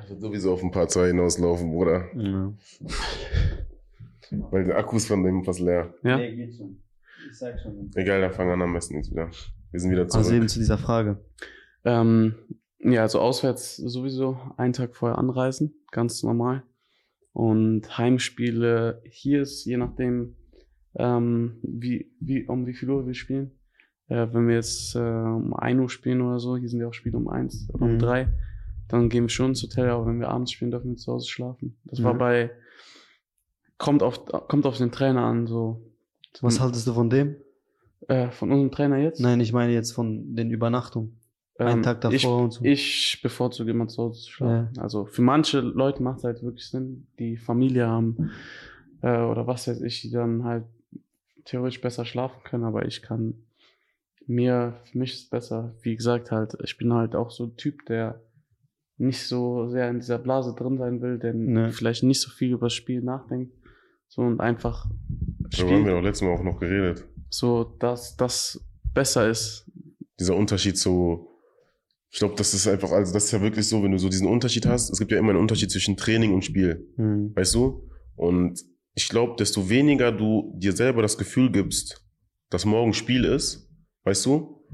Also sowieso auf ein paar zwei hinauslaufen, Bruder. Ja. Weil der Akku ist von dem fast leer. Ja? Nee, geht schon. Ich sag schon. Egal, dann fangen wir an am besten jetzt wieder. Wir sind wieder zurück. Also eben zu dieser Frage. Ähm, ja, also auswärts sowieso einen Tag vorher anreisen, ganz normal. Und Heimspiele hier ist je nachdem, ähm, wie, wie, um wie viel Uhr wir spielen. Äh, wenn wir jetzt äh, um 1 Uhr spielen oder so, hier sind ja auch Spiele um 1 oder um Mhm. 3, dann gehen wir schon ins Hotel, aber wenn wir abends spielen, dürfen wir zu Hause schlafen. Das war Mhm. bei, kommt auf, kommt auf den Trainer an, so. Was haltest du von dem? Äh, von unserem Trainer jetzt? Nein, ich meine jetzt von den Übernachtungen. einen Tag davor Ähm, ich, und so. Ich bevorzuge immer zu Hause zu schlafen. Also für manche Leute macht es halt wirklich Sinn, die Familie haben äh, oder was weiß ich, die dann halt theoretisch besser schlafen können, aber ich kann mir, für mich ist es besser, wie gesagt, halt, ich bin halt auch so ein Typ, der nicht so sehr in dieser Blase drin sein will, der Nee. vielleicht nicht so viel über das Spiel nachdenkt, so und einfach Darüber haben wir doch letztes Mal auch noch geredet. so, dass das besser ist. Dieser Unterschied zu, ich glaube, das ist einfach, also das ist ja wirklich so, wenn du so diesen Unterschied hast, es gibt ja immer einen Unterschied zwischen Training und Spiel. Hm. Weißt du? Und ich glaube, desto weniger du dir selber das Gefühl gibst, dass morgen Spiel ist, weißt du,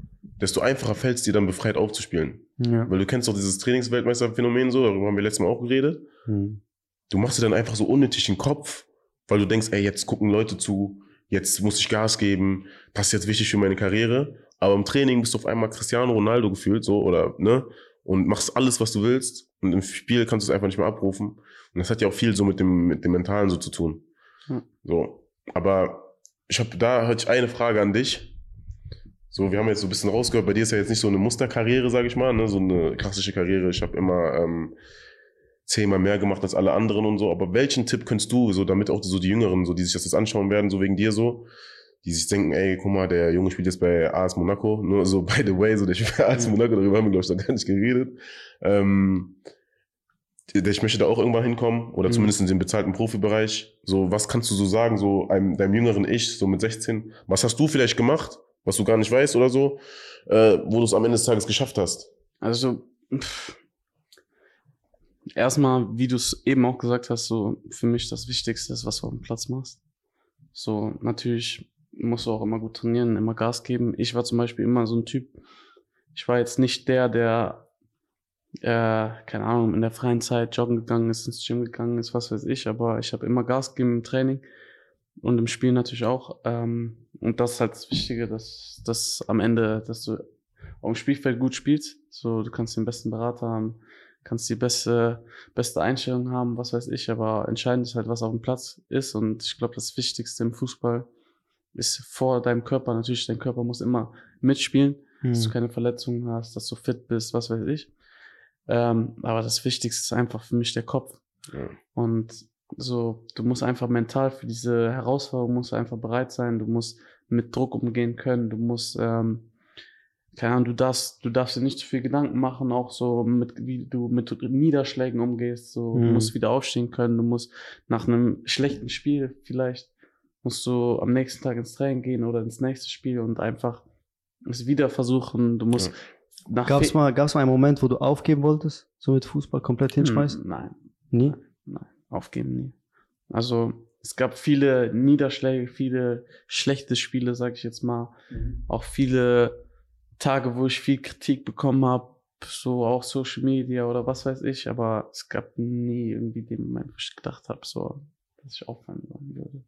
desto einfacher fällt es dir dann befreit aufzuspielen. Ja. Weil du kennst doch dieses Trainingsweltmeisterphänomen so, darüber haben wir letztes Mal auch geredet. Hm. Du machst dir dann einfach so unnötig den Kopf, weil du denkst, ey, jetzt gucken Leute zu, jetzt muss ich Gas geben, das ist jetzt wichtig für meine Karriere. Aber im Training bist du auf einmal Cristiano Ronaldo gefühlt, so, oder, ne? Und machst alles, was du willst. Und im Spiel kannst du es einfach nicht mehr abrufen. Und das hat ja auch viel so mit dem, mit dem Mentalen so zu tun. Ja. So. Aber ich habe da hatte ich eine Frage an dich. So, wir haben jetzt so ein bisschen rausgehört, bei dir ist ja jetzt nicht so eine Musterkarriere, sage ich mal, ne? so eine klassische Karriere. Ich habe immer ähm, zehnmal mehr gemacht als alle anderen und so. Aber welchen Tipp könntest du, so damit auch so die Jüngeren, so die sich das jetzt anschauen werden, so wegen dir so, die sich denken, ey, guck mal, der Junge spielt jetzt bei AS Monaco, nur so by the way, so der spielt bei AS Monaco, darüber haben wir, glaube ich, noch gar nicht geredet. Ähm, ich möchte da auch irgendwann hinkommen oder Mhm. zumindest in den bezahlten Profibereich. So, was kannst du so sagen, so einem, deinem jüngeren Ich, so mit 16? Was hast du vielleicht gemacht, was du gar nicht weißt oder so, äh, wo du es am Ende des Tages geschafft hast? Also, pff, erstmal, wie du es eben auch gesagt hast, so für mich das Wichtigste ist, was du auf dem Platz machst. So, natürlich musst du auch immer gut trainieren, immer Gas geben. Ich war zum Beispiel immer so ein Typ, ich war jetzt nicht der, der, äh, keine Ahnung, in der freien Zeit joggen gegangen ist, ins Gym gegangen ist, was weiß ich, aber ich habe immer Gas gegeben im Training und im Spiel natürlich auch. Ähm, und das ist halt das Wichtige, dass, dass am Ende, dass du auf dem Spielfeld gut spielst. So, du kannst den besten Berater haben, kannst die beste, beste Einstellung haben, was weiß ich, aber entscheidend ist halt, was auf dem Platz ist. Und ich glaube, das Wichtigste im Fußball ist vor deinem Körper. Natürlich, dein Körper muss immer mitspielen, dass du Hm. keine Verletzungen hast, dass du fit bist, was weiß ich. Ähm, aber das Wichtigste ist einfach für mich der Kopf. Ja. Und so, du musst einfach mental für diese Herausforderung musst du einfach bereit sein. Du musst mit Druck umgehen können. Du musst, ähm, keine Ahnung, du darfst, du darfst dir nicht zu viel Gedanken machen, auch so mit, wie du mit Niederschlägen umgehst. So, du Mhm. musst wieder aufstehen können. Du musst nach einem schlechten Spiel vielleicht musst du am nächsten Tag ins Training gehen oder ins nächste Spiel und einfach es wieder versuchen. Du musst nach Gab's Fe- mal, gab's mal einen Moment, wo du aufgeben wolltest? So mit Fußball komplett hinschmeißen? Hm, Nein, Nie? Aufgeben nie. Also es gab viele Niederschläge, viele schlechte Spiele, sag ich jetzt mal. Auch viele Tage, wo ich viel Kritik bekommen habe, so auch Social Media oder was weiß ich. Aber es gab nie irgendwie den Moment, wo ich gedacht habe, so, dass ich aufhören wollen würde.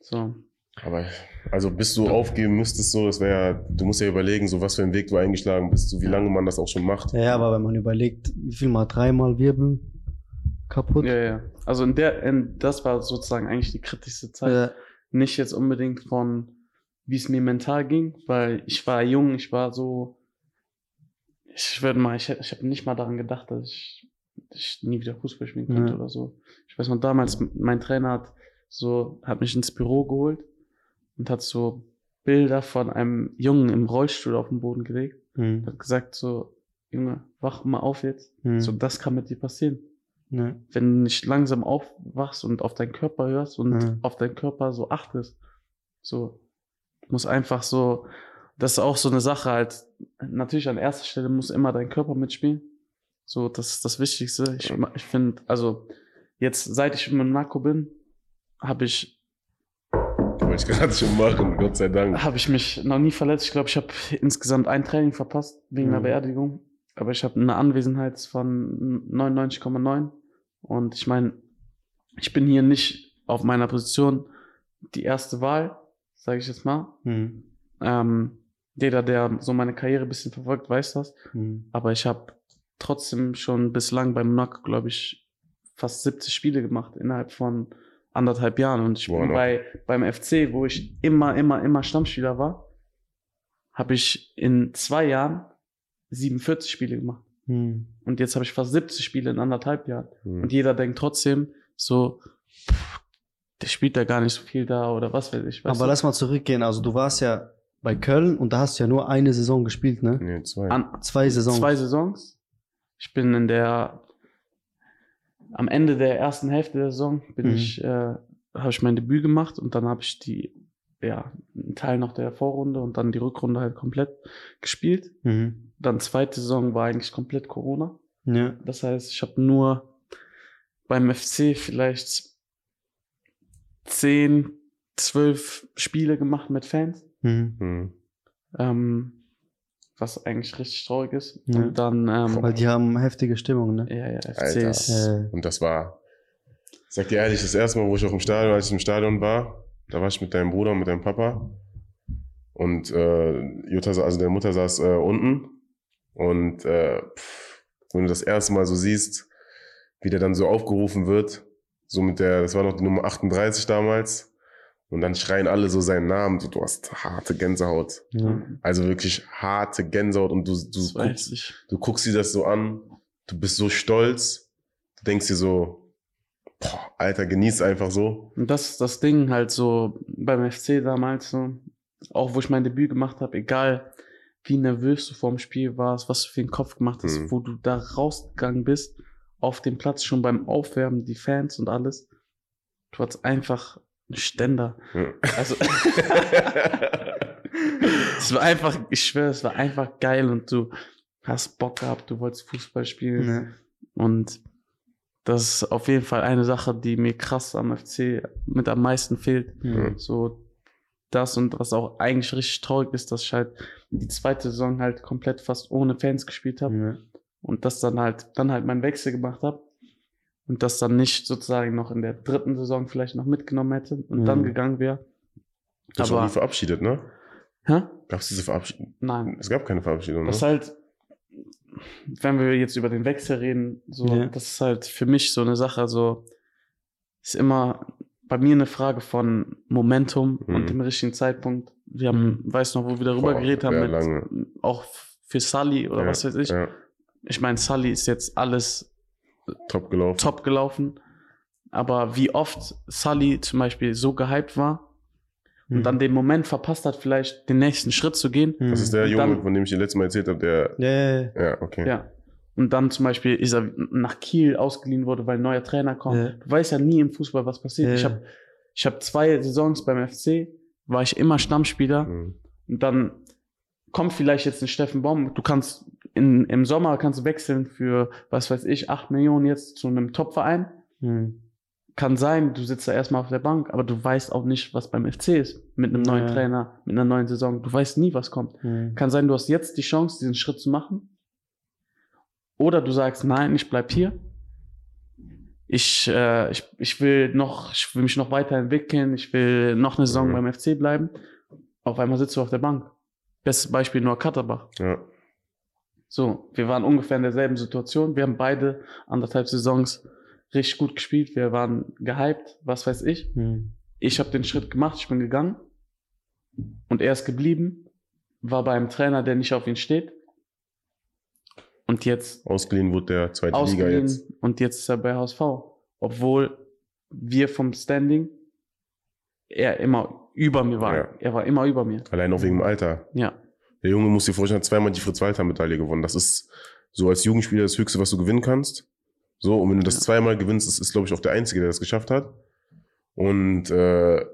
So. Aber, also bis du aufgeben müsstest, so, das wäre ja, du musst ja überlegen, so was für einen Weg du eingeschlagen bist, so wie lange man das auch schon macht. Ja, ja, aber wenn man überlegt, wie viel mal dreimal Wirbel kaputt. Ja, ja. Also in der, in, das war sozusagen eigentlich die kritischste Zeit. Ja. nicht jetzt unbedingt von, wie es mir mental ging, weil ich war jung, ich war so, ich würde mal, ich, ich habe nicht mal daran gedacht, dass ich, ich nie wieder Fußball spielen könnte Ja. oder so. Ich weiß noch, damals, mein Trainer hat so, hat mich ins Büro geholt und hat so Bilder von einem Jungen im Rollstuhl auf den Boden gelegt. Hm. Hat gesagt so, Junge, wach mal auf jetzt. Hm. So, das kann mit dir passieren Ja. wenn du nicht langsam aufwachst und auf deinen Körper hörst und Mhm. auf deinen Körper so achtest. So, muss einfach so, das ist auch so eine Sache halt, natürlich an erster Stelle muss immer dein Körper mitspielen, So, das ist das Wichtigste. Ich, ich finde, also jetzt, seit ich in Monaco bin, habe ich, Wollte ich gerade schon machen, Gott sei Dank. habe ich mich noch nie verletzt. Ich glaube, ich habe insgesamt ein Training verpasst wegen einer Mhm. Beerdigung. Aber ich habe eine Anwesenheit von 99,9. Und ich meine, ich bin hier nicht auf meiner Position die erste Wahl, sage ich jetzt mal. Mhm. Ähm, jeder, der so meine Karriere ein bisschen verfolgt, weiß das. Mhm. Aber ich habe trotzdem schon bislang bei Monaco, glaube ich, fast 70 Spiele gemacht innerhalb von anderthalb Jahren. Und ich bin noch. bei, beim FC, wo ich immer, immer, immer Stammspieler war, habe ich in zwei Jahren 47 Spiele gemacht. Mhm. Und jetzt habe ich fast 70 Spiele in anderthalb Jahren. Hm. Und jeder denkt trotzdem so, pff, der spielt da gar nicht so viel da oder was weiß ich. Weißt Aber du? lass mal zurückgehen. Also du warst ja bei Köln und da hast du ja nur eine Saison gespielt, ne? Nee, zwei. An, Zwei Saisons. Zwei Saisons. Ich bin in der, am Ende der ersten Hälfte der Saison bin Mhm. ich, äh, habe ich mein Debüt gemacht und dann habe ich die, ja, einen Teil noch der Vorrunde und dann die Rückrunde halt komplett gespielt. Mhm. Dann zweite Saison war eigentlich komplett Corona. Ja. Das heißt, ich habe nur beim FC vielleicht zehn, zwölf Spiele gemacht mit Fans. Mhm. Hm. Ähm, was eigentlich richtig traurig ist. Ja. Und dann, ähm, Weil die haben heftige Stimmung, ne? ja, ja, FC Alter. ist, Äh, Und das war, ich sag dir ehrlich, das erste Mal, wo ich auch im Stadion, als ich im Stadion war, da war ich mit deinem Bruder und mit deinem Papa. Und äh, Jutta, also deine Mutter saß äh, unten. Und äh, pff, wenn du das erste Mal so siehst, wie der dann so aufgerufen wird, so mit der, das war noch die Nummer 38 damals. Und dann schreien alle so seinen Namen. So, du hast harte Gänsehaut. ja. Also wirklich harte Gänsehaut. Und du, du, guckst, du guckst dir das so an, du bist so stolz, du denkst dir so, boah, Alter, genieß einfach so. Und das das Ding halt so beim FC damals so, auch wo ich mein Debüt gemacht habe, egal wie nervös du vorm Spiel warst, was du für den Kopf gemacht hast, Mhm. wo du da rausgegangen bist, auf dem Platz schon beim Aufwärmen, die Fans und alles, du hattest einfach einen Ständer. Ja. Also es war einfach, ich schwöre, es war einfach geil und du hast Bock gehabt, du wolltest Fußball spielen. Ja. Und das ist auf jeden Fall eine Sache, die mir krass am FC mit am meisten fehlt. Ja. So das und was auch eigentlich richtig traurig ist, dass ich halt die zweite Saison halt komplett fast ohne Fans gespielt habe Ja. und das dann halt dann halt meinen Wechsel gemacht habe und das dann nicht sozusagen noch in der dritten Saison vielleicht noch mitgenommen hätte und Mhm. dann gegangen wäre. Auch Aber- nie verabschiedet, ne? Hä? Gab es diese Verabschiedung? Nein. Es gab keine Verabschiedung, ne? Das ist halt, wenn wir jetzt über den Wechsel reden, so, Ja. das ist halt für mich so eine Sache, so, ist immer bei mir eine Frage von Momentum Mhm. und dem richtigen Zeitpunkt. Wir haben, weiß noch, wo wir darüber Boah, geredet haben, mit, lange. auch für Sully oder Ja, was weiß ich. Ja, Ich meine, Sully ist jetzt alles top gelaufen. top gelaufen, aber wie oft Sully zum Beispiel so gehypt war und Mhm. dann den Moment verpasst hat, vielleicht den nächsten Schritt zu gehen. Das ist der Und Junge, dann- von dem ich dir letztes Mal erzählt habe, der. Ja. Ja, okay. Ja. Und dann zum Beispiel ist er nach Kiel ausgeliehen wurde, weil ein neuer Trainer kommt. Ja. Du weißt ja nie im Fußball, was passiert. Ja. Ich habe ich hab zwei Saisons beim FC, war ich immer Stammspieler. Mhm. Und dann kommt vielleicht jetzt ein Steffen Baum. Du kannst in, im Sommer kannst du wechseln für, was weiß ich, 8 Millionen jetzt zu einem Topverein. Mhm. Kann sein, du sitzt da erstmal auf der Bank, aber du weißt auch nicht, was beim FC ist. Mit einem neuen Ja. Trainer, mit einer neuen Saison. Du weißt nie, was kommt. Mhm. Kann sein, du hast jetzt die Chance, diesen Schritt zu machen. Oder du sagst, nein, ich bleib hier. Ich, äh, ich, ich will noch, ich will mich noch weiterentwickeln. Ich will noch eine Saison Mhm. beim FC bleiben. Auf einmal sitzt du auf der Bank. Bestes Beispiel nur Katterbach. Ja. So, wir waren ungefähr in derselben Situation. Wir haben beide anderthalb Saisons richtig gut gespielt. Wir waren gehypt, was weiß ich. Mhm. Ich habe den Schritt gemacht, ich bin gegangen. Und er ist geblieben, war bei einem Trainer, der nicht auf ihn steht. Und jetzt Ausgeliehen wurde der zweite Liga jetzt. und jetzt ist er bei HSV. Obwohl wir vom Standing er immer über mir war. Ja. Er war immer über mir. Allein auch wegen dem Alter. Ja. Der Junge muss dir vorstellen, hat zweimal die Fritz-Walter-Medaille gewonnen. Das ist so als Jugendspieler das Höchste, was du gewinnen kannst. So, und wenn du das Ja. zweimal gewinnst, ist, ist glaube ich, auch der Einzige, der das geschafft hat. Und äh,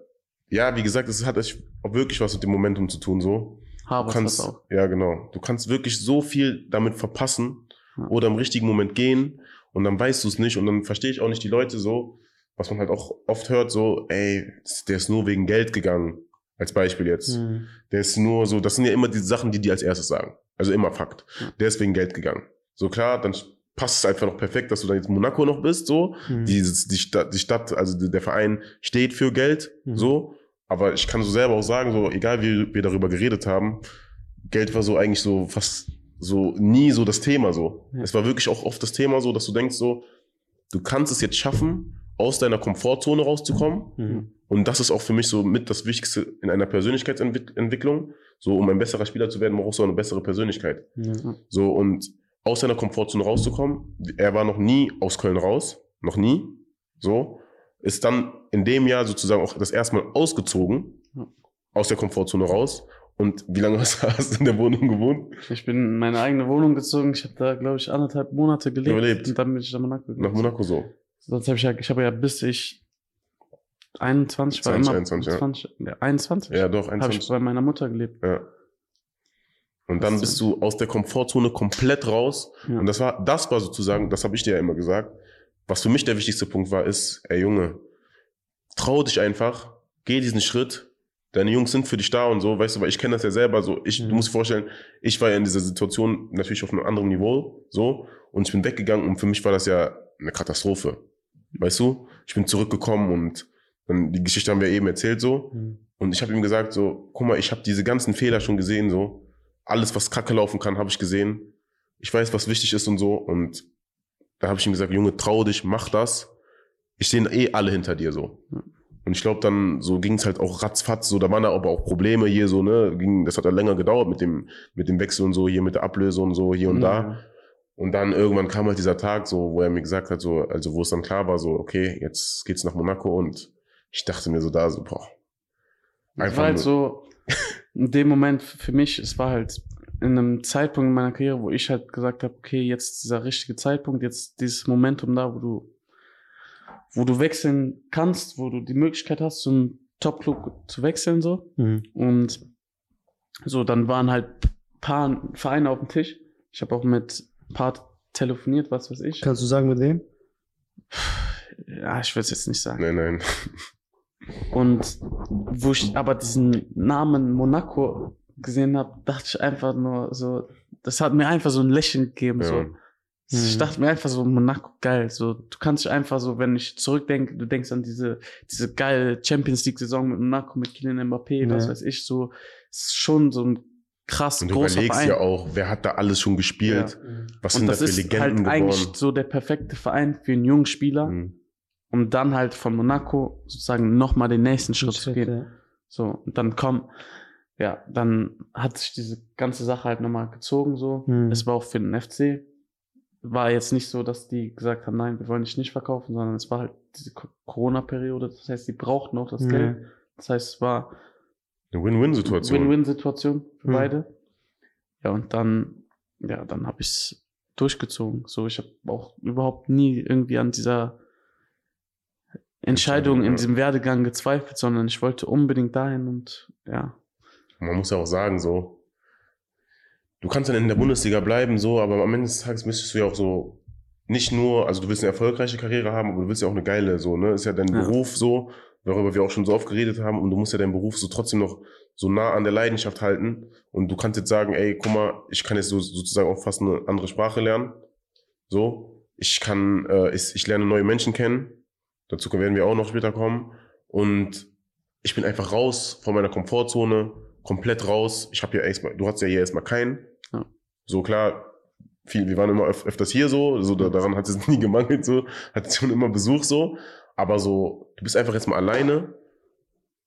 ja, wie gesagt, es hat echt auch wirklich was mit dem Momentum zu tun. So. Du Harvard kannst, auch. ja genau. Du kannst wirklich so viel damit verpassen. Ja. oder im richtigen Moment gehen und dann weißt du es nicht und dann verstehe ich auch nicht die Leute so, was man halt auch oft hört, so, ey, der ist nur wegen Geld gegangen, als Beispiel jetzt. Mhm. Der ist nur so, das sind ja immer die Sachen, die die als erstes sagen. Also immer Fakt. Ja. Der ist wegen Geld gegangen. So klar, dann passt es einfach noch perfekt, dass du dann jetzt Monaco noch bist, so. Mhm. Dieses, die, Stadt, die Stadt, also der Verein steht für Geld, Mhm. so. Aber ich kann so selber auch sagen, so, egal wie wir darüber geredet haben, Geld war so eigentlich so fast so nie so das Thema so. Ja. Es war wirklich auch oft das Thema so, dass du denkst so, du kannst es jetzt schaffen, aus deiner Komfortzone rauszukommen. Mhm. Und das ist auch für mich so mit das Wichtigste in einer Persönlichkeitsentwicklung. So, um ein besserer Spieler zu werden, brauchst du auch eine bessere Persönlichkeit. Ja. So, und aus seiner Komfortzone rauszukommen, er war noch nie aus Köln raus, noch nie, so, ist dann in dem Jahr sozusagen auch das erste Mal ausgezogen, aus der Komfortzone raus. Und wie lange hast, hast du in der Wohnung gewohnt? Ich bin in meine eigene Wohnung gezogen. Ich habe da, glaube ich, anderthalb Monate gelebt. Überlebt. Und dann bin ich nach Monaco gegangen. Nach Monaco so. Sonst habe ich ja, ich habe ja bis ich 21 war 20, immer 21, ja. 20, ja, 21 Ja, doch, habe ich 21. bei meiner Mutter gelebt. Ja. Und dann bist du aus der Komfortzone komplett raus. Ja. Und das war, das war sozusagen, das habe ich dir ja immer gesagt. Was für mich der wichtigste Punkt war, ist, ey Junge, trau dich einfach, geh diesen Schritt. Deine Jungs sind für dich da und so, weißt du, weil ich kenne das ja selber so. Ich, Mhm. du musst dir vorstellen, ich war ja in dieser Situation natürlich auf einem anderen Niveau, so. Und ich bin weggegangen und für mich war das ja eine Katastrophe. Weißt du? Ich bin zurückgekommen und dann, die Geschichte haben wir eben erzählt, so. Mhm. Und ich habe ihm gesagt, so, guck mal, ich habe diese ganzen Fehler schon gesehen, so. Alles, was kacke laufen kann, habe ich gesehen. Ich weiß, was wichtig ist und so. Und da habe ich ihm gesagt, Junge, trau dich, mach das. Ich sehe eh alle hinter dir so. Ja. Und ich glaube, dann so ging es halt auch ratzfatz, so, da waren da aber auch Probleme hier so, ne? Ging, das hat dann länger gedauert mit dem, mit dem Wechsel und so, hier mit der Ablöse und so, hier und da. Ja. Und dann irgendwann kam halt dieser Tag, so, wo er mir gesagt hat, so, also wo es dann klar war, so, okay, jetzt geht's nach Monaco und ich dachte mir so da, so, boah. Es war halt so, in dem Moment für mich, es war halt in einem Zeitpunkt in meiner Karriere, wo ich halt gesagt habe, okay, jetzt dieser richtige Zeitpunkt, jetzt dieses Momentum da, wo du, wo du wechseln kannst, wo du die Möglichkeit hast, zum Top-Club zu wechseln, so. Mhm. Und so, dann waren halt paar Vereine auf dem Tisch. Ich habe auch mit ein paar telefoniert, was weiß ich. Kannst du sagen, mit wem? Ja, ich will es jetzt nicht sagen. Nein, nein. Und wo ich aber diesen Namen Monaco gesehen habe, dachte ich einfach nur so, das hat mir einfach so ein Lächeln gegeben. So. Ja. Ich Mhm. dachte mir einfach so, Monaco, geil. So, du kannst dich einfach so, wenn ich zurückdenke, du denkst an diese, diese geile Champions League-Saison mit Monaco, mit Kylian Mbappé, was Ja. weiß ich, so, es ist schon so ein krass Und du großer überlegst Verein. ja auch, wer hat da alles schon gespielt? Was Und sind da das für ist Legenden halt eigentlich geworden? so der perfekte Verein für einen jungen Spieler, Mhm. um dann halt von Monaco sozusagen nochmal den nächsten Schritt zu gehen. Ja. So, und dann komm, ja, dann hat sich diese ganze Sache halt nochmal gezogen, so. Mhm. Es war auch für den FC. War jetzt nicht so, dass die gesagt haben, nein, wir wollen dich nicht verkaufen, sondern es war halt diese Co- Corona-Periode. Das heißt, die brauchten auch das Ja. Geld. Das heißt, es war Eine Win-Win-Situation. Win-Win-Situation für Mhm. beide. Ja, und dann, ja, dann habe ich es durchgezogen. So, ich habe auch überhaupt nie irgendwie an dieser Entscheidung, Entscheidung, in diesem Werdegang gezweifelt, sondern ich wollte unbedingt dahin und ja. Man muss ja auch sagen, so, du kannst dann in der Bundesliga bleiben, so, aber am Ende des Tages müsstest du ja auch so, nicht nur, also du willst eine erfolgreiche Karriere haben, aber du willst ja auch eine geile, so, ne, ist ja dein Ja. Beruf so, worüber wir auch schon so oft geredet haben, und du musst ja deinen Beruf so trotzdem noch so nah an der Leidenschaft halten, und du kannst jetzt sagen, ey, guck mal, ich kann jetzt so, sozusagen auch fast eine andere Sprache lernen, so, ich kann, äh, ich, ich lerne neue Menschen kennen, dazu werden wir auch noch später kommen, und ich bin einfach raus von meiner Komfortzone, komplett raus. Ich habe ja erstmal, du hast ja hier erstmal keinen. Ja. So klar, viel, wir waren immer öf öfters hier so, so da, daran hat es nie gemangelt, so, hat schon immer Besuch so. Aber so, du bist einfach jetzt mal alleine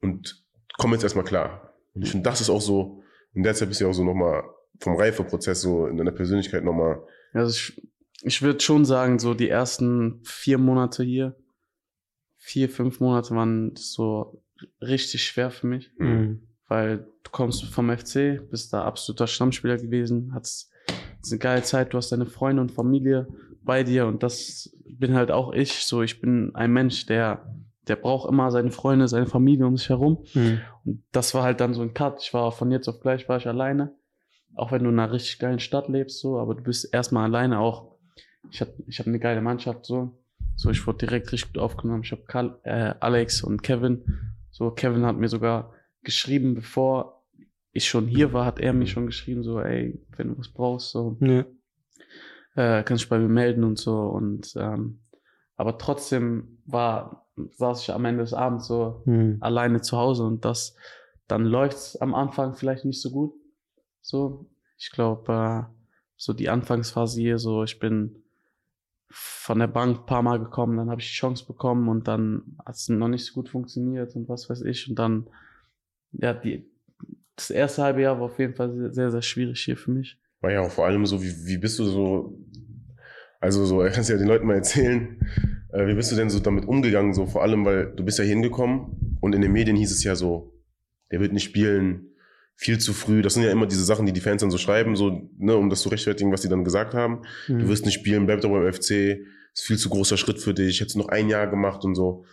und komm jetzt erstmal klar. Und ich finde, das ist auch so, in der Zeit bist du ja auch so nochmal vom Reifeprozess so in deiner Persönlichkeit nochmal. Also ich, ich würde schon sagen, so die ersten vier Monate hier, vier, fünf Monate waren so richtig schwer für mich, Mhm. Weil du kommst vom FC, bist da absoluter Stammspieler gewesen, hast eine geile Zeit, du hast deine Freunde und Familie bei dir und das bin halt auch ich, so ich bin ein Mensch, der der braucht immer seine Freunde, seine Familie um sich herum Mhm. und das war halt dann so ein Cut. Ich war von jetzt auf gleich war ich alleine auch wenn du in einer richtig geilen Stadt lebst, so, aber du bist erstmal alleine auch. Ich habe ich hab eine geile Mannschaft, so. So, ich wurde direkt richtig gut aufgenommen. Ich habe äh, Alex und Kevin. So, Kevin hat mir sogar geschrieben, bevor ich schon hier war, hat er mir schon geschrieben, so, ey, wenn du was brauchst, so, Ja. äh, kannst dich bei mir melden und so. Und ähm, aber trotzdem war, saß ich am Ende des Abends so Hm. alleine zu Hause und das, dann läuft's am Anfang vielleicht nicht so gut. So, ich glaube, äh, so die Anfangsphase hier, so ich bin von der Bank ein paar Mal gekommen, dann habe ich die Chance bekommen und dann hat es noch nicht so gut funktioniert und was weiß ich. Und dann, ja, die, das erste halbe Jahr war auf jeden Fall sehr, sehr, sehr schwierig hier für mich. War ja auch vor allem so, wie, wie bist du so, also so, kannst du ja den Leuten mal erzählen, äh, wie bist du denn so damit umgegangen, so vor allem, weil du bist ja hier hingekommen und in den Medien hieß es ja so, der wird nicht spielen, viel zu früh. Das sind ja immer diese Sachen, die die Fans dann so schreiben, so, ne, um das zu rechtfertigen, was die dann gesagt haben. Hm. Du wirst nicht spielen, bleib doch beim FC, ist viel zu großer Schritt für dich, hättest noch ein Jahr gemacht und so.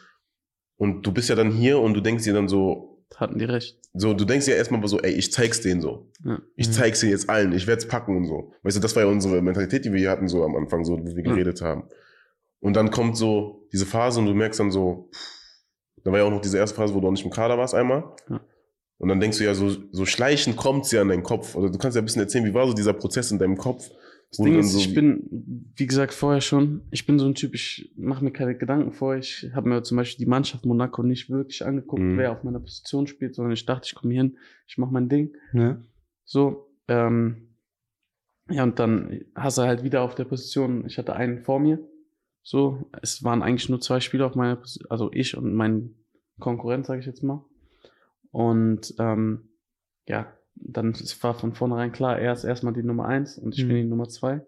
Und du bist ja dann hier und du denkst dir dann so, Hatten die recht. so, du denkst ja erstmal so, ey, ich zeig's denen so. Ja. Ich Mhm. zeig's denen jetzt allen, ich werd's packen und so. Weißt du, das war ja unsere Mentalität, die wir hier hatten, so am Anfang, so, wie wir Ja. geredet haben. Und dann kommt so diese Phase und du merkst dann so, pff, da war ja auch noch diese erste Phase, wo du auch nicht im Kader warst einmal. Ja. Und dann denkst du ja, so, so schleichend kommt's ja in deinen Kopf. Oder du kannst ja ein bisschen erzählen, wie war so dieser Prozess in deinem Kopf? Das Ding ist, so- ich bin, wie gesagt, vorher schon, ich bin so ein Typ, ich mache mir keine Gedanken vor. Ich habe mir zum Beispiel die Mannschaft Monaco nicht wirklich angeguckt, Mhm. wer auf meiner Position spielt, sondern ich dachte, ich komme hier hin, ich mache mein Ding. Ja. So, ähm, ja, und dann hast du halt wieder auf der Position, ich hatte einen vor mir. So, es waren eigentlich nur zwei Spieler auf meiner Position, also ich und mein Konkurrent, sage ich jetzt mal. Und ähm, ja, dann es war von vornherein klar, er ist erstmal die Nummer eins und ich bin Mhm. die Nummer zwei.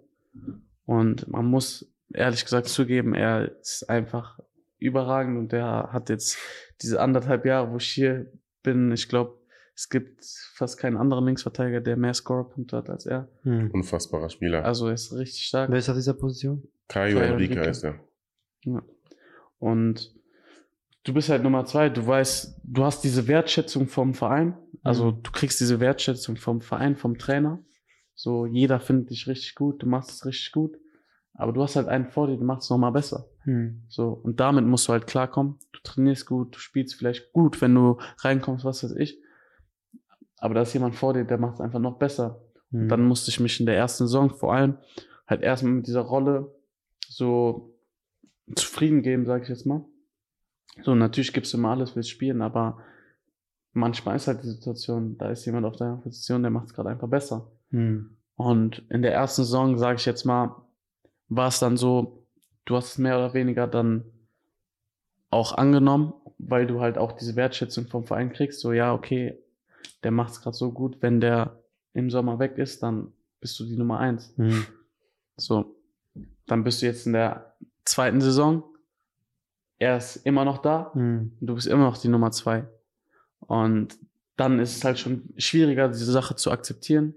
Und man muss ehrlich gesagt zugeben, er ist einfach überragend und der hat jetzt diese anderthalb Jahre, wo ich hier bin, ich glaube, es gibt fast keinen anderen Linksverteidiger, der mehr Scorerpunkte hat als er. Hm. Unfassbarer Spieler. Also er ist richtig stark. Wer ist auf dieser Position? Caio Enrique heißt er. Und du bist halt Nummer zwei, du weißt, du hast diese Wertschätzung vom Verein. Also Mhm. du kriegst diese Wertschätzung vom Verein, vom Trainer. So, jeder findet dich richtig gut, du machst es richtig gut. Aber du hast halt einen vor dir, du machst es nochmal besser. Hm. So, und damit musst du halt klarkommen. Du trainierst gut, du spielst vielleicht gut, wenn du reinkommst, was weiß ich. Aber da ist jemand vor dir, der macht es einfach noch besser. Hm. Dann musste ich mich in der ersten Saison vor allem halt erstmal mit dieser Rolle so zufrieden geben, sage ich jetzt mal. So, natürlich gibst du immer alles fürs Spielen, aber manchmal ist halt die Situation, da ist jemand auf deiner Position, der macht es gerade einfach besser. Hm. Und in der ersten Saison, sage ich jetzt mal, war es dann so, du hast es mehr oder weniger dann auch angenommen, weil du halt auch diese Wertschätzung vom Verein kriegst. So, ja, okay, der macht es gerade so gut. Wenn der im Sommer weg ist, dann bist du die Nummer eins. Hm. So, dann bist du jetzt in der zweiten Saison. Er ist immer noch da. Hm. Du bist immer noch die Nummer zwei. Und dann ist es halt schon schwieriger, diese Sache zu akzeptieren.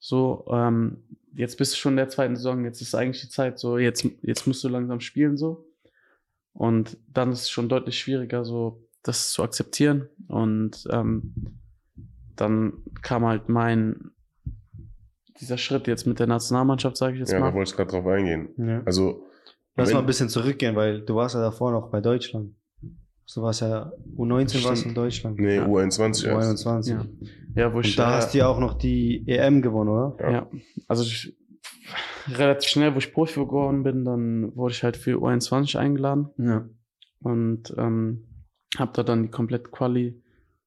So, ähm, jetzt bist du schon in der zweiten Saison, jetzt ist eigentlich die Zeit, so, jetzt, jetzt musst du langsam spielen, so. Und dann ist es schon deutlich schwieriger, so, das zu akzeptieren. Und ähm, dann kam halt mein, dieser Schritt jetzt mit der Nationalmannschaft, sage ich jetzt Ja, da mal. wollte ich gerade drauf eingehen. Ja. Also, Lass mal ein bisschen zurückgehen, weil du warst ja davor noch bei Deutschland. Du warst ja U19 warst du in Deutschland. nee, Ja. U21 erst. U21. Ja. Ja, wo ich, Und da äh, hast du ja auch noch die EM gewonnen, oder? Ja. Ja, also ich, relativ schnell, wo ich Profi geworden bin, dann wurde ich halt für U21 eingeladen Ja. und ähm, habe da dann die komplette Quali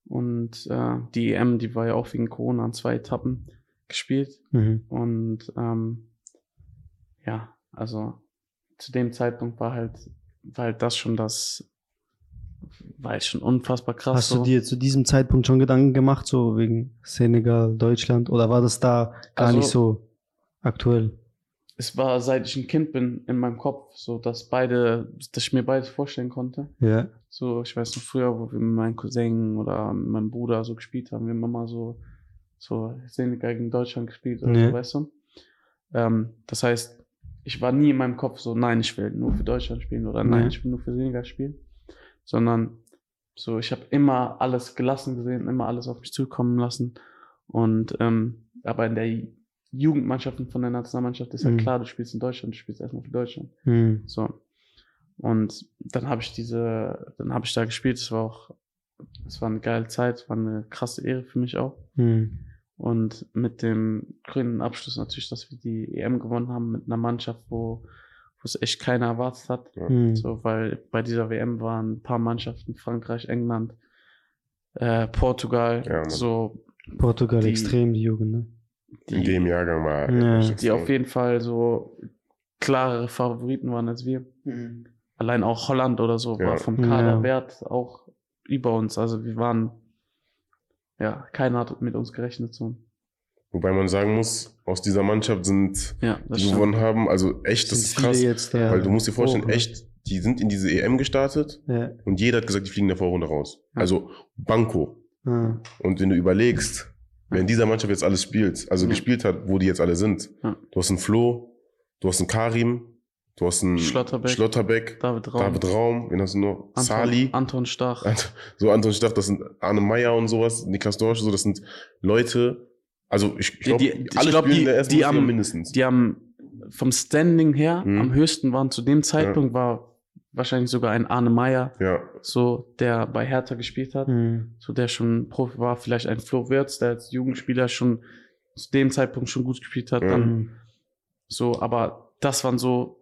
und äh, die EM, die war ja auch wegen Corona an zwei Etappen gespielt Mhm. und ähm, ja, also zu dem Zeitpunkt war halt, war halt das schon das, war halt schon unfassbar krass. Hast so. du dir zu diesem Zeitpunkt schon Gedanken gemacht, so wegen Senegal, Deutschland, oder war das da gar Also- nicht so aktuell? es war, seit ich ein Kind bin, in meinem Kopf, so dass beide, dass ich mir beides vorstellen konnte. Ja. So, ich weiß noch früher, wo wir mit meinen Cousin oder meinem Bruder so gespielt haben, wir haben immer so, so Senegal gegen Deutschland gespielt oder Nee. so, weißt du? Ähm, das heißt, ich war nie in meinem Kopf so, nein, ich will nur für Deutschland spielen oder nein, ich will nur für Senegal spielen. Sondern so, ich habe immer alles gelassen gesehen, immer alles auf mich zukommen lassen. Und ähm, aber in der Jugendmannschaften von der Nationalmannschaft ist halt Mhm. klar, du spielst in Deutschland, du spielst erstmal für Deutschland. Mhm. So. Und dann habe ich diese, dann habe ich da gespielt. Es war auch, es war eine geile Zeit, war eine krasse Ehre für mich auch. Mhm. Und mit dem grünen Abschluss natürlich, dass wir die EM gewonnen haben mit einer Mannschaft, wo, wo es echt keiner erwartet hat. Mhm. So, weil bei dieser WM waren ein paar Mannschaften, Frankreich, England, äh, Portugal, Ja, so, Portugal Die- extrem, die Jugend, ne? In dem Jahrgang war Ja. die auf jeden Fall so klarere Favoriten waren als wir. Allein auch Holland oder so Ja. war vom Kaderwert Ja. auch über uns. Also wir waren, ja, keiner hat mit uns gerechnet. So. Wobei man sagen muss, aus dieser Mannschaft sind, Ja, die stimmt. gewonnen haben, also echt, das Sind ist krass. jetzt da Weil du musst dir vorstellen, hoch, ne? echt, die sind in diese EM gestartet Ja. und jeder hat gesagt, die fliegen in der Vorrunde raus. Ja. Also Banco. Ja. Und wenn du überlegst, wenn dieser Mannschaft jetzt alles spielt, also Ja. gespielt hat, wo die jetzt alle sind, Ja. du hast einen Flo, du hast einen Karim, du hast einen Schlotterbeck. Schlotterbeck David Raum, David Raum, wen hast du noch? Anton, Sali, Anton Stach. so Anton Stach, das sind Arne Meyer und sowas, Niklas Dorsch, so, das sind Leute, also ich, ich glaube, alle glaub, spielen die- in der ersten die am- mindestens. Die haben vom Standing her Mhm. am höchsten waren zu dem Zeitpunkt war wahrscheinlich sogar ein Arne Meyer, ja, so der bei Hertha gespielt hat. Mhm. so der schon Profi war, vielleicht ein Flo Wirtz, der als Jugendspieler schon zu dem Zeitpunkt schon gut gespielt hat, Ja. dann Mhm. so, aber das waren so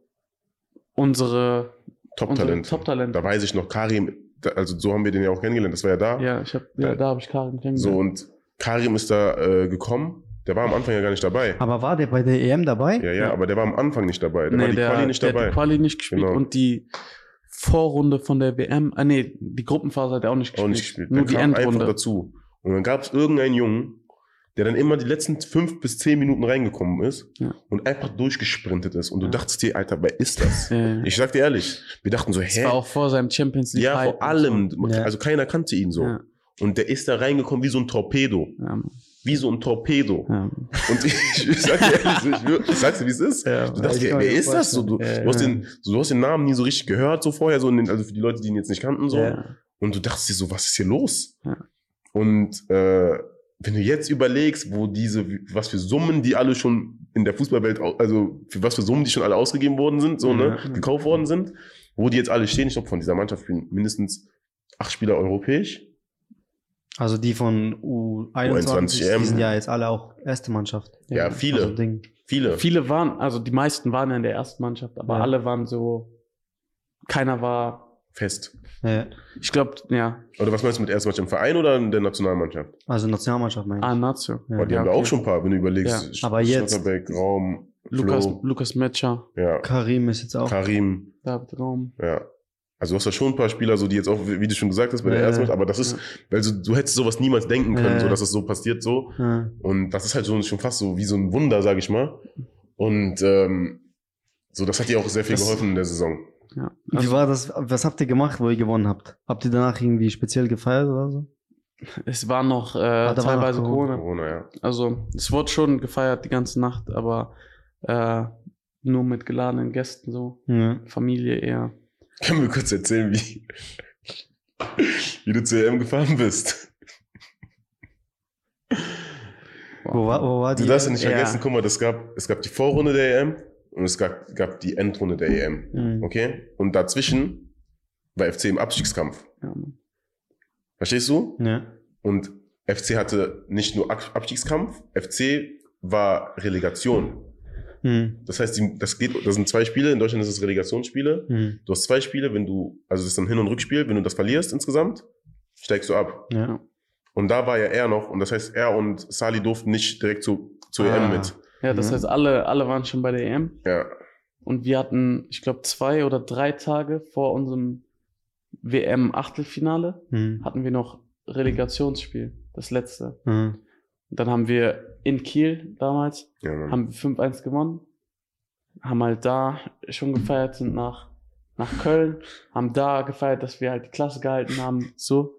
unsere Top-Talent. Top-Talente. Da weiß ich noch, Karim, also so haben wir den ja auch kennengelernt, das war ja da. Ja, ich hab, ja, Ja. da habe ich Karin So, kennengelernt. und Karim ist da äh, gekommen, der war am Anfang ja gar nicht dabei. Aber war der bei der EM dabei? Ja, ja, Ja. aber der war am Anfang nicht dabei. Der nee, war die der, Quali nicht der dabei. hat die Quali nicht gespielt Genau. und die Vorrunde von der WM, ah nee, die Gruppenphase hat er auch nicht gespielt. auch nicht gespielt. Nur der die kam einfach Endrunde. dazu. Und dann gab es irgendeinen Jungen, der dann immer die letzten fünf bis zehn Minuten reingekommen ist Ja. und einfach durchgesprintet ist. Und du Ja. dachtest dir, Alter, wer ist das? Äh, Ich sag dir ehrlich, wir dachten so, das hä? war auch vor seinem Champions League. Ja, vor allem. Ja. Also keiner kannte ihn so. So. Ja, Und der ist da reingekommen wie so ein Torpedo. ja. Wie so ein Torpedo. ja. Und ich, ich sag dir ehrlich, so, ich, ich sag's dir, wie es ist. Ja, Du dachtest dir, wer ist das? So, du, du, hast Ja. den, so, du hast den Namen nie so richtig gehört, so vorher, so den, also für die Leute, die ihn jetzt nicht kannten, so. Ja. Und du dachtest dir so, was ist hier los? Ja. Und äh, wenn du jetzt überlegst, wo diese, was für Summen die alle schon in der Fußballwelt, also für was für Summen die schon alle ausgegeben worden sind, so, ne, Ja. gekauft worden sind, wo die jetzt alle stehen, ich glaube, von dieser Mannschaft spielen mindestens acht Spieler europäisch. Also die von U21, U21 EM. die sind ja jetzt alle auch erste Mannschaft. Ja, viele, Also Ding. viele. Viele waren, also die meisten waren ja in der ersten Mannschaft, aber Ja. alle waren so, keiner war, Fest. Ja. ich glaube, ja, Oder was meinst du mit Erstmannschaft im Verein oder in der Nationalmannschaft? Also Nationalmannschaft meine ich. ah, Nazio. Ja. Weil die Ja, haben da okay. auch schon ein paar, wenn du überlegst. Ja, aber jetzt- Raum, Lukas, Flo, Lukas Metscher, ja, Karim ist jetzt auch. Karim, David Raum. ja. Also du hast da schon ein paar Spieler, so die jetzt auch, wie du schon gesagt hast, bei der Ja. Erstmannschaft, aber das ist, Ja. weil so, du hättest sowas niemals denken können, Ja. so dass es so passiert so. Ja. Und das ist halt so, schon fast so wie so ein Wunder, sag ich mal. Und ähm, so, das hat dir auch sehr viel Das- geholfen in der Saison. Ja. Wie Also, war das? Was habt ihr gemacht, wo ihr gewonnen habt? Habt ihr danach irgendwie speziell gefeiert oder so? es war noch äh, da war noch teilweise Corona. Corona. Ja. Also es wurde schon gefeiert die ganze Nacht, aber äh, nur mit geladenen Gästen so, Ja. Familie eher. Können wir kurz erzählen, wie, wie du zur EM gefahren bist? Wo war, wo war die? Du darfst ja nicht Ja. vergessen, guck mal, das gab, es gab die Vorrunde der EM und es gab, gab die Endrunde der EM. Mhm. Okay? Und dazwischen war FC im Abstiegskampf. Ja. Verstehst du? Ja. Und FC hatte nicht nur Ab- Abstiegskampf, FC war Relegation. Mhm. Das heißt, die, das geht, das sind zwei Spiele, in Deutschland ist es Relegationsspiele. Mhm. Du hast zwei Spiele, wenn du, also das ist dann Hin- und Rückspiel, wenn du das verlierst insgesamt, steigst du ab. Ja. Und da war ja er noch, und das heißt, er und Sali durften nicht direkt zu, zur Ah. EM mit. Ja, das Ja. heißt, alle, alle waren schon bei der EM. Ja. Und wir hatten, ich glaube, zwei oder drei Tage vor unserem WM-Achtelfinale Mhm. hatten wir noch Relegationsspiel, das letzte. Mhm. Und dann haben wir in Kiel damals, ja haben wir 5-1 gewonnen, haben halt da schon gefeiert, sind nach, nach Köln, haben da gefeiert, dass wir halt die Klasse gehalten haben, so.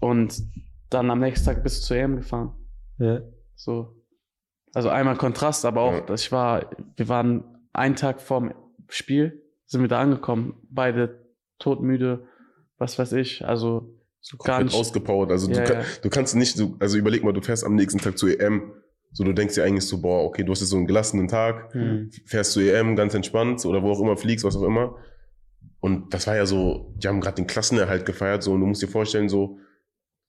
Und dann am nächsten Tag bis zur EM gefahren. Ja. So. Also einmal Kontrast, aber auch, dass ich war, wir waren einen Tag vorm Spiel, sind wir da angekommen, beide todmüde, was weiß ich, also so gar nicht. ausgepowert. Also Ja, du, ja. du kannst nicht, so, also überleg mal, du fährst am nächsten Tag zur EM So, du denkst dir eigentlich so, boah, okay, du hast jetzt so einen gelassenen Tag, Mhm. fährst zu EM ganz entspannt oder wo auch immer fliegst, was auch immer. Und das war ja so, die haben gerade den Klassenerhalt gefeiert, so, und du musst dir vorstellen, so,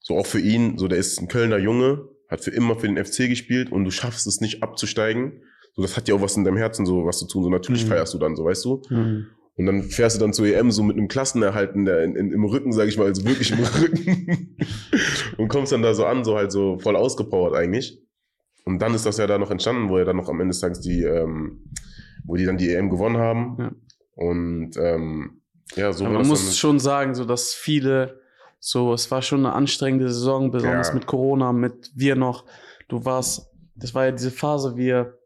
so auch für ihn, so, der ist ein Kölner Junge, hat für immer für den FC gespielt und du schaffst es nicht abzusteigen. So, das hat ja auch was in deinem Herzen so was zu tun. So, natürlich Mhm. feierst du dann, so, weißt du? Mhm. Und dann fährst du dann zur EM so mit einem Klassenerhalt in der, in, in, im Rücken, sag ich mal, also wirklich im Rücken. und kommst dann da so an, so halt so voll ausgepowert eigentlich. Und dann ist das ja da noch entstanden, wo ja dann noch am Ende des Tages die, ähm, wo die dann die EM gewonnen haben. Ja. Und ähm, ja, so Aber man muss schon sagen, so dass viele, so es war schon eine anstrengende Saison, besonders Ja. mit Corona, mit wir noch. Du warst, das war ja diese Phase, wir,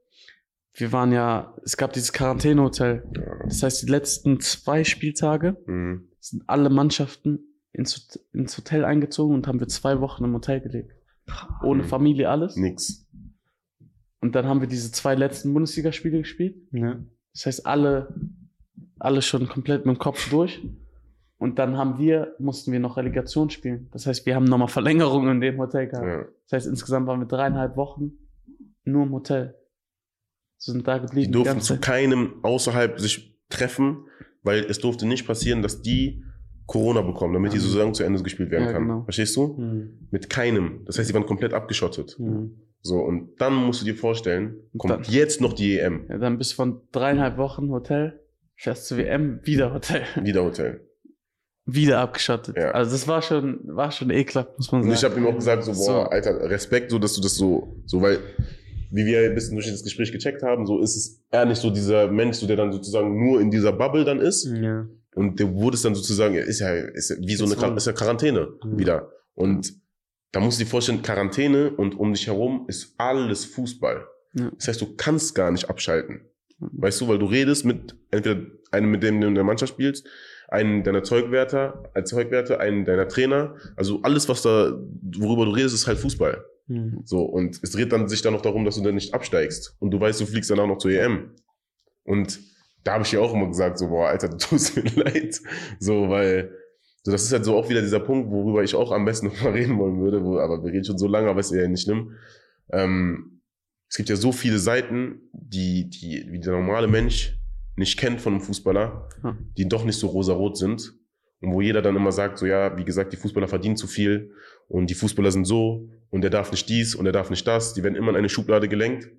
wir waren ja, es gab dieses Quarantänehotel. Ja. Das heißt, die letzten zwei Spieltage Mhm. sind alle Mannschaften ins, ins Hotel eingezogen und haben wir zwei Wochen im Hotel gelebt. Ohne Mhm. Familie, alles. Nix. Und dann haben wir diese zwei letzten Bundesligaspiele gespielt. Ja. Das heißt, alle, alle schon komplett mit dem Kopf durch. Und dann haben wir, mussten wir noch Relegation spielen. Das heißt, wir haben nochmal Verlängerung in dem Hotel gehabt. Ja. Das heißt, insgesamt waren wir dreieinhalb Wochen nur im Hotel. Sind da geblieben. Die durften ganze zu keinem außerhalb sich treffen, weil es durfte nicht passieren, dass die Corona bekommen, damit die Ja. Saison zu Ende gespielt werden Ja, kann. genau. Verstehst du? Mhm. Mit keinem. Das heißt, die waren komplett abgeschottet. Mhm. So, und dann musst du dir vorstellen, kommt dann- jetzt noch die EM. Ja, dann bist du von dreieinhalb Wochen Hotel, fährst zur WM, wieder Hotel. Wieder Hotel. Wieder abgeschottet. Ja. Also das war schon, war schon ekelhaft, muss man Und sagen. ich habe ihm auch gesagt, so, boah, So. Alter, Respekt, so, dass du das so, so, weil, wie wir ein bisschen durch das Gespräch gecheckt haben, so ist es er nicht so dieser Mensch, so, der dann sozusagen nur in dieser Bubble dann ist. Ja. Und der wurde es dann sozusagen, ist ja, ist ja wie so eine. Quar- ist ja Quarantäne Mhm. wieder. Und da musst du dir vorstellen, Quarantäne und um dich herum ist alles Fußball. Ja. Das heißt, du kannst gar nicht abschalten. Mhm. Weißt du, weil du redest mit entweder einem, mit dem du in der Mannschaft spielst, einen deiner Zeugwärter, als Zeugwärter, einen deiner Trainer. Also alles, was da, worüber du redest, ist halt Fußball. Mhm. So, und es dreht dann sich dann noch darum, dass du dann nicht absteigst. Und du weißt, du fliegst dann auch noch zur EM. Und da habe ich ja auch immer gesagt, so, boah, Alter, du tust mir leid. So, weil, so, das ist halt so auch wieder dieser Punkt, worüber ich auch am besten noch mal reden wollen würde, wo, aber wir reden schon so lange, aber ist ja nicht schlimm. Ähm, es gibt ja so viele Seiten, die, die, wie der normale Mensch nicht kennt von einem Fußballer, die doch nicht so rosarot sind. Und wo jeder dann immer sagt, so ja, wie gesagt, die Fußballer verdienen zu viel und die Fußballer sind so und der darf nicht dies und der darf nicht das. Die werden immer in eine Schublade gelenkt.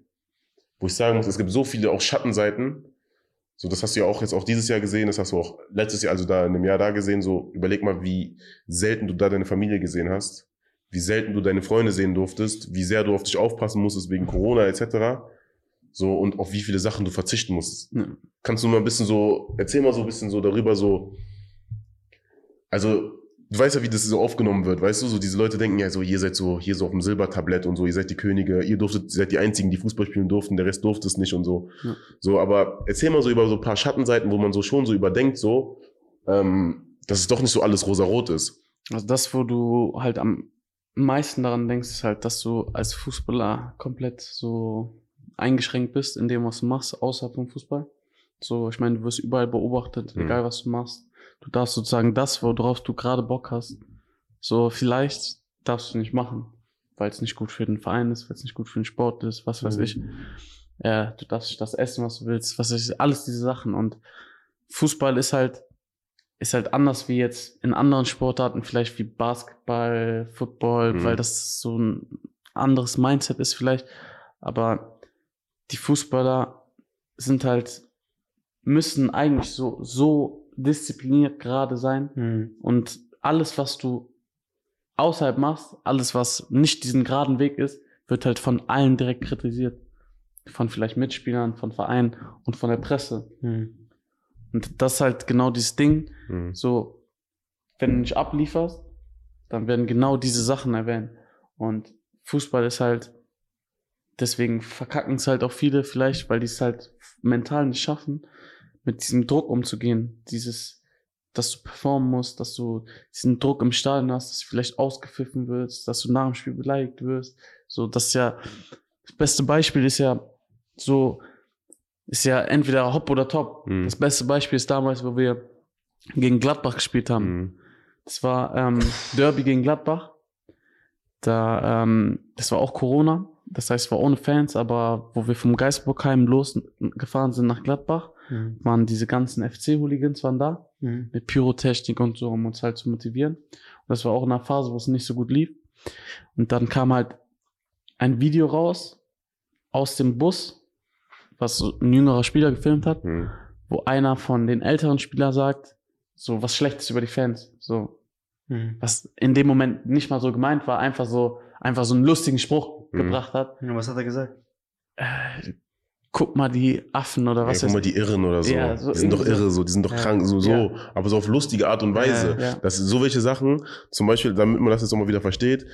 Wo ich sagen muss, es gibt so viele auch Schattenseiten. So, das hast du ja auch jetzt auch dieses Jahr gesehen, das hast du auch letztes Jahr, also da in dem Jahr da gesehen. So, überleg mal, wie selten du da deine Familie gesehen hast, wie selten du deine Freunde sehen durftest, wie sehr du auf dich aufpassen musstest wegen Corona etc. So, und auf wie viele Sachen du verzichten musstest. Ja. Kannst du mal ein bisschen so, erzähl mal so ein bisschen so darüber, so, also, du weißt ja, wie das so aufgenommen wird, weißt du, so diese Leute denken ja so, ihr seid so, hier so auf dem Silbertablett und so, ihr seid die Könige, ihr durftet, ihr seid die einzigen, die Fußball spielen durften, der Rest durfte es nicht und so. Ja. So, aber erzähl mal so über so ein paar Schattenseiten, wo man so schon so überdenkt, so, ähm, dass es doch nicht so alles rosarot ist. Also das, wo du halt am meisten daran denkst, ist halt, dass du als Fußballer komplett so eingeschränkt bist in dem, was du machst, außerhalb vom Fußball. So, ich meine, du wirst überall beobachtet, Mhm. egal was du machst. Du darfst sozusagen das, worauf du gerade Bock hast, so vielleicht darfst du nicht machen, weil es nicht gut für den Verein ist, weil es nicht gut für den Sport ist, was weiß Mhm. ich. Ja, du darfst nicht das essen, was du willst, was weiß ich, alles diese Sachen. Und Fußball ist halt, ist halt anders wie jetzt in anderen Sportarten, vielleicht wie Basketball, Football, Mhm. weil das so ein anderes Mindset ist vielleicht. Aber die Fußballer sind halt, müssen eigentlich so, so diszipliniert gerade sein. Mhm. Und alles, was du außerhalb machst, alles, was nicht diesen geraden Weg ist, wird halt von allen direkt kritisiert. Von vielleicht Mitspielern, von Vereinen und von der Presse. Mhm. Und das ist halt genau dieses Ding. Mhm. So, wenn du nicht ablieferst, dann werden genau diese Sachen erwähnt. Und Fußball ist halt, deswegen verkacken es halt auch viele vielleicht, weil die es halt mental nicht schaffen, mit diesem Druck umzugehen. Dieses, dass du performen musst, dass du diesen Druck im Stadion hast, dass du vielleicht ausgepfiffen wirst, dass du nach dem Spiel beleidigt wirst. So, das ist ja, das beste Beispiel ist ja so, ist ja entweder hopp oder top. Mhm. Das beste Beispiel ist damals, wo wir gegen Gladbach gespielt haben. Mhm. Das war ähm, Derby gegen Gladbach. Da, ähm, das war auch Corona. Das heißt, war ohne Fans, aber wo wir vom Geisburgheim losgefahren sind nach Gladbach, Mhm. waren diese ganzen FC-Hooligans waren da Mhm. mit Pyrotechnik und so, um uns halt zu motivieren. Und das war auch in einer Phase, wo es nicht so gut lief. Und dann kam halt ein Video raus aus dem Bus, was ein jüngerer Spieler gefilmt hat, Hm. wo einer von den älteren Spielern sagt, so was Schlechtes über die Fans. So, Mhm. was in dem Moment nicht mal so gemeint war, einfach so, einfach so einen lustigen Spruch Mhm. gebracht hat. Ja, was hat er gesagt? Äh, guck mal die Affen oder was ja, guck mal, die Irren oder so. Ja, so die sind doch irre, so, die sind doch Ja. krank, so, so. Ja. Aber so auf lustige Art und Weise. Ja, ja. Das sind so welche Sachen, zum Beispiel, damit man das jetzt auch mal wieder versteht,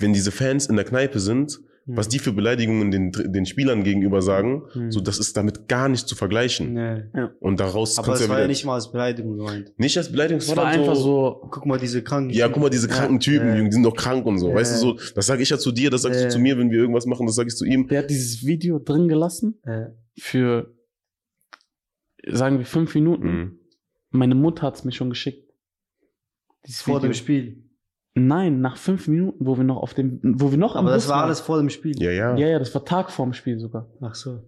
wenn diese Fans in der Kneipe sind, Mhm. was die für Beleidigungen den, den Spielern gegenüber sagen, Mhm. so das ist damit gar nicht zu vergleichen. Nee. Und daraus Aber das du war ja ja nicht mal als Beleidigung gemeint. nicht als Beleidigung, es Es war dann einfach so, Guck mal, diese kranken. Ja, guck mal, diese Ja. kranken Typen, Ja. Junge, die sind doch krank und so. Ja. Weißt du so, das sage ich ja zu dir, das sagst Ja. du zu mir, wenn wir irgendwas machen, das sage ich zu ihm. der hat dieses Video drin gelassen für, sagen wir, fünf Minuten. Mhm. Meine Mutter hat es mir schon geschickt. Dieses vor Video. dem Spiel. Nein, nach fünf Minuten, wo wir noch auf dem, wo wir noch Aber das Bus war waren. alles vor dem Spiel. Ja, ja. Ja, ja, das war Tag vorm Spiel sogar. Ach so.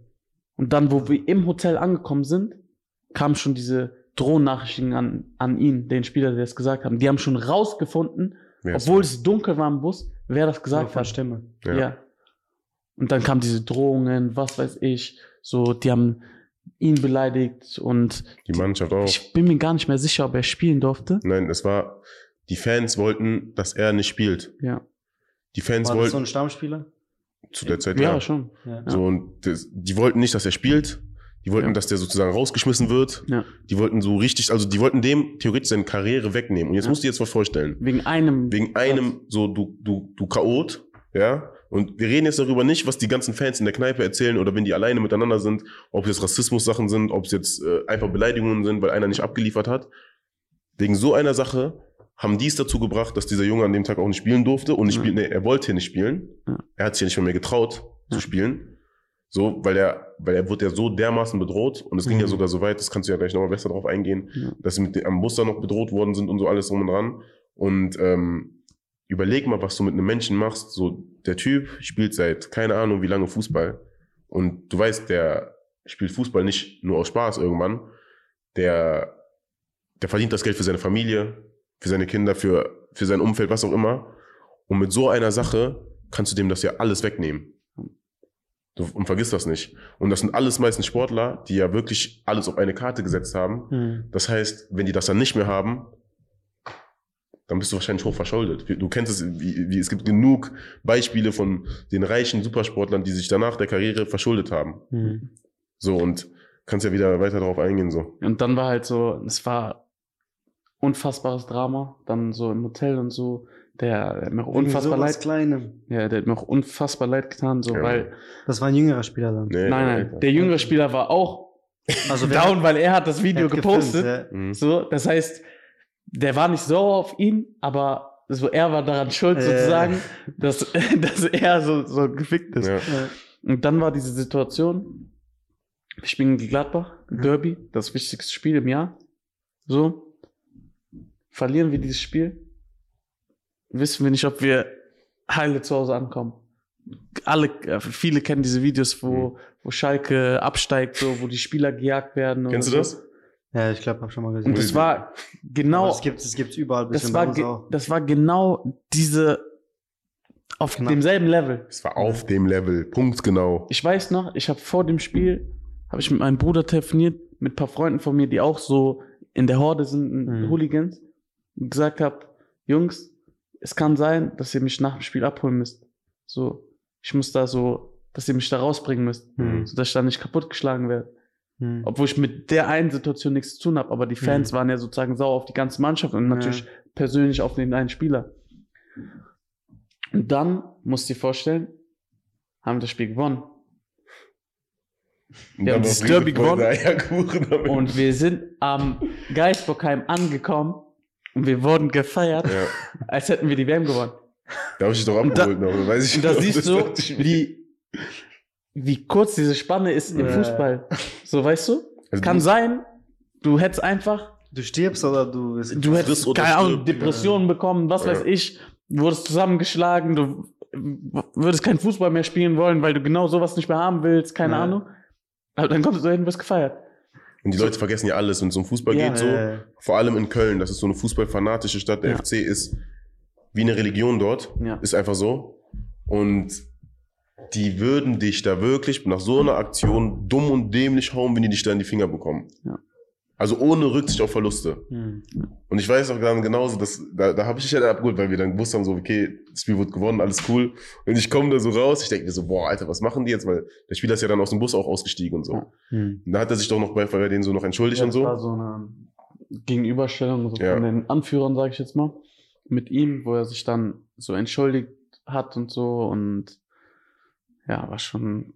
Und dann, wo wir im Hotel angekommen sind, kamen schon diese Drohnennachrichten an, an ihn, den Spieler, der das gesagt haben. Die haben schon rausgefunden, Wer ist obwohl es dunkel war im Bus, wer das gesagt von hat. Stimme. Ja. Ja. Und dann kamen diese Drohungen, was weiß ich, so, die haben ihn beleidigt und Die Mannschaft auch. ich bin mir gar nicht mehr sicher, ob er spielen durfte. Nein, es war, die Fans wollten, dass er nicht spielt. Ja. Die Fans War das so wollten, ein Stammspieler? zu der Zeit, Ja, ja. schon. Ja. So, und das, die wollten nicht, dass er spielt. Die wollten, Ja. dass der sozusagen rausgeschmissen wird. Ja. Die wollten so richtig, also die wollten dem theoretisch seine Karriere wegnehmen. Und jetzt Ja. musst du dir jetzt was vorstellen. Wegen einem. Wegen einem, so, du, du, du Chaot, ja. Und wir reden jetzt darüber nicht, was die ganzen Fans in der Kneipe erzählen oder wenn die alleine miteinander sind, ob es Rassismus-Sachen sind, ob es jetzt äh, einfach Beleidigungen sind, weil einer nicht abgeliefert hat. Wegen so einer Sache haben die es dazu gebracht, dass dieser Junge an dem Tag auch nicht spielen durfte und nicht Ja. spielen, nee, er wollte nicht spielen. Ja. Er hat sich ja nicht mehr, getraut Ja. zu spielen. So, weil er, weil er wurde ja so dermaßen bedroht und es ging ja Mhm. sogar so weit, das kannst du ja gleich nochmal besser drauf eingehen, dass sie mit dem, am Muster noch bedroht worden sind und so alles drum und dran. Und ähm, überleg mal, was du mit einem Menschen machst. So, der Typ spielt seit keine Ahnung wie lange Fußball. Und du weißt, der spielt Fußball nicht nur aus Spaß irgendwann. Der, der verdient das Geld für seine Familie, für seine Kinder, für, für sein Umfeld, was auch immer. Und mit so einer Sache kannst du dem das ja alles wegnehmen. Du, und vergiss das nicht. Und das sind alles meistens Sportler, die ja wirklich alles auf eine Karte gesetzt haben. Hm. Das heißt, wenn die das dann nicht mehr haben, dann bist du wahrscheinlich hoch verschuldet. Du kennst es, wie, wie, es gibt genug Beispiele von den reichen Supersportlern, die sich danach der Karriere verschuldet haben. Hm. So, und kannst ja wieder weiter darauf eingehen, so. Und dann war halt so, es war unfassbares Drama. Dann so im Hotel und so. Der, der hat mir auch unfassbar leid. Kleinem. Ja, der hat mir auch unfassbar leid getan, so, Ja. weil, Das war ein jüngerer Spieler dann. Nee, nein, nein, der jüngere Spieler war auch Also down, weil er hat das Video hat gepostet. gefilmt, ja. Mhm. So, das heißt, der war nicht sauer auf ihn, aber so er war daran schuld, Äh. sozusagen, dass, dass er so, so gefickt ist. Ja. Und dann war diese Situation, wir spielen gegen Gladbach, Derby, das wichtigste Spiel im Jahr. So, verlieren wir dieses Spiel, wissen wir nicht, ob wir heile zu Hause ankommen. Alle, äh, viele kennen diese Videos, wo, wo Schalke absteigt, so, wo die Spieler gejagt werden. Kennst du so. das? Ja, ich glaube, hab schon mal gesehen. Und das war genau, Aber Es gibt es gibt's überall. das bisschen war, bei uns ge auch. das war genau diese, auf Genau. demselben Level. Es war auf dem Level. Punkt genau. Ich weiß noch, ich habe vor dem Spiel, habe ich mit meinem Bruder telefoniert, mit ein paar Freunden von mir, die auch so in der Horde sind, Mhm. Hooligans, gesagt habe, Jungs, es kann sein, dass ihr mich nach dem Spiel abholen müsst. So, ich muss da so, dass ihr mich da rausbringen müsst, Hm. so dass ich da nicht kaputtgeschlagen werde. Hm. Obwohl ich mit der einen Situation nichts zu tun habe, aber die Fans Mhm. waren ja sozusagen sauer auf die ganze Mannschaft und Ja. natürlich persönlich auf den einen Spieler. Und dann, musst du dir vorstellen, haben wir das Spiel gewonnen. Und Ja, und noch das Derby gewonnen. Und wir sind am Geisbockheim angekommen und wir wurden gefeiert, ja. als hätten wir die WM gewonnen. Da habe ich dich doch Und da- abgeholt noch. Weiß ich Und da noch. siehst Das du, wie, wie kurz diese Spanne ist im Ja. Fußball. So, weißt du? Also Kann du- sein, du hättest einfach, Du stirbst oder du. du hättest, keine Ahnung. Depressionen bekommen, was Ja. weiß ich, wurdest zusammengeschlagen, du würdest keinen Fußball mehr spielen wollen, weil du genau sowas nicht mehr haben willst, keine Ja. Ahnung. Aber dann kommst du dahin und wirst gefeiert. Und die Leute vergessen ja alles, wenn es um Fußball Ja, geht, so. äh, Vor allem in Köln, das ist so eine fußballfanatische Stadt. Der Ja. FC ist wie eine Religion dort. Ja. Ist einfach so. Und die würden dich da wirklich nach so einer Aktion dumm und dämlich hauen, wenn die dich da in die Finger bekommen. Ja. Also ohne Rücksicht auf Verluste. hm. Und ich weiß auch dann genauso, dass, da, da habe ich dich ja dann abgeholt, weil wir dann gewusst haben, so, okay, das Spiel wurde gewonnen, alles cool. Und ich komme da so raus, ich denke mir so, boah, Alter, was machen die jetzt? Weil der Spieler ist ja dann aus dem Bus auch ausgestiegen und so. Ja. Hm. Und da hat er sich doch noch bei, bei denen so noch entschuldigt Ja, und das so. war so eine Gegenüberstellung so Ja. von den Anführern, sage ich jetzt mal, mit ihm, wo er sich dann so entschuldigt hat und so und ja, war schon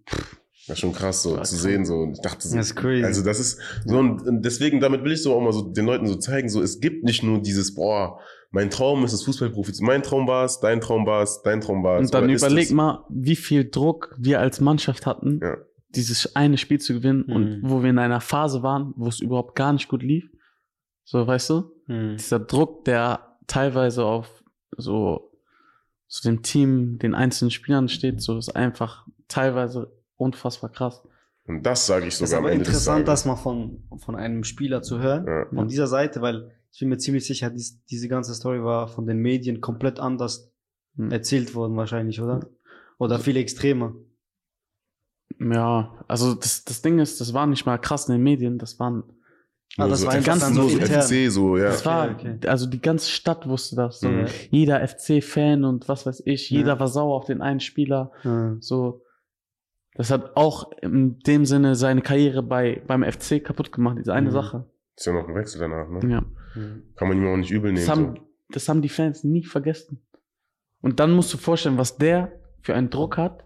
Das ist schon krass, so zu sehen, so. Und ich dachte so, Das ist crazy. also das ist so, und deswegen, damit will ich so auch mal so den Leuten so zeigen, so, es gibt nicht nur dieses, boah, mein Traum ist es, Fußballprofi zu Mein Traum war es, dein Traum war es, dein Traum war es. Und dann überleg mal, wie viel Druck wir als Mannschaft hatten, Ja. dieses eine Spiel zu gewinnen Mhm. und wo wir in einer Phase waren, wo es überhaupt gar nicht gut lief. So, weißt du? Hm. Dieser Druck, der teilweise auf so, so dem Team, den einzelnen Spielern steht, so ist einfach teilweise unfassbar krass. Und das sage ich Das ist sogar am aber Ende des interessant, das mal von, von einem Spieler zu hören. Ja. Von dieser Seite, weil ich bin mir ziemlich sicher, dies, diese ganze Story war von den Medien komplett anders Hm. erzählt worden, wahrscheinlich, oder? Oder viel extremer. Ja, also das, das Ding ist, das war nicht mal krass in den Medien, das waren, Ah, das so war einfach dann so. FC, so, ja. das war, okay. also die ganze Stadt wusste das. So. Mhm. Jeder FC-Fan und was weiß ich, Ja. jeder war sauer auf den einen Spieler. Ja. So, das hat auch in dem Sinne seine Karriere bei, beim FC kaputt gemacht, diese eine Mhm. Sache. Ist ja noch ein Wechsel danach, ne? Ja. Kann man ihm auch nicht übel nehmen. Das haben, so. das haben die Fans nie vergessen. Und dann musst du vorstellen, was der für einen Druck hat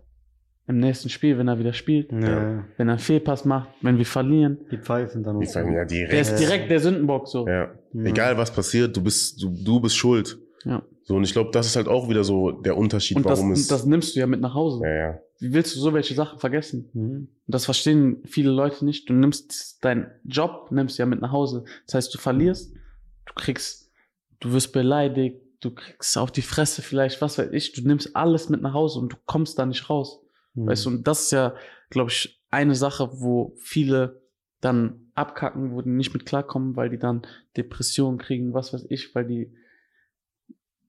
im nächsten Spiel, wenn er wieder spielt, Ja. wenn er einen Fehlpass macht, wenn wir verlieren. Die pfeifen dann Die ja Der ist direkt der Sündenbock so. Ja. Ja. Egal was passiert, du bist, du, du bist schuld. Ja. So, und ich glaube, das ist halt auch wieder so der Unterschied, Und das, warum es. das nimmst du ja mit nach Hause. ja, ja. Wie willst du so welche Sachen vergessen? Mhm. Und das verstehen viele Leute nicht. Du nimmst deinen Job, nimmst ja mit nach Hause. Das heißt, du verlierst, du kriegst, du wirst beleidigt, du kriegst auf die Fresse vielleicht, was weiß ich. Du nimmst alles mit nach Hause und du kommst da nicht raus. Mhm. Weißt du, und das ist ja, glaube ich, eine Sache, wo viele dann abkacken, wo die nicht mit klarkommen, weil die dann Depressionen kriegen, was weiß ich, weil die,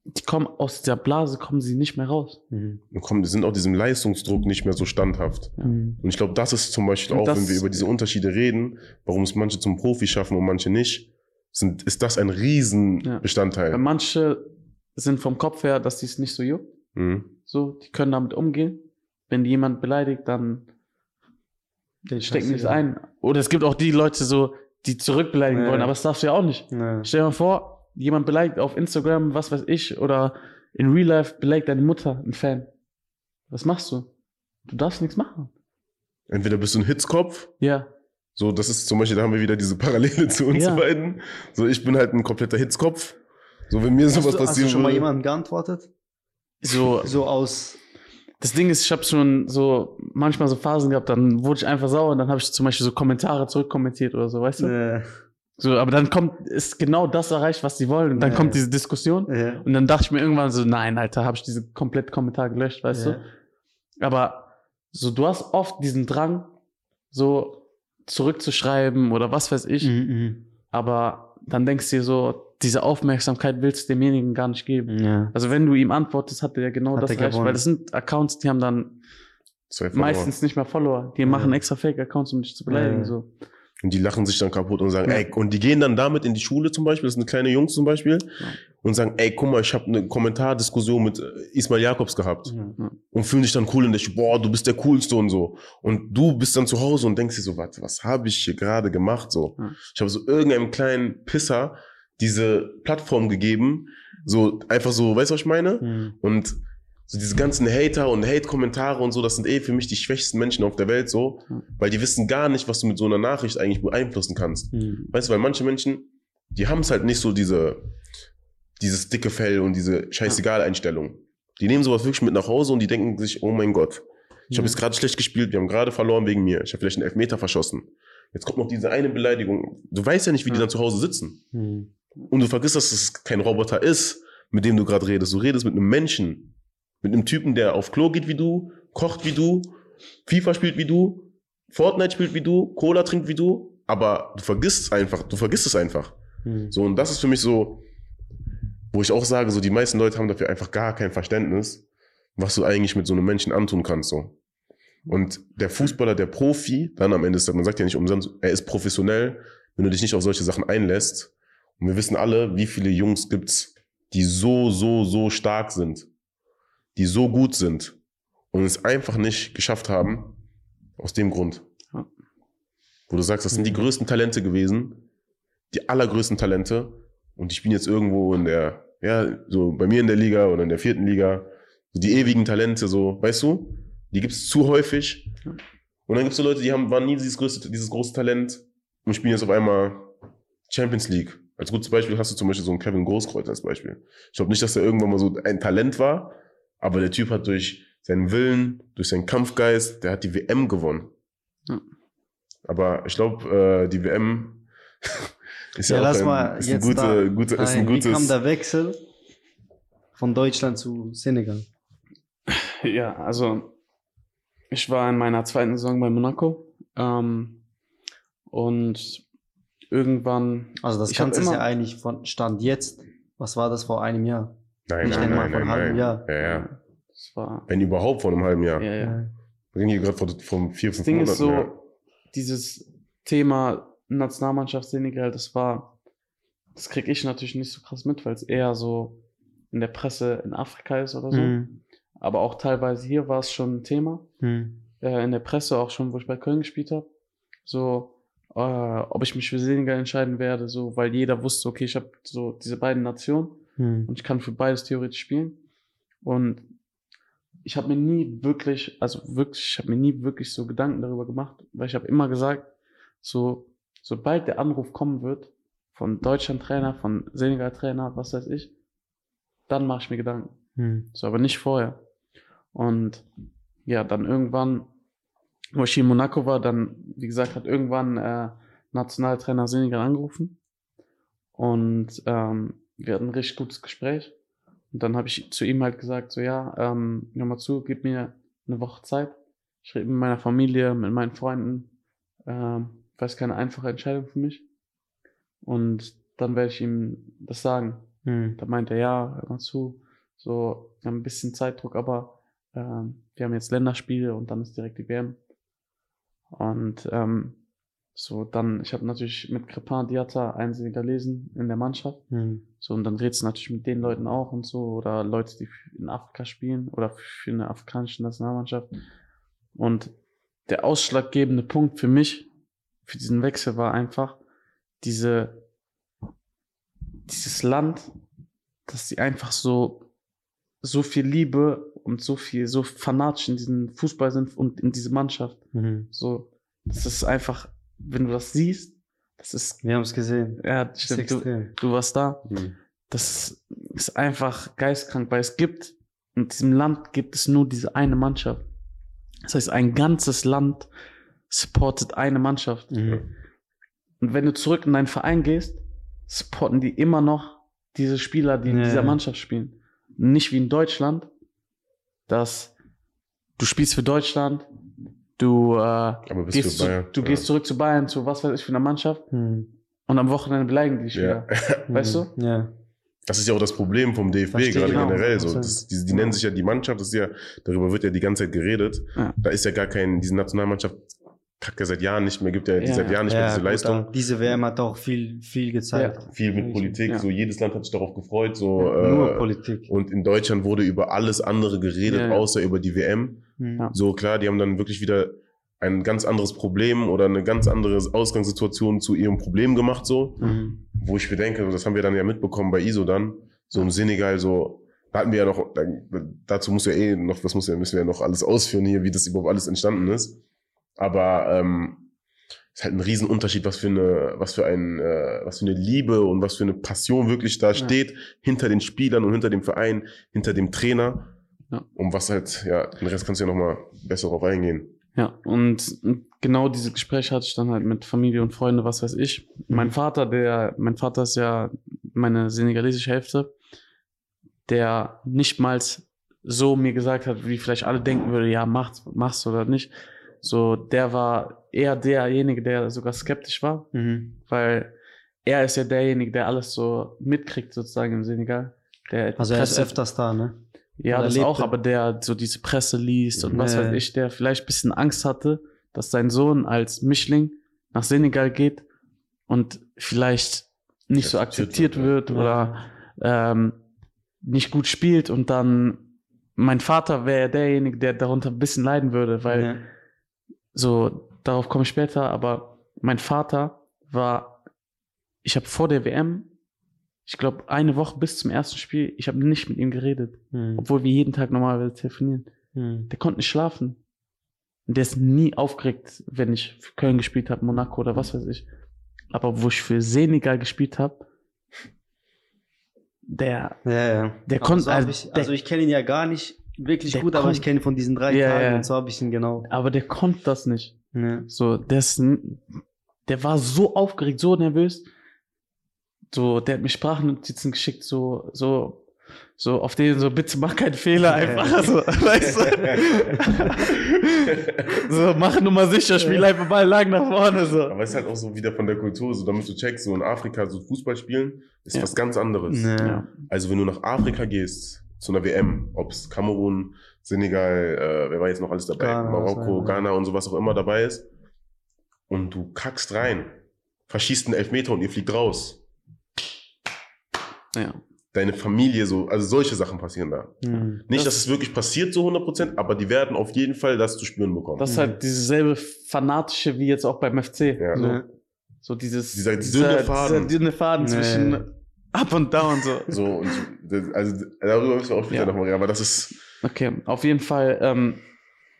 die kommen aus der Blase, kommen sie nicht mehr raus. Mhm. Und kommen, die sind auch diesem Leistungsdruck nicht mehr so standhaft. Mhm. Und ich glaube, das ist zum Beispiel auch, das- wenn wir über diese Unterschiede reden, warum es manche zum Profi schaffen und manche nicht, sind, ist das ein Ja. Riesenbestandteil. Weil manche sind vom Kopf her, dass die es nicht so juckt. Mhm. So, die können damit umgehen. Wenn die jemand beleidigt, dann Den stecken die es ein. Oder es gibt auch die Leute so, die zurückbeleidigen Ja. wollen, aber das darfst du ja auch nicht. Ja. Stell dir mal vor, jemand beleidigt auf Instagram, was weiß ich, oder in Real Life beleidigt deine Mutter, ein Fan. Was machst du? Du darfst nichts machen. Entweder bist du ein Hitzkopf, Ja. so, das ist zum Beispiel, da haben wir wieder diese Parallele zu uns Ja. beiden. So, ich bin halt ein kompletter Hitzkopf. So, wenn mir Hast, sowas du, hast du schon mal jemandem geantwortet? So, So aus. das Ding ist, ich habe schon so manchmal so Phasen gehabt, dann wurde ich einfach sauer und dann habe ich zum Beispiel so Kommentare zurückkommentiert oder so, weißt du? Äh, So, aber dann kommt, ist genau das erreicht, was sie wollen. Und dann Ja. kommt diese Diskussion. ja. Und dann dachte ich mir irgendwann so, nein, Alter, habe ich diese komplett Kommentar gelöscht, weißt ja. du? Aber so, du hast oft diesen Drang, so zurückzuschreiben oder was weiß ich. Mhm, Aber dann denkst du dir so, diese Aufmerksamkeit willst du demjenigen gar nicht geben. mhm. ja. Also wenn du ihm antwortest, hat er ja genau Hat das er erreicht. gewonnen. Weil das sind Accounts, die haben dann meistens nicht mehr Follower. Die Ja. machen extra Fake-Accounts, um dich zu beleidigen. Ja. So. Und die lachen sich dann kaputt und sagen, Ja. ey, und die gehen dann damit in die Schule zum Beispiel, das sind kleine Jungs zum Beispiel, Ja. und sagen, ey, guck mal, ich habe eine Kommentardiskussion mit äh, Ismail Jakobs gehabt. Ja. Und fühlen sich dann cool und ich, boah, du bist der Coolste und so. Und du bist dann zu Hause und denkst dir so, was, was habe ich hier gerade gemacht? So. Ich habe so irgendeinem kleinen Pisser diese Plattform gegeben, so einfach so, weißt du, was ich meine? Mhm. Und so diese ganzen Hater und Hate-Kommentare und so, das sind eh für mich die schwächsten Menschen auf der Welt so, weil die wissen gar nicht, was du mit so einer Nachricht eigentlich beeinflussen kannst. Mhm. Weißt du, weil manche Menschen, die haben es halt nicht so diese, dieses dicke Fell und diese scheißegal-Einstellung. Die nehmen sowas wirklich mit nach Hause und die denken sich, oh mein Gott, ich habe jetzt gerade schlecht gespielt, wir haben gerade verloren wegen mir, ich habe vielleicht einen Elfmeter verschossen. Jetzt kommt noch diese eine Beleidigung. Du weißt ja nicht, wie die dann zu Hause sitzen. Mhm. Und du vergisst, dass es kein Roboter ist, mit dem du gerade redest. Du redest mit einem Menschen. Mit einem Typen, der auf Klo geht wie du, kocht wie du, FIFA spielt wie du, Fortnite spielt wie du, Cola trinkt wie du, aber du vergisst es einfach, du vergisst es einfach. Hm. So, und das ist für mich so, wo ich auch sage, so die meisten Leute haben dafür einfach gar kein Verständnis, was du eigentlich mit so einem Menschen antun kannst, so. Und der Fußballer, der Profi, dann am Ende ist, man sagt ja nicht umsonst, er ist professionell, wenn du dich nicht auf solche Sachen einlässt. Und wir wissen alle, wie viele Jungs gibt's, die so, so, so stark sind, die so gut sind und es einfach nicht geschafft haben, aus dem Grund. Ja. Wo du sagst, das sind die Mhm. größten Talente gewesen, die allergrößten Talente und die spielen jetzt irgendwo in der, ja, so bei mir in der Liga oder in der vierten Liga, so die ewigen Talente, so, weißt du? Die gibt's zu häufig. Ja. Und dann gibt's so Leute, die haben, waren nie dieses, größte, dieses große Talent und spielen jetzt auf einmal Champions League. Als gutes Beispiel hast du zum Beispiel so einen Kevin Großkreuz als Beispiel. Ich glaube nicht, dass er irgendwann mal so ein Talent war, aber der Typ hat durch seinen Willen, durch seinen Kampfgeist, der hat die WM gewonnen. Ja. Aber ich glaube, äh, die WM ist ja, Ja, auch lass ein, mal ist ein, jetzt gute, da gute, ist ein Nein, Wie kam gutes. der Wechsel von Deutschland zu Senegal? Ja, also ich war in meiner zweiten Saison bei Monaco ähm, und irgendwann, Also das Ganze ist ja eigentlich von Stand jetzt. Was war das vor einem Jahr? Nein, Ich nein, denke mal nein, von nein, einem halben nein. Jahr. Ja, ja. das war, Wenn überhaupt vor einem halben Jahr. ja, ja. Wir reden hier gerade von, von vier, Das fünf Ding Monaten. ist so, ja. dieses Thema Nationalmannschaft Senegal, das war, das kriege ich natürlich nicht so krass mit, weil es eher so in der Presse in Afrika ist oder so. Hm. Aber auch teilweise hier war es schon ein Thema. Hm. äh, in der Presse, auch schon, wo ich bei Köln gespielt habe, so, äh, ob ich mich für Senegal entscheiden werde, so, weil jeder wusste, okay, ich habe so diese beiden Nationen Hm. und ich kann für beides theoretisch spielen. Und ich habe mir nie wirklich, also wirklich, ich habe mir nie wirklich so Gedanken darüber gemacht, weil ich habe immer gesagt, so, sobald der Anruf kommen wird, von Deutschland-Trainer, von Senegal-Trainer, was weiß ich, dann mache ich mir Gedanken. Hm. So, aber nicht vorher. Und ja, dann irgendwann, wo ich in Monaco war, dann, wie gesagt, hat irgendwann äh, Nationaltrainer Senegal angerufen. Und ähm, wir hatten ein richtig gutes Gespräch. Und dann habe ich zu ihm halt gesagt, so ja, ähm, hör mal zu, gib mir eine Woche Zeit. Ich rede mit meiner Familie, mit meinen Freunden. Ähm, weil es keine einfache Entscheidung für mich. Und dann werde ich ihm das sagen. Hm. Da meinte er, ja, hör mal zu, so, wir haben ein bisschen Zeitdruck, aber ähm, wir haben jetzt Länderspiele und dann ist direkt die WM. Und ähm, so, dann, ich habe natürlich mit Crepin Diatta einen Senegalesen in der Mannschaft. Hm. So, und dann redest du natürlich mit den Leuten auch und so, oder Leute, die in Afrika spielen oder für eine afrikanische Nationalmannschaft. Und der ausschlaggebende Punkt für mich, für diesen Wechsel war einfach diese, dieses Land, dass sie einfach so, so viel Liebe und so viel, so fanatisch in diesen Fußball sind und in diese Mannschaft. Hm. So, das ist einfach, wenn du das siehst, das ist, Wir haben es gesehen. ja, stimmt, du, du warst da. Hm. Das ist einfach geistkrank, weil es gibt, in diesem Land gibt es nur diese eine Mannschaft. Das heißt, ein ganzes Land supportet eine Mannschaft. Hm. Und wenn du zurück in deinen Verein gehst, supporten die immer noch diese Spieler, die in Ja, dieser. Mannschaft spielen. Nicht wie in Deutschland, dass du spielst für Deutschland, du, äh, gehst, für zu, du ja. gehst zurück zu Bayern, zu was weiß ich für einer Mannschaft Hm. und am Wochenende beleidigen die dich Ja. wieder. Weißt du? Ja. Das ist ja auch das Problem vom DFB, Verstehe gerade genau, generell. So. 100%. Das, die, die nennen sich ja die Mannschaft, das ist ja, darüber wird ja die ganze Zeit geredet. Ja. Da ist ja gar kein, diese Nationalmannschaft kackt ja seit Jahren nicht mehr, gibt ja, die Ja. seit Jahren nicht mehr diese gut, Leistung. Diese WM hat auch viel, viel gezeigt. Viel mit Politik, Ja. so jedes Land hat sich darauf gefreut, so, Nur äh, Politik. und in Deutschland wurde über alles andere geredet, außer über die WM. Hm. Ja. So klar, die haben dann wirklich wieder ein ganz anderes Problem oder eine ganz andere Ausgangssituation zu ihrem Problem gemacht, so. Hm. wo ich mir denke, das haben wir dann ja mitbekommen bei ISO dann, so im Senegal, so, da hatten wir ja noch, da, dazu muss ja eh noch, das muss ja, müssen wir ja noch alles ausführen hier, wie das überhaupt alles entstanden ist. Aber ähm, ist halt ein Riesenunterschied, was für eine, was für ein, äh, was für eine Liebe und was für eine Passion wirklich da steht hinter den Spielern und hinter dem Verein, hinter dem Trainer. Ja. Und was halt, ja, den Rest kannst du ja nochmal besser drauf eingehen. Ja, und genau diese Gespräche hatte ich dann halt mit Familie und Freunde, was weiß ich. Mein Vater, der, mein Vater ist ja meine senegalesische Hälfte, der nicht mal so mir gesagt hat, wie vielleicht alle denken würde, ja, mach's, mach's oder nicht. So, der war eher derjenige, der sogar skeptisch war, Mhm. weil er ist ja derjenige, der alles so mitkriegt, sozusagen im Senegal. Der Also er ist öfters da, ne? Ja, das lebt auch, er? aber der so diese Presse liest und was Nee. weiß ich, der vielleicht ein bisschen Angst hatte, dass sein Sohn als Mischling nach Senegal geht und vielleicht nicht so Akzeptiert wird, wird oder ähm, nicht gut spielt und dann mein Vater wäre derjenige, der darunter ein bisschen leiden würde, weil ja. so, darauf komme ich später, aber mein Vater war, ich habe vor der WM, ich glaube, eine Woche bis zum ersten Spiel, ich habe nicht mit ihm geredet, Mhm. obwohl wir jeden Tag normalerweise telefonieren. Mhm. Der konnte nicht schlafen. Und der ist nie aufgeregt, wenn ich für Köln gespielt habe, Monaco oder was weiß ich. Aber wo ich für Senegal gespielt habe, der, Ja, ja. Der konnte- so also ich, also ich kenne ihn ja gar nicht wirklich gut, aber ich kenne ihn von diesen drei Ja, Tagen ja. und so habe ich ihn genau. aber der konnte das nicht. So, der ist, der war so aufgeregt, so nervös. So, der hat mir Sprachnotizen geschickt, so, so, so auf denen so, bitte mach keinen Fehler einfach, so, weißt du? so, mach nur mal sicher, spiel einfach Ball lang nach vorne, so. Aber es ist halt auch so wieder von der Kultur, so damit du checkst, so in Afrika so Fußball spielen, ist Ja. was ganz anderes. Ja. Ja. Also wenn du nach Afrika gehst, zu einer WM, ob es Kamerun, Senegal, äh, wer war jetzt noch alles dabei, Ghana, Marokko, war- Ghana und so was auch immer dabei ist, und du kackst rein, verschießt einen Elfmeter und ihr fliegt raus. Ja. Deine Familie, so, also solche Sachen passieren da. Mhm. Nicht, Das- dass es wirklich passiert, so 100%, aber die werden auf jeden Fall das zu spüren bekommen. Das ist halt dieses selbe fanatische wie jetzt auch beim FC. Ja. So, Ja. so dieses, Dieser dünne Faden. Dieser dünne Faden Nee. zwischen up und down, so. so, und das, also darüber müssen wir auch später Ja. nochmal reden, aber das ist, Okay, auf jeden Fall ähm,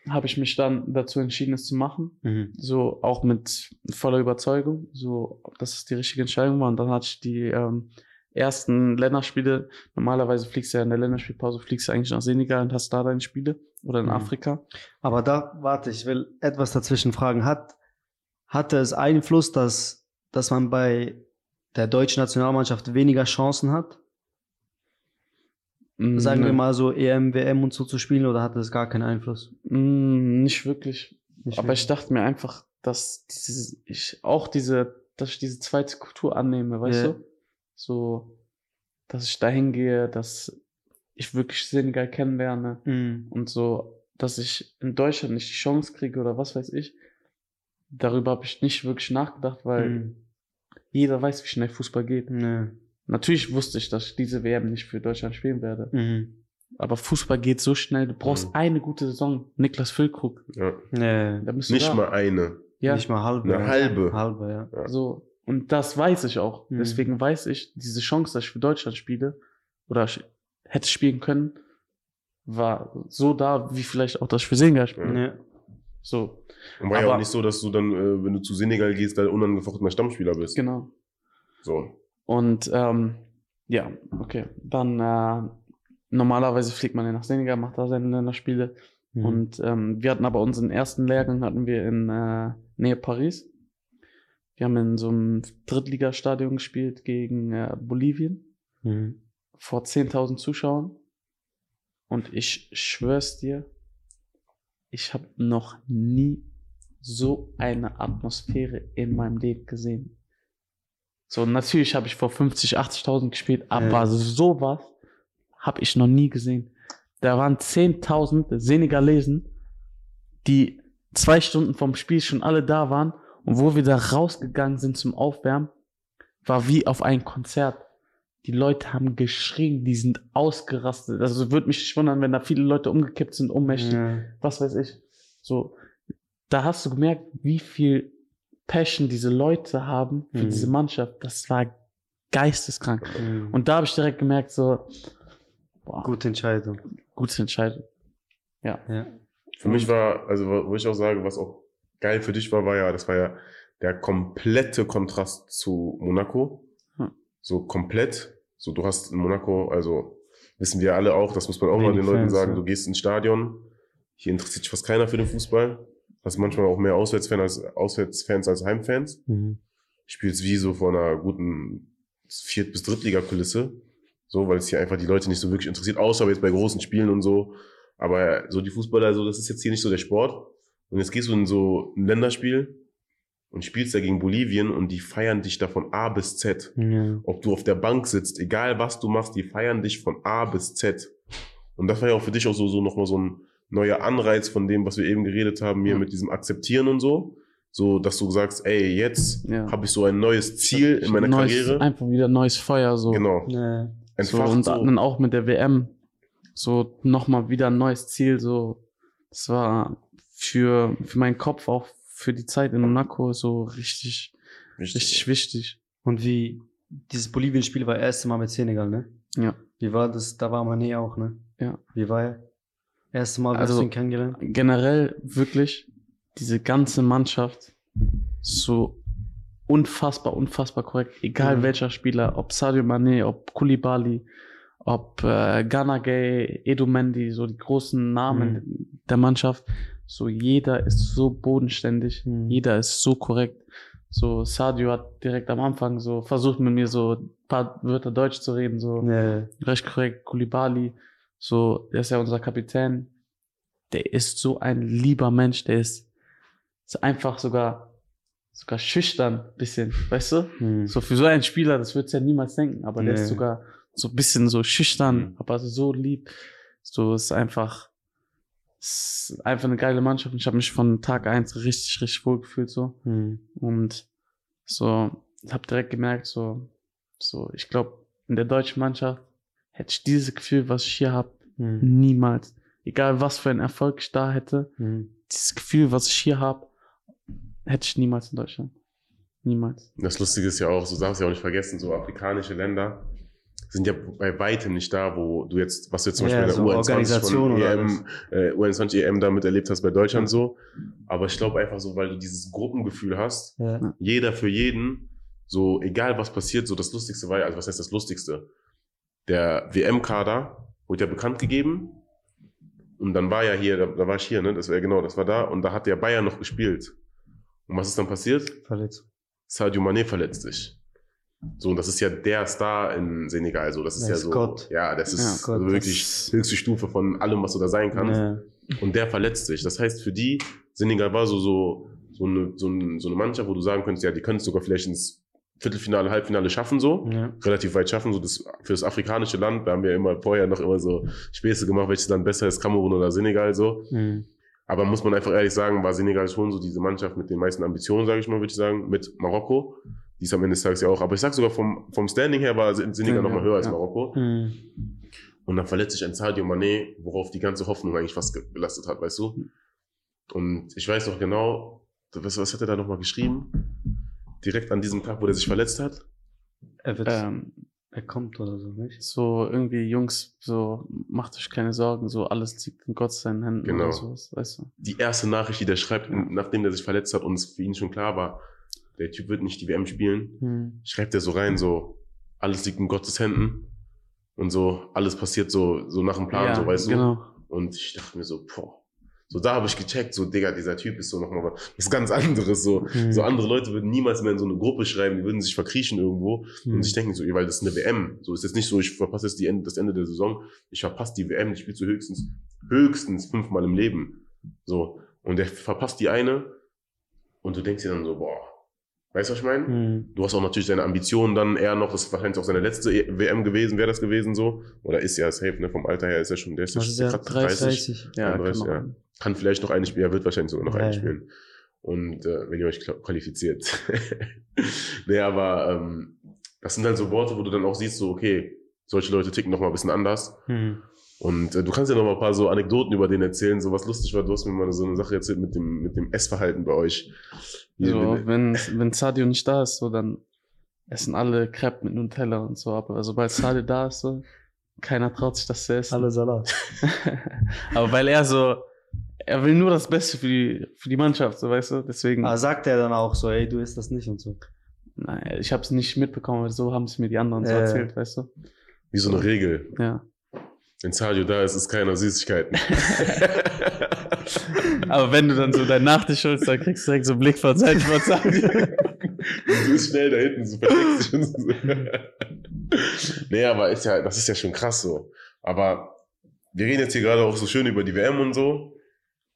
habe ich mich dann dazu entschieden, es zu machen. Mhm. So auch mit voller Überzeugung, so dass es die richtige Entscheidung war. Und dann hatte ich die ähm, ersten Länderspiele. Normalerweise fliegst du ja in der Länderspielpause, fliegst du eigentlich nach Senegal und hast da deine Spiele oder in Mhm. Afrika. Aber da, warte, ich will etwas dazwischen fragen. Hat, hatte es Einfluss, dass, dass man bei der deutschen Nationalmannschaft weniger Chancen hat? Sagen Mm, wir mal so EM, WM und so zu spielen oder hatte es gar keinen Einfluss? mm, nicht wirklich. Nicht Aber ich dachte mir einfach, dass diese, ich auch diese, dass ich diese zweite Kultur annehme, weißt Ja. du? So, dass ich dahin gehe, dass ich wirklich Senegal kennenlerne. Mhm. und so, dass ich in Deutschland nicht die Chance kriege oder was weiß ich. Darüber habe ich nicht wirklich nachgedacht, weil Mhm. jeder weiß, wie schnell Fußball geht. Nee. Natürlich wusste ich, dass ich diese WM nicht für Deutschland spielen werde. Mhm. Aber Fußball geht so schnell. Du brauchst Mhm. eine gute Saison. Niklas Füllkrug. ja, Nee. Da bist du nicht da. mal eine. Ja, Nicht mal halbe. Eine ja. halbe. Halbe, ja. so. Und das weiß ich auch. Mhm. Deswegen weiß ich, diese Chance, dass ich für Deutschland spiele oder sch- hätte spielen können, war so da, wie vielleicht auch, dass ich für Senegal spiele. Nee. So, Und war ja Aber- auch nicht so, dass du dann, äh, wenn du zu Senegal gehst, da unangefochtener Stammspieler bist. genau. So. Und ähm, ja, okay. Dann äh, normalerweise fliegt man ja nach Senegal, macht da seine Länderspiele. Mhm. Und ähm, wir hatten aber unseren ersten Lehrgang hatten wir in äh, Nähe Paris. Wir haben in so einem Drittligastadion gespielt gegen äh, Bolivien Mhm. vor 10.000 Zuschauern. Und ich schwör's dir, ich habe noch nie so eine Atmosphäre in meinem Leben gesehen. So, natürlich habe ich vor 50, 80.000 gespielt, aber Ja. sowas habe ich noch nie gesehen. Da waren 10.000 Senegalesen, die zwei Stunden vom Spiel schon alle da waren und wo wir da rausgegangen sind zum Aufwärmen, war wie auf ein Konzert. Die Leute haben geschrien, die sind ausgerastet. Also würde mich nicht wundern, wenn da viele Leute umgekippt sind, ohnmächtig, Ja. was weiß ich. So, da hast du gemerkt, wie viel Passion diese Leute haben für Mhm. diese Mannschaft. Das war geisteskrank. Mhm. Und da habe ich direkt gemerkt, so, boah, Gute Entscheidung. gute Entscheidung. Ja. Ja. Für mich war, also wo ich auch sage, was auch geil für dich war, war ja, das war ja der komplette Kontrast zu Monaco. Hm. So komplett. So, du hast in Monaco, also wissen wir alle auch, das muss man auch mal Wenig den Leuten Fans, sagen, ja. du gehst ins Stadion, hier interessiert sich fast keiner für den Fußball. Hast manchmal auch mehr Auswärtsfans als, Auswärtsfans als Heimfans. Mhm. Spielst wie so vor einer guten Viert- bis Drittliga-Kulisse. So, weil es hier einfach die Leute nicht so wirklich interessiert, außer jetzt bei großen Spielen und so. Aber so die Fußballer, so, das ist jetzt hier nicht so der Sport. Und jetzt gehst du in so ein Länderspiel und spielst da gegen Bolivien und die feiern dich da von A bis Z. Ja. Ob du auf der Bank sitzt, egal was du machst, die feiern dich von A bis Z. Und das war ja auch für dich auch so, so nochmal so ein neuer Anreiz von dem, was wir eben geredet haben, hier Ja. mit diesem Akzeptieren und so. So, dass du sagst, ey, jetzt Ja. habe ich so ein neues Ziel in meiner neues, Karriere. Einfach wieder neues Feuer, so. Genau. Ja. so und so. dann auch mit der WM. So nochmal wieder ein neues Ziel, so. Das war für, für meinen Kopf, auch für die Zeit in Monaco, so richtig, richtig wichtig. Und wie, dieses Bolivien-Spiel war das erste Mal mit Senegal, ne? Ja. Wie war das? Da war Mané auch, ne? Ja. Wie war er? Erste Mal, Also- hast du ihn kennengelernt? generell wirklich diese ganze Mannschaft so unfassbar, unfassbar korrekt. Egal Mhm. welcher Spieler, ob Sadio Mane, ob Koulibaly, ob äh, Ganagay, Edu Mendy, so die großen Namen der Mannschaft. So jeder ist so bodenständig, Mhm. jeder ist so korrekt. So Sadio hat direkt am Anfang so versucht mit mir so ein paar Wörter Deutsch zu reden, so Ja. recht korrekt, Koulibaly, so, der ist ja unser Kapitän. Der ist so ein lieber Mensch, der ist, ist einfach sogar, sogar schüchtern, bisschen, weißt du? Mhm. So für so einen Spieler, das würdest du ja niemals denken, aber der Nee. ist sogar so ein bisschen so schüchtern, Mhm. aber so lieb. So ist einfach, ist einfach eine geile Mannschaft. und Ich habe mich von Tag eins richtig, richtig wohl gefühlt so. Mhm. Und so, habe direkt gemerkt, so, so, ich glaube, in der deutschen Mannschaft hätte ich dieses Gefühl, was ich hier habe, Mhm. niemals. Egal was für einen Erfolg ich da hätte, Mhm. dieses Gefühl, was ich hier habe, hätte ich niemals in Deutschland. Niemals. Das Lustige ist ja auch, so darfst du ja auch nicht vergessen, so afrikanische Länder sind ja bei weitem nicht da, wo du jetzt, was du jetzt zum Ja, Beispiel so in der U21 Organisation von oder EM, äh, U21 EM damit erlebt hast bei Deutschland so. Aber ich glaube einfach so, weil du dieses Gruppengefühl hast, Ja. jeder für jeden, so egal was passiert, so das Lustigste war ja, also was heißt das Lustigste? Der WM-Kader wurde ja bekannt gegeben und dann war ja hier, da, da war ich hier, ne, das war ja genau, das war da und da hat der Bayern noch gespielt. Und was ist dann passiert? Verletzt. Sadio Mané verletzt sich. So, und das ist ja der Star in Senegal, so, das ist Der ja ist so, Gott. ja, das ist Ja, Gott, wirklich das- höchste Stufe von allem, was du da sein kannst. Ja. Und der verletzt sich. Das heißt, für die, Senegal war so, so, so eine, so, eine, so eine Mannschaft, wo du sagen könntest, ja, die können es sogar vielleicht ins Viertelfinale, Halbfinale schaffen, so. Ja. Relativ weit schaffen, so das, für das afrikanische Land, da haben wir immer vorher noch immer so Späße gemacht, welches Land besser ist, Kamerun oder Senegal, so. Mhm. Aber muss man einfach ehrlich sagen, war Senegal schon so diese Mannschaft mit den meisten Ambitionen, sage ich mal, würde ich sagen, mit Marokko. Die ist am Ende des Tages ja auch. Aber ich sag sogar vom, vom Standing her war Sen- Senegal Ja, noch mal höher als ja. Marokko. Mhm. Und dann verletzt sich ein Sadio Mané, worauf die ganze Hoffnung eigentlich fast belastet hat, weißt du? Und ich weiß noch genau, was, was hat er da nochmal geschrieben? Direkt an diesem Tag, wo er sich verletzt hat. Er wird, Ähm, er kommt oder so, nicht? so irgendwie, Jungs, so, macht euch keine Sorgen, so, alles liegt in Gott seinen Händen Genau. oder sowas, weißt du? Die erste Nachricht, die der schreibt, Ja. nachdem der sich verletzt hat und es für ihn schon klar war, der Typ wird nicht die WM spielen, Mhm. schreibt er so rein, so, alles liegt in Gottes Händen. Und so, alles passiert so, so nach dem Plan, so, weißt du? genau. Und ich dachte mir so, boah. So, da habe ich gecheckt, so, Digga, dieser Typ ist so nochmal was ganz anderes. So, Mhm. so andere Leute würden niemals mehr in so eine Gruppe schreiben, die würden sich verkriechen irgendwo. Mhm. Und ich denke mir so, weil das ist eine WM. So ist jetzt nicht so, ich verpasse jetzt die Ende, das Ende der Saison. Ich verpasse die WM, die spielst du höchstens, höchstens fünfmal im Leben. So. Und der verpasst die eine. Und du denkst dir dann so, boah. Weißt du, was ich meine? Mhm. Du hast auch natürlich seine Ambitionen dann eher noch, das ist wahrscheinlich auch seine letzte E- WM gewesen, wäre das gewesen so. Oder ist ja safe, ne? Vom Alter her ist er schon, der ist ja er? grad 30? Ja, 31, kann ja. Kann vielleicht noch eine spielen, er wird wahrscheinlich sogar noch Ja, eine ja. spielen. Und äh, wenn ihr euch qualifiziert. nee, aber ähm, das sind halt so Worte, wo du dann auch siehst, so, okay, solche Leute ticken noch mal ein bisschen anders. Mhm. Und äh, du kannst ja noch mal ein paar so Anekdoten über den erzählen, so was lustig war. Du hast mir mal so eine Sache erzählt mit dem, mit dem Essverhalten bei euch. Wie- So, wie- wenn, wenn Sadio nicht da ist, so, dann essen alle Crepe mit Nutella und so, aber sobald Sadio da ist, so, keiner traut sich das zu essen. Alle Salat. aber weil er so, er will nur das Beste für die, für die Mannschaft, so, weißt du, deswegen, Aber sagt er dann auch so, ey, du isst das nicht und so. nein, ich habe es nicht mitbekommen, aber so haben es mir die anderen so Äh. erzählt, weißt du, wie so eine Regel. ja. Wenn Sadio da ist, ist keiner Süßigkeiten. Aber wenn du dann so deinen Nachtisch holst, dann kriegst du direkt so einen Blick von Seite von Sadio. du bist schnell da hinten, so versteckst dich so. nee, aber ist ja, das ist ja schon krass so. Aber wir reden jetzt hier gerade auch so schön über die WM und so.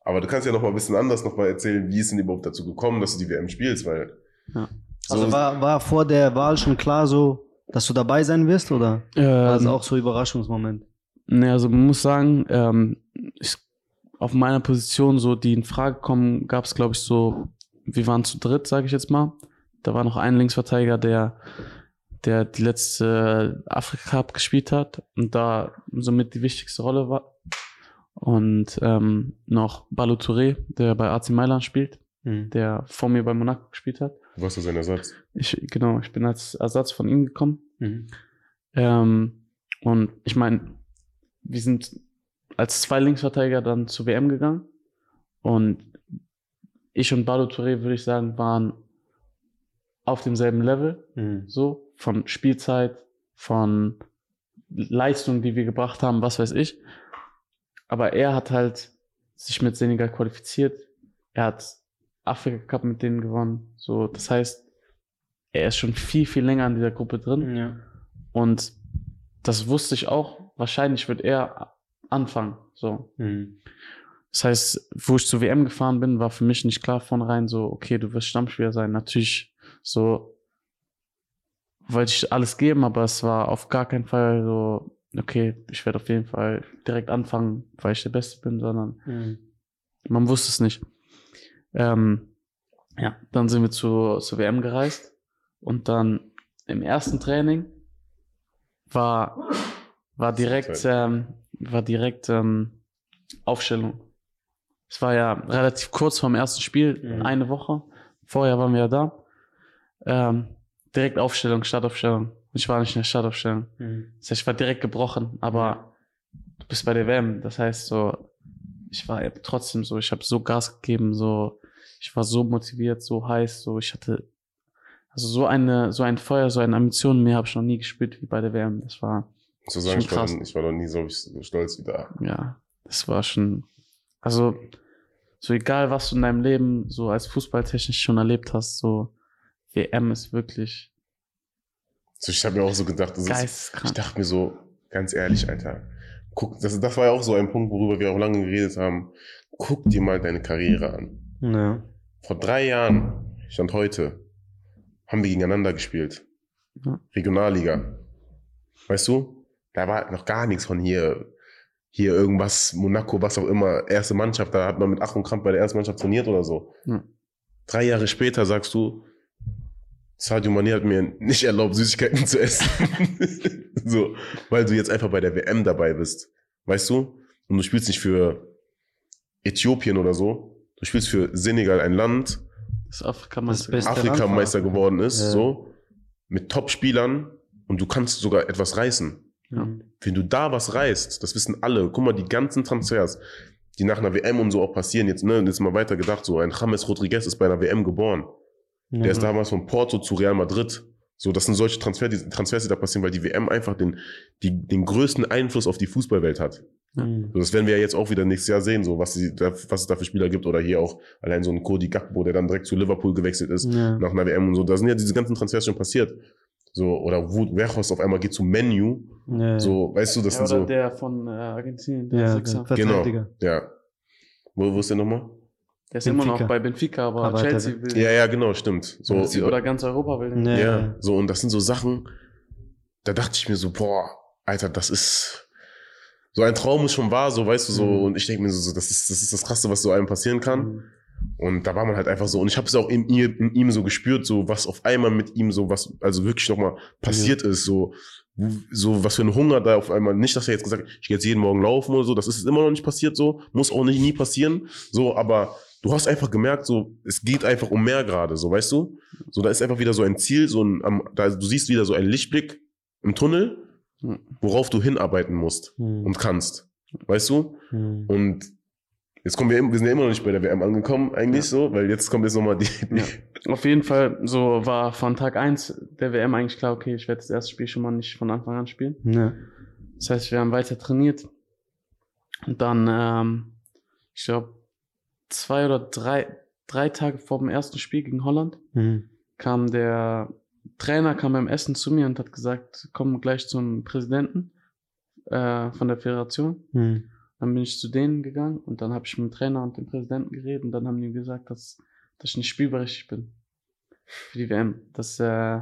Aber du kannst ja noch mal ein bisschen anders noch mal erzählen, wie ist denn überhaupt dazu gekommen, dass du die WM spielst, weil Ja. so, Also war, war vor der Wahl schon klar so, dass du dabei sein wirst oder war das Ähm, auch so Überraschungsmoment? Ne, also man muss sagen, ähm, ich, auf meiner Position, so die in Frage kommen, gab es, glaube ich, so, wir waren zu dritt, sage ich jetzt mal. Da war noch ein Linksverteidiger, der, der die letzte Afrika Cup gespielt hat und da somit die wichtigste Rolle war. Und ähm, noch Balou Touré, der bei AC Mailand spielt, Mhm. der vor mir bei Monaco gespielt hat. du warst ja sein Ersatz. Ich, genau, ich bin als Ersatz von ihm gekommen. Mhm. Ähm, und ich meine, wir sind als zwei Linksverteidiger dann zur WM gegangen. Und ich und Bado Touré, würde ich sagen, waren auf demselben Level. Mhm. So, von Spielzeit, von Leistung, die wir gebracht haben, was weiß ich. Aber er hat halt sich mit Senegal qualifiziert. Er hat Afrika Cup mit denen gewonnen. So, das heißt, er ist schon viel, viel länger in dieser Gruppe drin. Ja. Und das wusste ich auch. Wahrscheinlich wird er anfangen. So. Mhm. Das heißt, wo ich zur WM gefahren bin, war für mich nicht klar von rein so, okay, du wirst Stammspieler sein. Natürlich so wollte ich alles geben, aber es war auf gar keinen Fall so, okay, ich werde auf jeden Fall direkt anfangen, weil ich der Beste bin, sondern Mhm. man wusste es nicht. Ähm, ja, dann sind wir zu, zur WM gereist und dann im ersten Training war, war direkt, ähm, war direkt ähm, Aufstellung. Es war ja relativ kurz vorm ersten Spiel, Mhm. eine Woche. Vorher waren wir ja da. Ähm, direkt Aufstellung, Startaufstellung. Ich war nicht in der Startaufstellung. Mhm. Das heißt, ich war direkt gebrochen, aber du bist bei der WM. Das heißt so, ich war trotzdem so, ich habe so Gas gegeben, so, ich war so motiviert, so heiß, so, ich hatte, also so eine, so ein Feuer, so eine Ambition mehr habe ich noch nie gespürt wie bei der WM. Das war, Ich muss sagen, Schon ich war, krass. ich war noch nie so, so stolz wie da. ja, das war schon, also, so egal, was du in deinem Leben so als fußballtechnisch schon erlebt hast, so, WM ist wirklich So, ich habe mir auch so gedacht, das ist, ich dachte mir so, ganz ehrlich, Alter, guck, das, das war ja auch so ein Punkt, worüber wir auch lange geredet haben. Guck dir mal deine Karriere an. Ja. Vor drei Jahren, stand heute, haben wir gegeneinander gespielt. Ja. Regionalliga. Weißt du? Da war noch gar nichts von hier, hier irgendwas, Monaco, was auch immer, erste Mannschaft, da hat man mit Ach und Krampf bei der ersten Mannschaft trainiert oder so. Ja. Drei Jahre später sagst du, Sadio Mane hat mir nicht erlaubt, Süßigkeiten zu essen. so, weil du jetzt einfach bei der WM dabei bist. Weißt du? Und du spielst nicht für Äthiopien oder so. Du spielst für Senegal, ein Land, Das Afrika Das Afrikameister geworden ist, Ja. so, mit Top-Spielern und du kannst sogar etwas reißen. Ja. Mhm. Wenn du da was reißt, das wissen alle. Guck mal, die ganzen Transfers, die nach einer WM und so auch passieren, jetzt, ne, jetzt mal weiter gedacht, so ein James Rodriguez ist bei einer WM geboren. Ja. Der ist damals von Porto zu Real Madrid. So, das sind solche Transfer, die, Transfers, die da passieren, weil die WM einfach den, die, den größten Einfluss auf die Fußballwelt hat. Mhm. So, das werden wir ja jetzt auch wieder nächstes Jahr sehen, so was, die, was es da für Spieler gibt. Oder hier auch allein so ein Cody Gakpo, der dann direkt zu Liverpool gewechselt ist Ja. nach einer WM und so. Da sind ja diese ganzen Transfers schon passiert. So, oder Wout Weghorst auf einmal geht zu Menu. Ja. So, weißt du, das Ja, sind so. der von äh, Argentinien, der Ja, Sechser. Genau. Ja. Wo, wo ist der nochmal? Der ist immer Benfica. noch bei Benfica, aber, Aber Chelsea der- will Ja, ja, genau, stimmt. So, oder ganz Europa will. Ja. ja, so, und das sind so Sachen, da dachte ich mir so, boah, Alter, das ist, so ein Traum ist schon wahr, so, weißt du, so, Mhm. und ich denke mir so, so, das ist, das ist das Krasse, was so einem passieren kann. Mhm. Und da war man halt einfach so, und ich habe es auch in, ihr, in ihm so gespürt, so, was auf einmal mit ihm so, was, also wirklich nochmal passiert ist, so, so, was für ein Hunger da auf einmal, nicht, dass er jetzt gesagt hat, ich gehe jetzt jeden Morgen laufen oder so, das ist immer noch nicht passiert, so, muss auch nicht, nie passieren, so, aber du hast einfach gemerkt, so, es geht einfach um mehr gerade, so, weißt du? So, da ist einfach wieder so ein Ziel, so ein, am- da, du siehst wieder so einen Lichtblick im Tunnel. Worauf du hinarbeiten musst Mhm. und kannst, weißt du? Mhm. Und jetzt kommen wir, wir sind ja immer noch nicht bei der WM angekommen, eigentlich so, weil jetzt kommt jetzt nochmal die, die Ja. Auf jeden Fall, so war von Tag 1 der WM eigentlich klar, okay, ich werde das erste Spiel schon mal nicht von Anfang an spielen. Ja. Das heißt, wir haben weiter trainiert. Und dann, ähm, ich glaube, zwei oder drei, drei Tage vor dem ersten Spiel gegen Holland Mhm. kam der Trainer kam beim Essen zu mir und hat gesagt, komm gleich zum Präsidenten äh, von der Föderation. Hm. Dann bin ich zu denen gegangen und dann habe ich mit dem Trainer und dem Präsidenten geredet und dann haben die gesagt, dass, dass ich nicht spielberechtigt bin für die WM. Dass, äh,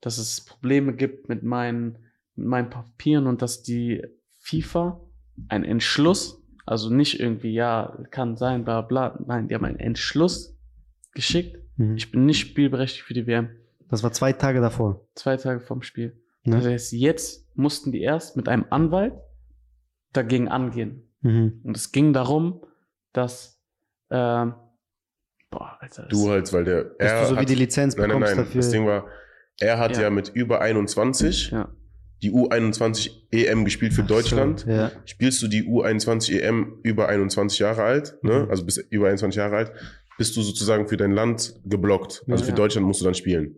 dass es Probleme gibt mit meinen, mit meinen Papieren und dass die FIFA einen Entschluss, also nicht irgendwie, ja, kann sein, bla bla, nein, die haben einen Entschluss geschickt. Hm. Ich bin nicht spielberechtigt für die WM. Das war zwei Tage davor. Zwei Tage vorm Spiel. Ne? Das heißt, jetzt mussten die erst mit einem Anwalt dagegen angehen. Mhm. Und es ging darum, dass, ähm, boah, Alter, das- Du halt, weil der. Er du so wie hat, die Lizenz nein, nein, bekommst nein. dafür. Das Ding war, er hat ja, Ja. mit über 21 ja, die U21 EM gespielt für Deutschland. So, ja. Spielst du die U21 EM über 21 Jahre alt, ne? Mhm. also bis über 21 Jahre alt, bist du sozusagen für dein Land geblockt. Also Ja. für Deutschland musst du dann spielen.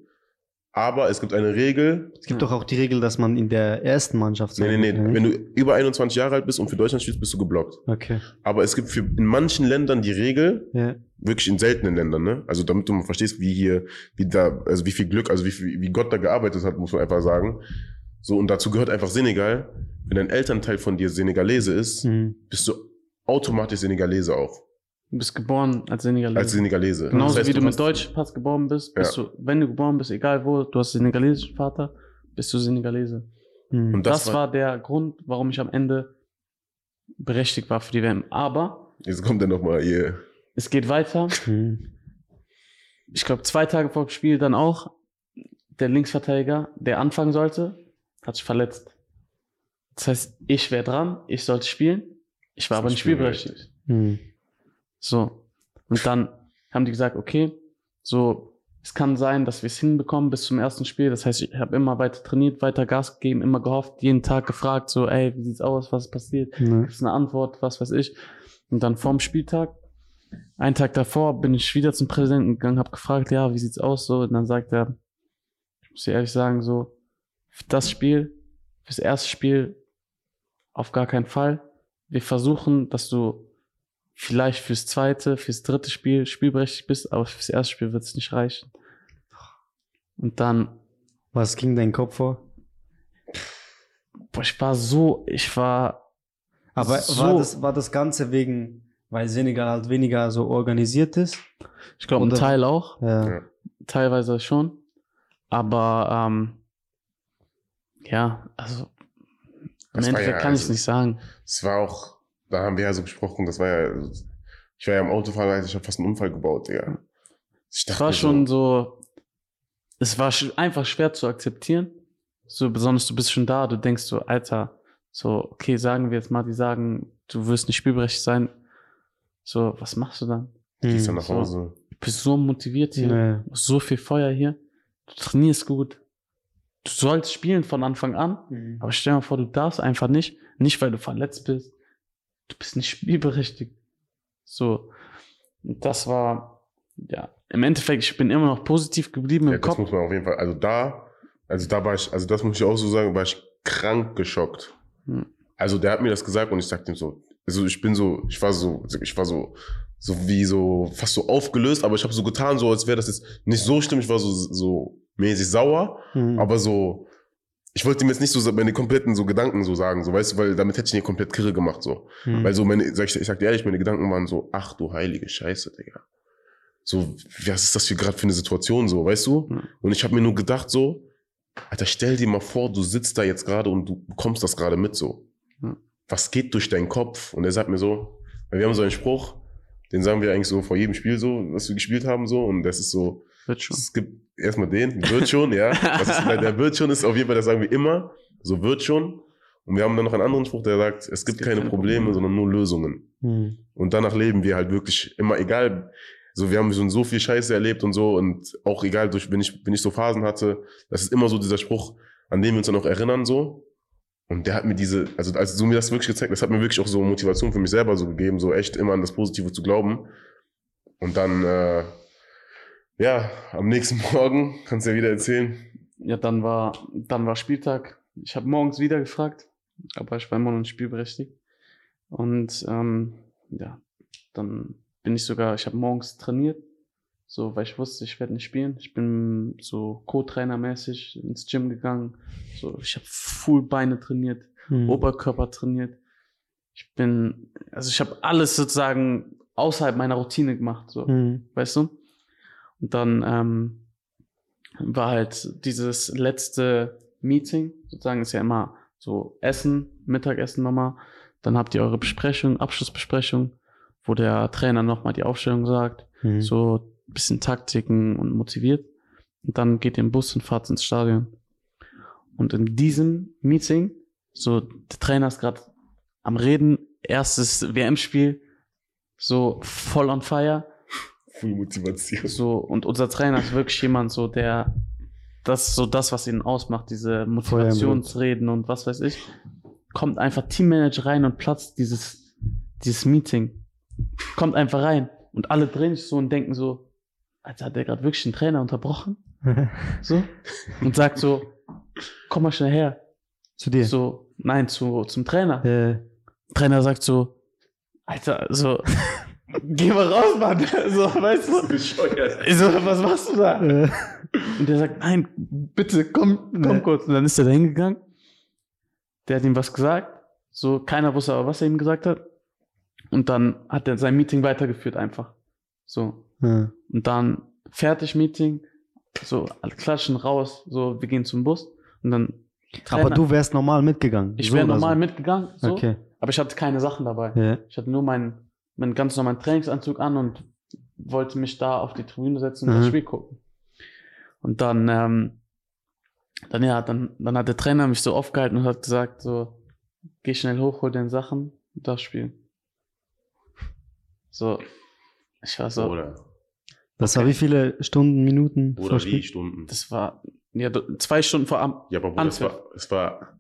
Aber es gibt eine Regel. Es gibt doch auch die Regel, dass man in der ersten Mannschaft Nee, sein nee, nee. muss, Wenn du über 21 Jahre alt bist und für Deutschland spielst, bist du geblockt. Okay. Aber es gibt für in manchen Ländern die Regel, Ja. wirklich in seltenen Ländern, ne? Also damit du mal verstehst, wie hier, wie da, also wie viel Glück, also wie, viel, wie Gott da gearbeitet hat, muss man einfach sagen. So, und dazu gehört einfach Senegal. Wenn ein Elternteil von dir Senegalese ist, Mhm. bist du automatisch Senegalese auch. Du bist geboren als Senegalese. Als Senegalese. Genauso Das heißt, wie du, mit hast- Deutschpass geboren bist, bist du, wenn du geboren bist, egal wo, du hast senegalesischen Vater, bist du Senegalese. Mhm. Und Das, das, war, der Grund, warum ich am Ende berechtigt war für die WM. Aber Jetzt kommt er nochmal hier. es geht weiter. Mhm. Ich glaube, zwei Tage vor dem Spiel dann auch der Linksverteidiger, der anfangen sollte, hat sich verletzt. Das heißt, ich wäre dran, ich sollte spielen. Ich war Das aber nicht spielberechtigt. Mhm. So. Und dann haben die gesagt, okay, so, es kann sein, dass wir es hinbekommen bis zum ersten Spiel. Das heißt, ich habe immer weiter trainiert, weiter Gas gegeben, immer gehofft, jeden Tag gefragt, so, ey, wie sieht's aus, was passiert? Ja. Gibt es eine Antwort, was weiß ich. Und dann vorm Spieltag, einen Tag davor, bin ich wieder zum Präsidenten gegangen, habe gefragt, ja, wie sieht's aus? So, und dann sagt er, ich muss dir ehrlich sagen, so, für das Spiel, fürs erste Spiel, auf gar keinen Fall. Wir versuchen, dass du vielleicht fürs zweite, fürs dritte Spiel spielberechtigt bist, aber fürs erste Spiel wird es nicht reichen. Und dann, Was ging dein Kopf vor? boah, ich war so, ich war, Aber So. war, das, war das Ganze wegen, weil Senegal halt weniger so organisiert ist? ich glaube, ein Teil auch. Ja. Teilweise schon. Aber ähm, ja, also war Endeffekt ja kann ich also- nicht sagen. Es war auch, da haben wir ja so besprochen, das war ja, ich war ja im Autofahren, also ich habe fast einen Unfall gebaut, Digga. Ich Es war schon so, es war sch einfach schwer zu akzeptieren. So besonders du bist schon da, du denkst so, Alter, so, okay, sagen wir jetzt mal, die sagen, du wirst nicht spielberechtigt sein. So, was machst du dann? gehst dann Mhm. nach so. Hause. Du bist so motiviert hier, Nee. so viel Feuer hier, du trainierst gut. Du sollst spielen von Anfang an, Mhm. Aber stell dir mal vor, du darfst einfach nicht, nicht weil du verletzt bist. Du bist nicht spielberechtigt. So. Und das war, ja, im Endeffekt, ich bin immer noch positiv geblieben im Ja, das Kopf. muss man auf jeden Fall, also da, also da war ich, also das muss ich auch so sagen, war ich krank geschockt. Hm. Also der hat mir das gesagt und ich sagte ihm so, also ich bin so, ich war so, ich war so, so wie so, fast so aufgelöst, aber ich habe so getan, so als wäre das jetzt nicht so schlimm, ich war so, so mäßig sauer, Mhm. aber so, ich wollte ihm jetzt nicht so meine kompletten so Gedanken so sagen, so weißt du, weil damit hätte ich ihn komplett kirre gemacht, so. Mhm. Weil so meine, sag ich, ich sag dir ehrlich, meine Gedanken waren so, ach du heilige Scheiße, Digga. So, was ist das für gerade für eine Situation so, weißt du? Ja. Und ich habe mir nur gedacht so, Alter, stell dir mal vor, du sitzt da jetzt gerade und du bekommst das gerade mit so. Ja. Was geht durch deinen Kopf? Und er sagt mir so, weil wir haben so einen Spruch, den sagen wir eigentlich so vor jedem Spiel so, was wir gespielt haben so und das ist so, es gibt erstmal den, wird schon, ja. Was ist, der, wird schon ist auf jeden Fall, das sagen wir immer, so wird schon. Und wir haben dann noch einen anderen Spruch, der sagt, es gibt, gibt keine keine Probleme, Probleme. sondern nur Lösungen. Mhm. Und danach leben wir halt wirklich immer egal. So, wir haben schon so viel Scheiße erlebt und so und auch egal, durch, wenn ich, wenn ich so Phasen hatte, das ist immer so dieser Spruch, an den wir uns dann auch erinnern, so. Und der hat mir diese, also als du mir das wirklich gezeigt, das hat mir wirklich auch so Motivation für mich selber so gegeben, so echt immer an das Positive zu glauben. Und dann, äh, ja, am nächsten Morgen, kannst du ja wieder erzählen, Ja, dann war, dann war Spieltag. Ich habe morgens wieder gefragt, aber ich war immer noch nicht spielberechtigt. Und ähm, ja, dann bin ich sogar, ich habe morgens trainiert, So, weil ich wusste, ich werde nicht spielen. Ich bin so Co-Trainer-mäßig ins Gym gegangen. So, ich habe Full Beine trainiert, Mhm. Oberkörper trainiert. Ich bin, also ich habe alles sozusagen außerhalb meiner Routine gemacht, so, Mhm. weißt du? Und dann ähm, war halt dieses letzte Meeting, sozusagen ist ja immer so Essen, Mittagessen nochmal. Dann habt ihr eure Besprechung, Abschlussbesprechung, wo der Trainer nochmal die Aufstellung sagt, Mhm. so ein bisschen Taktiken und motiviert. Und dann geht ihr im Bus und fahrt ins Stadion. Und in diesem Meeting, so der Trainer ist gerade am Reden, erstes WM-Spiel, so voll on fire. Full Motivation. So, und unser Trainer ist wirklich jemand, so der, das ist so das, was ihn ausmacht, diese Motivationsreden und was weiß ich. Kommt einfach Teammanager rein und platzt dieses, dieses Meeting. Kommt einfach rein. Und alle drehen sich so und denken so, Alter, hat der gerade wirklich den Trainer unterbrochen? So. Und sagt so, komm mal schnell her. Zu dir. So, nein, zu, zum Trainer. Äh, Trainer sagt so, Alter, so, geh mal raus, Mann. So, weißt du? Bescheuert. Ich so, was machst du da? Und der sagt, nein, bitte, komm, komm Nee. kurz. Und dann ist er da hingegangen. Der hat ihm was gesagt. So, keiner wusste aber, was er ihm gesagt hat. Und dann hat er sein Meeting weitergeführt einfach. So. äh. Und dann fertig Meeting. So, alle klatschen raus. So, wir gehen zum Bus. Und dann. Aber du wärst normal mitgegangen. Ich so wäre oder normal so. mitgegangen. So, Okay. Aber ich hatte keine Sachen dabei. Ja. Ich hatte nur meinen, meinen ganz normalen Trainingsanzug an und wollte mich da auf die Tribüne setzen und Mhm. das Spiel gucken. Und dann, ähm, dann ja, dann, dann hat der Trainer mich so aufgehalten und hat gesagt, so, geh schnell hoch, hol deine Sachen und das spielen. So, ich war so, Oder, Das war wie viele Stunden, Minuten oder vor wie Spiel? Stunden. das war, ja, zwei Stunden vor Ab Ja, aber Bruder, es war, es war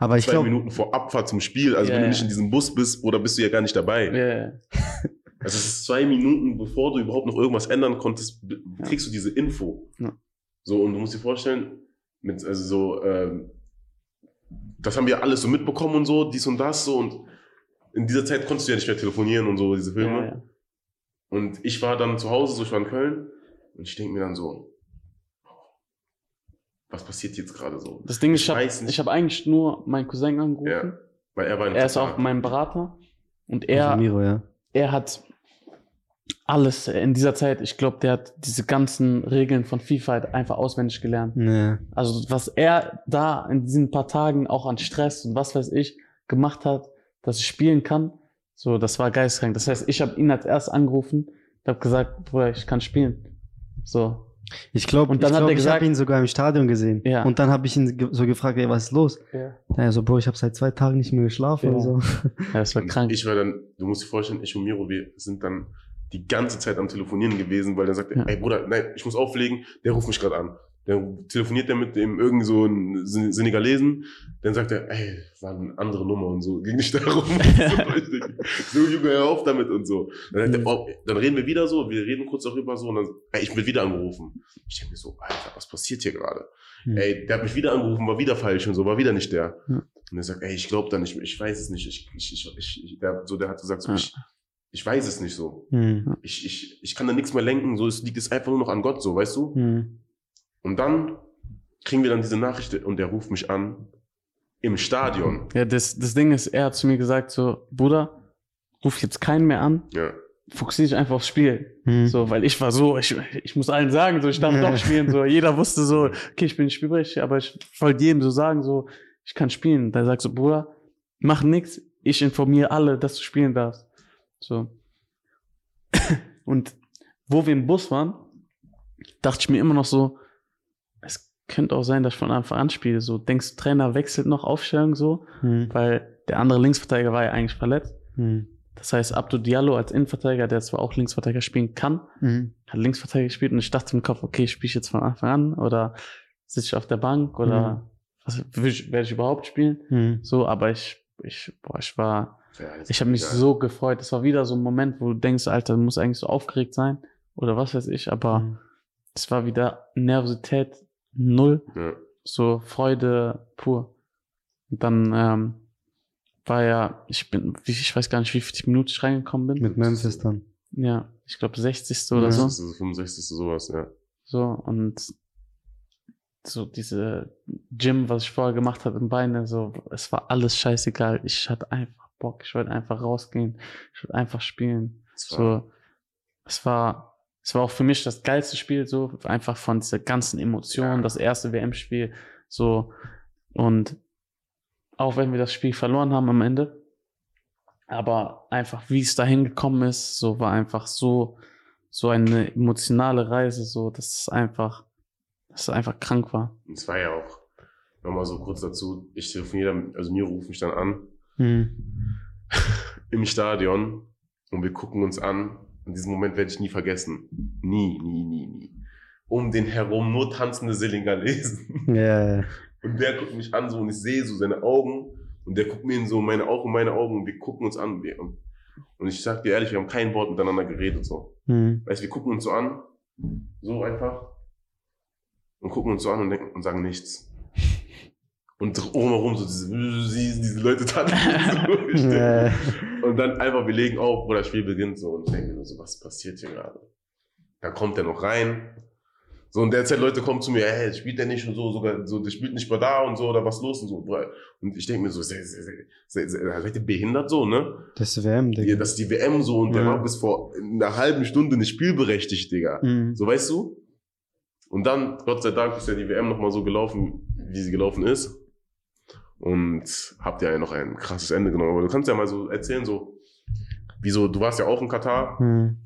Aber ich zwei glaube, Minuten vor Abfahrt zum Spiel. Also Ja, wenn du nicht in diesem Bus bist, oder bist du ja gar nicht dabei. yeah. Also es ist zwei Minuten, bevor du überhaupt noch irgendwas ändern konntest, kriegst du diese Info. Ja. So, und du musst dir vorstellen, mit, also so, ähm, das haben wir alles so mitbekommen und so, dies und das, so, und in dieser Zeit konntest du ja nicht mehr telefonieren und so, diese Filme. ja, ja. Und ich war dann zu Hause, so ich war in Köln, und ich denke mir dann so, was passiert jetzt gerade so? Das Ding ist, ich Ich habe ich hab eigentlich nur meinen Cousin angerufen. Ja. Weil er war in Er ist auch mein Berater. Und er, er, Miro, ja. er hat alles in dieser Zeit, ich glaube, der hat diese ganzen Regeln von FIFA halt einfach auswendig gelernt. Nee. Also was er da in diesen paar Tagen auch an Stress und was weiß ich gemacht hat, dass ich spielen kann, so, das war geistkrank. Das heißt, ich habe ihn als erst angerufen, habe gesagt, Bruder, ich kann spielen. So, Ich glaube, Und dann ich, hat glaub, er ich habe ihn sogar im Stadion gesehen. Ja. Und dann habe ich ihn so gefragt, ey, was ist los? ja. Ja, so, Bro, ich habe seit zwei Tagen nicht mehr geschlafen. Ja. Und so. das war krank. Ich war dann, du musst dir vorstellen, ich und Miro, wir sind dann die ganze Zeit am Telefonieren gewesen, weil er sagte, Ja. ey Bruder, nein, ich muss auflegen, der ruft mich gerade an. Dann telefoniert er mit dem irgend so ein Sen- Senegalesen, dann sagt er, ey, war eine andere Nummer und so, ging nicht darum. so, Junge, hör auf damit und so. Dann, er, oh, dann reden wir wieder so, wir reden kurz darüber so und dann, ey, ich bin wieder angerufen. Ich denke mir so, Alter, was passiert hier gerade? Hm. Ey, der hat mich wieder angerufen, war wieder falsch und so, war wieder nicht der. Ja. Und er sagt, ey, ich glaube da nicht, mehr, ich weiß es nicht. Ich, ich, ich, ich, der, so, der hat gesagt, so, Ja. ich, ich weiß es nicht so. Hm. Ich, ich, ich kann da nichts mehr lenken, so, es liegt es einfach nur noch an Gott, so, weißt du? Hm. Und dann kriegen wir dann diese Nachricht und der ruft mich an im Stadion. Ja, das, das Ding ist, er hat zu mir gesagt, so, Bruder, ruf jetzt keinen mehr an, Ja. fokussiere dich einfach aufs Spiel. Hm. So, weil ich war so, ich, ich muss allen sagen, so, ich darf doch spielen. So, jeder wusste so, okay, ich bin nicht spielberechtigt, aber ich wollte jedem so sagen, so, ich kann spielen. Da sagt so, Bruder, mach nix, ich informiere alle, dass du spielen darfst. So. Und wo wir im Bus waren, dachte ich mir immer noch so, könnte auch sein, dass ich von Anfang an spiele. So, denkst du, Trainer wechselt noch Aufstellung so, Hm. weil der andere Linksverteidiger war ja eigentlich verletzt. Hm. Das heißt, Abdo Diallo als Innenverteidiger, der zwar auch Linksverteidiger spielen kann, Hm. hat Linksverteidiger gespielt und ich dachte im Kopf, okay, spiele ich jetzt von Anfang an oder sitze ich auf der Bank oder was will ich, werde ich überhaupt spielen? Hm. So, aber ich, ich, boah, ich war, Ja, das ich habe mich ja. so gefreut. Es war wieder so ein Moment, wo du denkst, Alter, du musst eigentlich so aufgeregt sein oder was weiß ich, aber Hm. es war wieder Nervosität null, Ja. so Freude pur. Und dann ähm, war ja, ich bin, ich weiß gar nicht, wie viele Minuten ich reingekommen bin. Mit Memphis dann. Ja, ich glaube 60. oder so. 60., 65. sowas, ja. So, und so diese Gym, was ich vorher gemacht habe im Beine, so, es war alles scheißegal. Ich hatte einfach Bock, ich wollte einfach rausgehen, ich wollte einfach spielen. So, es war, es war auch für mich das geilste Spiel, so, einfach von dieser ganzen Emotion, das erste WM-Spiel, so, und auch wenn wir das Spiel verloren haben am Ende, aber einfach, wie es dahin gekommen ist, so, war einfach so, so eine emotionale Reise, so, dass es einfach, dass es einfach krank war. Und es war ja auch, nochmal so kurz dazu, ich telefoniere, also mir ruft mich dann an, Mhm. im Stadion und wir gucken uns an. Und diesen Moment werde ich nie vergessen. Nie, nie, nie, nie. Um den herum nur tanzende Senegalesen. Ja, ja. Und der guckt mich an so und ich sehe so seine Augen und der guckt mir in so meine Augen, meine Augen und wir gucken uns an. Wir- Und und ich sag dir ehrlich, wir haben kein Wort miteinander geredet so. Mhm. Weißt, wir gucken uns so an, so einfach und gucken uns so an und denken und sagen nichts. Und drumherum so diese, diese, Leute tanzen. So. Ja. und dann einfach, wir legen auf, wo das Spiel beginnt, so, und ich denke mir nur so, was passiert hier gerade? Dann kommt er noch rein. So, und derzeit Leute kommen zu mir, ey, spielt der nicht und so, sogar, so, der spielt nicht mal da und so, oder was los und so. Und ich denke mir so, se- se- se- se- se- seid ihr behindert so, ne? Das ist WM, Digga. Das ist die WM so, und der Ja. war bis vor einer halben Stunde nicht spielberechtigt, Digga. Mhm. So, weißt du? Und dann, Gott sei Dank, ist ja die WM nochmal so gelaufen, wie sie gelaufen ist. Und habt ihr ja noch ein krasses Ende genommen. Aber du kannst ja mal so erzählen, so, wieso, du warst ja auch in Katar. Mhm.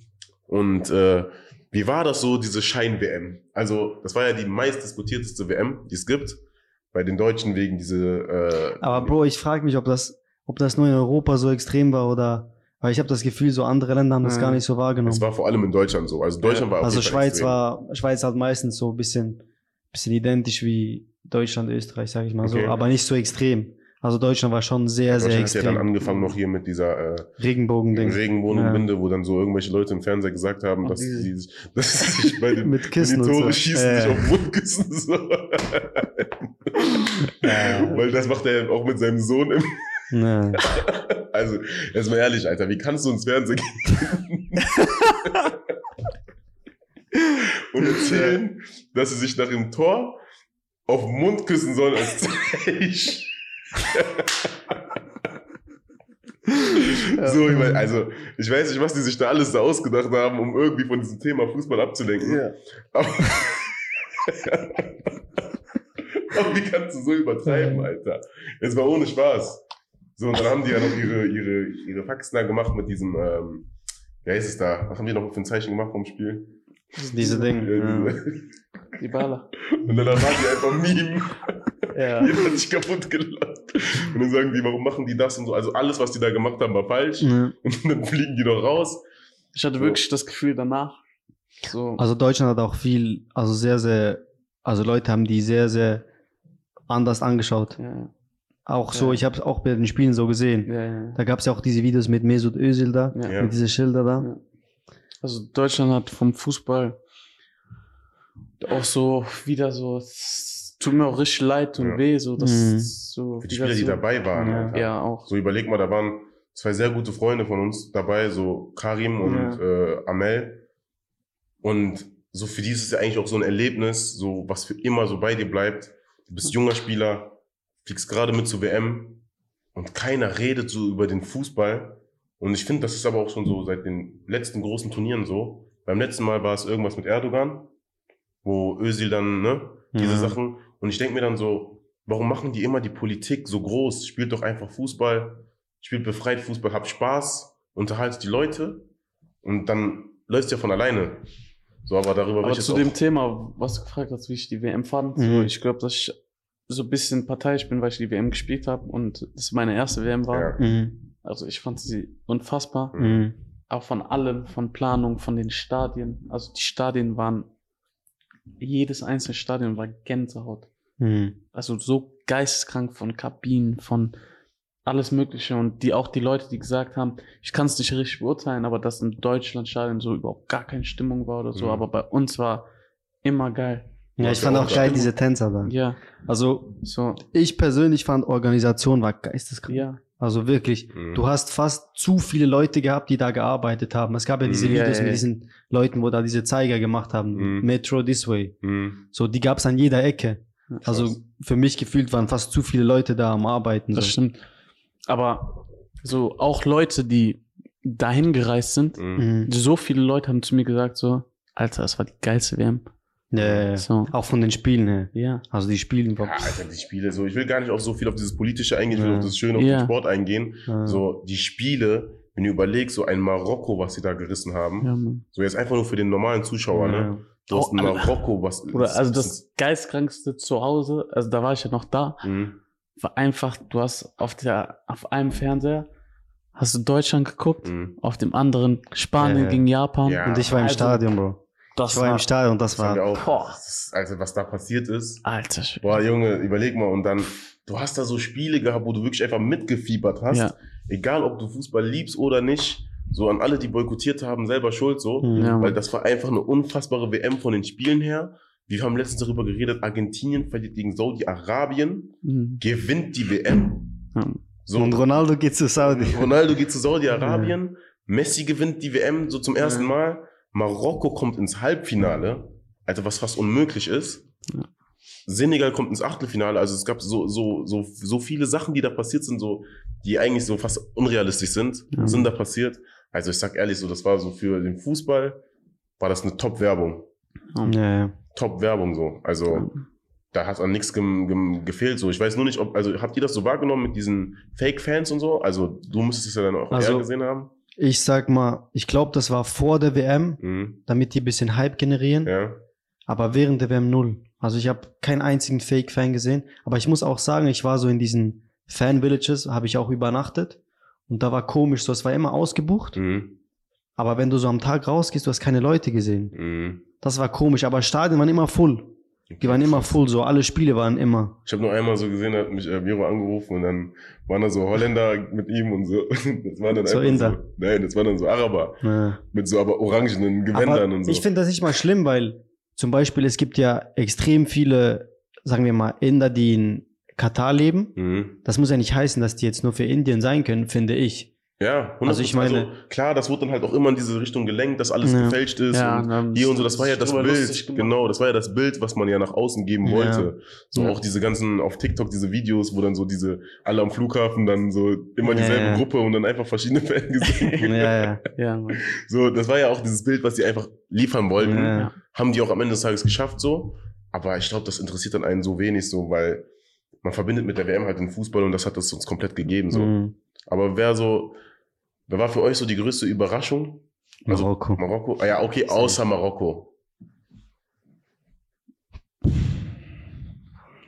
Und äh, wie war das so, diese Schein-WM? Also, das war ja die meist diskutierteste WM, die es gibt. Bei den Deutschen wegen diese. Äh, Aber Bro, ich frage mich, ob das, ob das nur in Europa so extrem war oder, weil ich habe das Gefühl, so andere Länder haben das Mhm. gar nicht so wahrgenommen. es war vor allem in Deutschland so. Also Deutschland war auf also Schweiz extrem. war, Schweiz hat meistens so ein bisschen, bisschen identisch wie Deutschland, Österreich, sage ich mal Okay. so, aber nicht so extrem. Also Deutschland war schon sehr, sehr Deutschland hat ja extrem. dann angefangen noch hier mit dieser äh, Regenbogen-Ding. Regenbogenbinde, wo dann so irgendwelche Leute im Fernseher gesagt haben, dass sie dass sie sich bei dem Mit Kissen die Tore so. schießen, Äh. sich auf den Mund küssen. So. Ja. Weil das macht er auch mit seinem Sohn. Im Ja. also, jetzt mal ehrlich, Alter, wie kannst du ins Fernsehen gehen? und erzählen, dass sie sich nach dem Tor auf den Mund küssen sollen als Zeichen. So, ich meine, also, ich weiß nicht, was die sich da alles da ausgedacht haben, um irgendwie von diesem Thema Fußball abzulenken. Aber, aber wie kannst du so übertreiben, Alter? Jetzt mal ohne Spaß. So, und dann haben die ja noch ihre, ihre, ihre Faxen da gemacht mit diesem, ähm, wie heißt es da? Was haben die noch für ein Zeichen gemacht vom Spiel? Diese Dinge. Ja, Ja. diese- Die Baller. Und dann waren die einfach Meme. Ja. Jeder hat sich kaputt gelacht. Und dann sagen die, warum machen die das und so? Also alles, was die da gemacht haben, war falsch. Ja. Und dann fliegen die doch raus. Ich hatte So. wirklich das Gefühl danach, so, Also Deutschland hat auch viel, also sehr, sehr, also Leute haben die sehr, sehr anders angeschaut. ja, Auch so, Ja. ich habe es auch bei den Spielen so gesehen. ja, ja, Da gab es ja auch diese Videos mit Mesut Özil da, ja. Ja. mit diese Schilder da. Ja. Also Deutschland hat vom Fußball auch so wieder so, es tut mir auch richtig leid und Ja. weh, so dass Mhm. so Für die Spieler, die so, dabei waren. Ja. Alter. Ja, auch. So überleg mal, da waren zwei sehr gute Freunde von uns dabei, so Karim und äh, Amel. Und so für die ist es ja eigentlich auch so ein Erlebnis, so was für immer so bei dir bleibt. Du bist junger Spieler, fliegst gerade mit zur WM und keiner redet so über den Fußball. Und ich finde, das ist aber auch schon so seit den letzten großen Turnieren so. Beim letzten Mal war es irgendwas mit Erdogan, wo Özil dann, ne, diese Ja. Sachen. Und ich denke mir dann so, warum machen die immer die Politik so groß? Spielt doch einfach Fußball, spielt befreit Fußball, habt Spaß, unterhaltet die Leute und dann läuft es ja von alleine. So, aber darüber will Aber ich jetzt zu auch, dem Thema, was du gefragt hast, wie ich die WM fand, Mhm. so, ich glaube, dass ich so ein bisschen parteiisch bin, weil ich die WM gespielt habe und das meine erste WM war. Ja. Mhm. Also ich fand sie unfassbar. Mhm. auch von allem, von Planung, von den Stadien. Also die Stadien waren, jedes einzelne Stadion war Gänsehaut. Mhm. Also so geisteskrank von Kabinen, von alles Mögliche und die auch die Leute, die gesagt haben, ich kann es nicht richtig beurteilen, aber dass im Deutschlandstadion so überhaupt gar keine Stimmung war oder so, Mhm. aber bei uns war immer geil. Ja, ich fand auch geil geil. diese Tänzer da. Ja, Also so, ich persönlich fand Organisation war geisteskrank. ja. Also wirklich. Mhm. Du hast fast zu viele Leute gehabt, die da gearbeitet haben. Es gab ja diese Mhm. Videos Ja, ja, mit diesen Leuten, wo da diese Zeiger gemacht haben. Mhm. Metro This Way. Mhm. So, die gab es an jeder Ecke. Also für mich gefühlt waren fast zu viele Leute da am Arbeiten. Das So. stimmt. Aber so auch Leute, die dahin gereist sind, Mhm. Mhm. so viele Leute haben zu mir gesagt so, Alter, das war die geilste WM. Ja. So. Auch von den Spielen her. Ja. Also die Spielen war. Ja, Alter, die Spiele, so, ich will gar nicht auf so viel auf dieses Politische eingehen, ich will Ja. auf das Schöne, auf Ja. den Sport eingehen. Ja. So, die Spiele, wenn du überlegst, so ein Marokko, was sie da gerissen haben, so jetzt einfach nur für den normalen Zuschauer, ne? Du hast ein Oh, Marokko, was. Oder also das geistkrankste zu Hause, also da war ich ja noch da, Mhm. war einfach, du hast auf der, auf einem Fernseher hast du Deutschland geguckt, Mhm. auf dem anderen Spanien gegen Japan. Ja. Und ich war im Also, Stadion, Bro. Das Ich war im Stadion, das Das war. auch. Boah. Also, was da passiert ist. Alter Schwede. Boah, Junge, überleg mal. Und dann, du hast da so Spiele gehabt, wo du wirklich einfach mitgefiebert hast. Ja. Egal, ob du Fußball liebst oder nicht. So an alle, die boykottiert haben, selber schuld so. Mhm. Ja, Weil das war einfach eine unfassbare WM von den Spielen her. Wir haben letztens darüber geredet, Argentinien verliert gegen Saudi-Arabien, Mhm. gewinnt die WM. Ja. So, Und Ronaldo geht zu Saudi. Ronaldo geht zu Saudi-Arabien, Messi gewinnt die WM so zum ersten Ja. Mal, Marokko kommt ins Halbfinale, also was fast unmöglich ist. Ja. Senegal kommt ins Achtelfinale, also es gab so, so, so, so viele Sachen, die da passiert sind, so, die eigentlich so fast unrealistisch sind, Ja. sind da passiert. Also ich sag ehrlich so, das war so für den Fußball, war das eine Top-Werbung. Ja. Top-Werbung so. Also da hat an nichts gem, gem, gefehlt. So, ich weiß nur nicht, ob, also habt ihr das so wahrgenommen mit diesen Fake-Fans und so? Also du müsstest es ja dann auch Also- eher gesehen haben. Ich sag mal, ich glaube, das war vor der WM, Mhm. damit die ein bisschen Hype generieren. Ja. Aber während der WM null. Also ich habe keinen einzigen Fake-Fan gesehen. Aber ich muss auch sagen, ich war so in diesen Fan-Villages, habe ich auch übernachtet. Und da war komisch, so es war immer ausgebucht. Mhm. Aber wenn du so am Tag rausgehst, du hast keine Leute gesehen. Mhm. Das war komisch. Aber Stadien waren immer full. Die waren immer full, so alle Spiele waren immer. Ich habe nur einmal so gesehen, hat mich äh, Miro angerufen und dann waren da so Holländer mit ihm und so. Das waren dann So einfach Inder. so. Nein, das waren dann so Araber Ja. mit so aber orangenen Gewändern Aber und so. ich finde das nicht mal schlimm, weil zum Beispiel es gibt ja extrem viele, sagen wir mal, Inder, die in Katar leben. mhm. Das muss ja nicht heißen, dass die jetzt nur für Indien sein können, finde ich. Ja, 100%. Also ich meine- klar, das wurde dann halt auch immer in diese Richtung gelenkt, dass alles Ja. gefälscht ist. Ja, und hier und so, das war ja das Bild. Genau, das war ja das Bild, was man ja nach außen geben Ja. wollte. So Ja. auch diese ganzen auf TikTok, diese Videos, wo dann so diese alle am Flughafen dann so immer Ja, dieselbe ja. Gruppe und dann einfach verschiedene Fangesänge. Ja, ja. Ja, Mann. So, das war ja auch dieses Bild, was sie einfach liefern wollten. Ja. Haben die auch am Ende des Tages geschafft so. Aber ich glaube, das interessiert dann einen so wenig so, weil man verbindet mit der WM halt den Fußball und das hat es uns komplett gegeben so. Mhm. Aber wer so, wer war für euch so die größte Überraschung? Also Marokko. Marokko? Ah ja, okay, außer Marokko.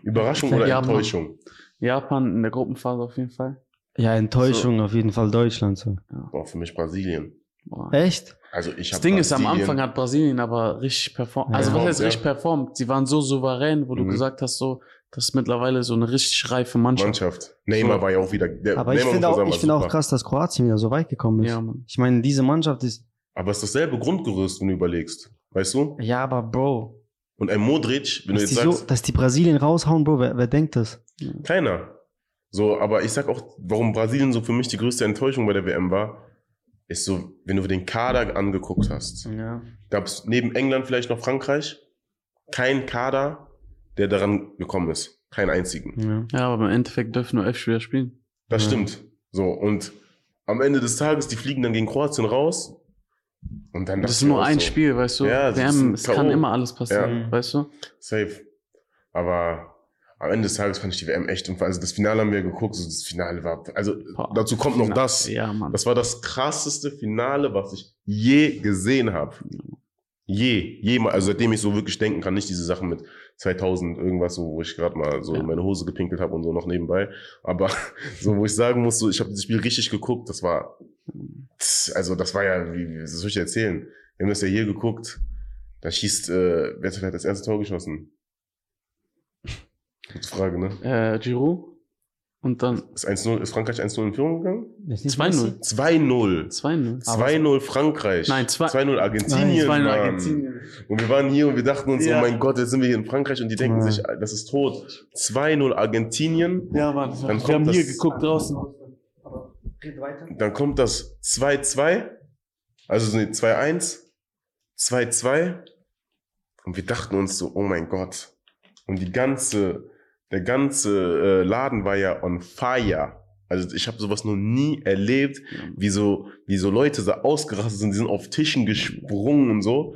Überraschung oder Ja, Mann. Enttäuschung? Japan in der Gruppenphase auf jeden Fall. Ja, Enttäuschung auf jeden Fall Deutschland. So. Boah, für mich Brasilien. Boah. Echt? Also ich Das Ding ist, am Brasilien- Anfang hat Brasilien aber richtig performt. Ja. Also was heißt Ja. richtig performt? Sie waren so souverän, wo du Mhm. gesagt hast, so, das ist mittlerweile so eine richtig reife Mannschaft. Mannschaft. Neymar So. war ja auch wieder. Der, Aber ich Neymar finde auch, ich finde auch super. krass, dass Kroatien wieder so weit gekommen ist. Ja, Mann. Ich meine, diese Mannschaft ist. Aber es ist dasselbe Grundgerüst, wenn du überlegst. Weißt du? Ja, aber Bro, Und ein Modric, wenn du dass jetzt die, so, sagst, dass die Brasilien raushauen, Bro, wer, wer denkt das? keiner. So, aber ich sag auch, warum Brasilien so für mich die größte Enttäuschung bei der WM war, ist so, wenn du den Kader angeguckt hast, Ja. gab es neben England vielleicht noch Frankreich, kein Kader, der daran gekommen ist. Keinen einzigen. ja. Ja, aber im Endeffekt dürfen nur elf Spieler spielen. Das Ja. stimmt. So, und am Ende des Tages, die fliegen dann gegen Kroatien raus. Und dann Das ist nur ein so, Spiel, weißt du? Ja, das Wir ist haben, ein es kann immer alles passieren, Ja. weißt du? Safe. Aber am Ende des Tages fand ich die WM echt, also das Finale haben wir geguckt, so das Finale war, also Boah. dazu kommt noch das. Ja, Mann. Das war das krasseste Finale, was ich je gesehen habe. Je, jemals, also seitdem ich so wirklich denken kann, nicht diese Sachen mit 2000 irgendwas, so, wo ich gerade mal so Ja. in meine Hose gepinkelt habe und so noch nebenbei. Aber so, wo ich sagen muss, so, ich habe dieses Spiel richtig geguckt, das war, also das war ja, wie, was soll ich dir erzählen? Wir haben das ja hier geguckt, da schießt, äh, wer hat das erste Tor geschossen? Gute Frage, ne? Äh, Giroud. Und dann Ist 1-0, ist Frankreich 1-0 in Führung gegangen? Ist nicht 2-0. 2-0. 2-0. 2-0 Frankreich. Nein, zwei- 2-0 Argentinien. Nein, 2-0 Mann. Argentinien. Und wir waren hier und wir dachten uns, Ja. oh mein Gott, jetzt sind wir hier in Frankreich und die denken Ja. sich, das ist tot. 2-0 Argentinien. Ja, Mann. Dann wir kommt haben hier das- geguckt draußen. Aber red weiter. Dann kommt das 2-2, also nee, 2-1, 2-2. Und wir dachten uns so, oh mein Gott. Und die ganze, der ganze äh, Laden war ja on fire. Also ich habe sowas noch nie erlebt, wie so, wie so Leute so ausgerastet sind, die sind auf Tischen gesprungen und so.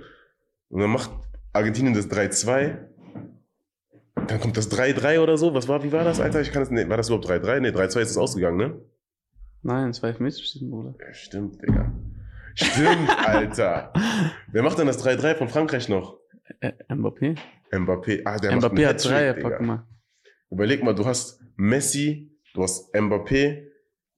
Und dann macht Argentinien das 3-2. Dann kommt das 3-3 oder so. Was war, wie war das, Alter? Ich kann es nicht. War das überhaupt 3-3? Nee, 3-2 ist es ausgegangen, ne? Nein, zwei Elfmeterschießen, Bruder. Ja, stimmt, Digga. Stimmt, Alter. Wer macht denn das 3-3 von Frankreich noch? Äh, Mbappé? Mbappé. Ah, der Mbappé hat drei, pack mal. Überleg mal, du hast Messi, du hast Mbappé,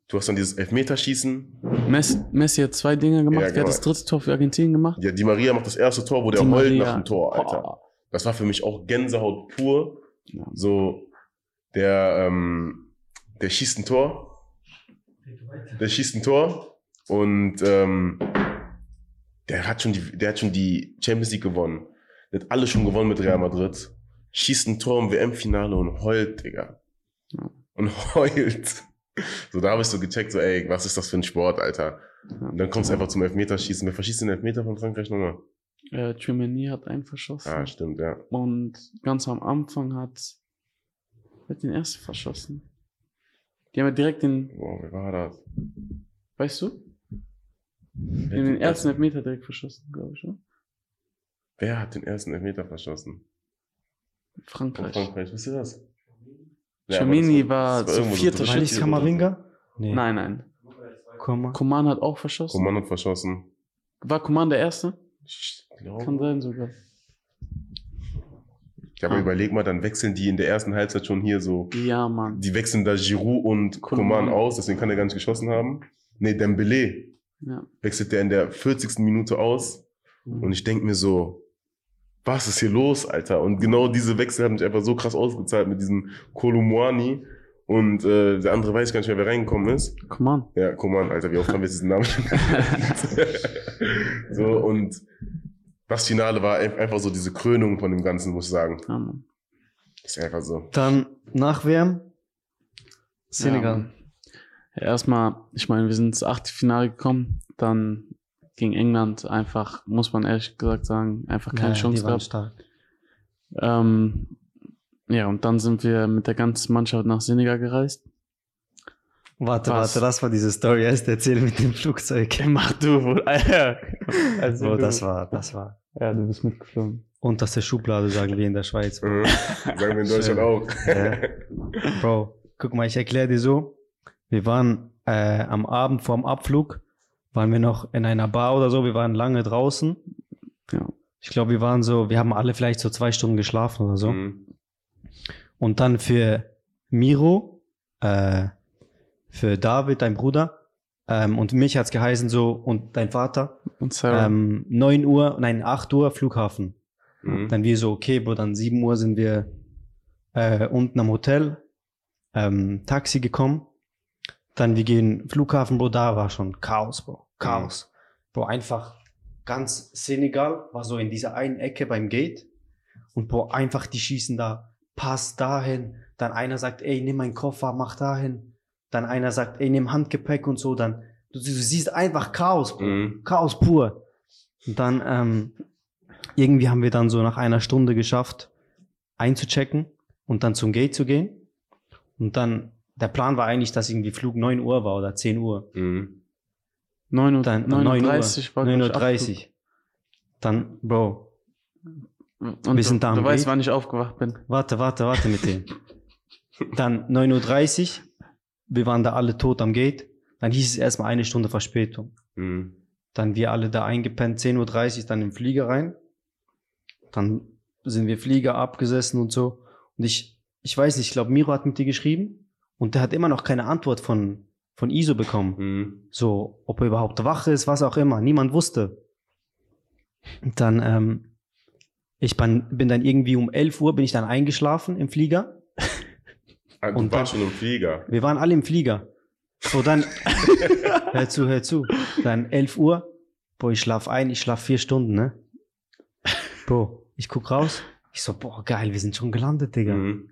du hast dann dieses Elfmeterschießen. Messi, Messi hat zwei Dinge gemacht. Ja, Wer hat genau. das dritte Tor für Argentinien gemacht? Ja, Di Maria macht das erste Tor, wo der Di heult Maria. nach dem Tor, Alter. Oh. Das war für mich auch Gänsehaut pur. Ja. So, der, ähm, der schießt ein Tor. Der schießt ein Tor und ähm, der hat schon die, der hat schon die Champions League gewonnen. Der hat alles schon gewonnen mit Real Madrid. Schießt ein Tor im WM-Finale und heult, Digga. Ja. Und heult. So, da habe ich so gecheckt, so, ey, was ist das für ein Sport, Alter? Und dann kommst du einfach zum Elfmeterschießen. Wer verschießt den Elfmeter von Frankreich nochmal? Äh, Tchouameni hat einen verschossen. Ah, stimmt, ja. Und ganz am Anfang hat, wer hat den ersten verschossen. Die haben ja direkt den, Boah, wer war das? weißt du? Haben den ersten Elfmeter direkt verschossen, glaube ich, oder? Wer hat den ersten Elfmeter verschossen? Frankreich. Frankreich, wisst ihr das? Aber war das so War nicht oder so. Kamavinga? Nee. Nein, nein. Komm mal. Koman hat auch verschossen. Koman hat verschossen. War Koman der Erste? Ich glaube. Kann sein sogar. Ja, aber Ah. überleg mal, dann wechseln die in der ersten Halbzeit schon hier so. Ja, Mann. Die wechseln da Giroud und. Koman aus, deswegen kann er gar nicht geschossen haben. Nee, Dembele Ja. wechselt der in der 40. Minute aus. Und ich denk mir so, was ist hier los, Alter? Und genau diese Wechsel haben mich einfach so krass ausgezahlt mit diesem Kolumwani. Und äh, der andere weiß gar nicht mehr, wer reingekommen ist. Koman. Ja, Koman, Alter, wie oft haben wir jetzt diesen Namen schon? So, und das Finale war ein- einfach so diese Krönung von dem Ganzen, muss ich sagen. Ja, Mann. Ist einfach so. Dann nach WM. Senegal. Ja, ja, erstmal, ich meine, wir sind ins Achtelfinale gekommen, dann gegen England einfach, muss man ehrlich gesagt sagen, einfach keine Ja, Chance die waren gehabt. stark. Ähm, ja, und dann sind wir mit der ganzen Mannschaft nach Senegal gereist. Warte, Was? warte, das war diese Story erst erzählen mit dem Flugzeug. Mach du wohl, Alter. Also, Oh, du- das war, das war. Ja, du bist mitgeflogen. Unterste Schublade, sagen wir in der Schweiz. Mhm. Sagen wir in Deutschland Schön. auch. Ja. Bro, guck mal, ich erkläre dir so. Wir waren äh, am Abend vorm Abflug, waren wir noch in einer Bar oder so, wir waren lange draußen. Ja. Ich glaube, wir waren so, wir haben alle vielleicht so zwei Stunden geschlafen oder so. Mhm. Und dann für Miro, äh, für David, dein Bruder, ähm, und mich hat's geheißen so, und dein Vater, Und Sarah. ähm, 9 Uhr, nein, 8 Uhr Flughafen. Mhm. Dann wir so, okay, Bro, dann 7 Uhr sind wir äh, unten am Hotel, ähm, Taxi gekommen. Dann wir gehen Flughafen, Bro, da war schon Chaos, Bro. Chaos. Bro, einfach ganz Senegal war so in dieser einen Ecke beim Gate. Und Bro, einfach die schießen da, pass dahin. Dann einer sagt, ey, nimm meinen Koffer, mach dahin. Dann einer sagt, ey, nimm Handgepäck und so. Dann, du, du siehst einfach Chaos, Bro. Mhm. Chaos pur. Und dann, ähm, irgendwie haben wir dann so nach einer Stunde geschafft, einzuchecken und dann zum Gate zu gehen. Und dann, der Plan war eigentlich, dass irgendwie Flug 9 Uhr war oder 10 Uhr. Mhm. 9 Uhr, Dann 39 war 9 Uhr glaub ich, 30. Dann, Bro. Und Wir sind du, da du weißt, wann ich aufgewacht bin. warte, warte, warte mit dem. Dann 9.30 Uhr, wir waren da alle tot am Gate. Dann hieß es erstmal eine Stunde Verspätung. Mhm. Dann wir alle da eingepennt, 10.30 Uhr dann im Flieger rein. Dann sind wir Flieger abgesessen und so. Und ich, ich weiß nicht, ich glaube, Miro hat mit dir geschrieben und der hat immer noch keine Antwort von, von ISO bekommen. Mhm. So, ob er überhaupt wach ist, was auch immer. Niemand wusste. Und dann, ähm, ich bin, bin dann irgendwie um 11 Uhr bin ich dann eingeschlafen im Flieger. Du Und dann- schon im Flieger. Wir waren alle im Flieger. So, dann, hör zu, hör zu. Dann 11 Uhr. Boah, ich schlaf ein, ich schlaf vier Stunden, ne? Bro, ich guck raus. Ich so, boah, geil, wir sind schon gelandet, Digga. Mhm.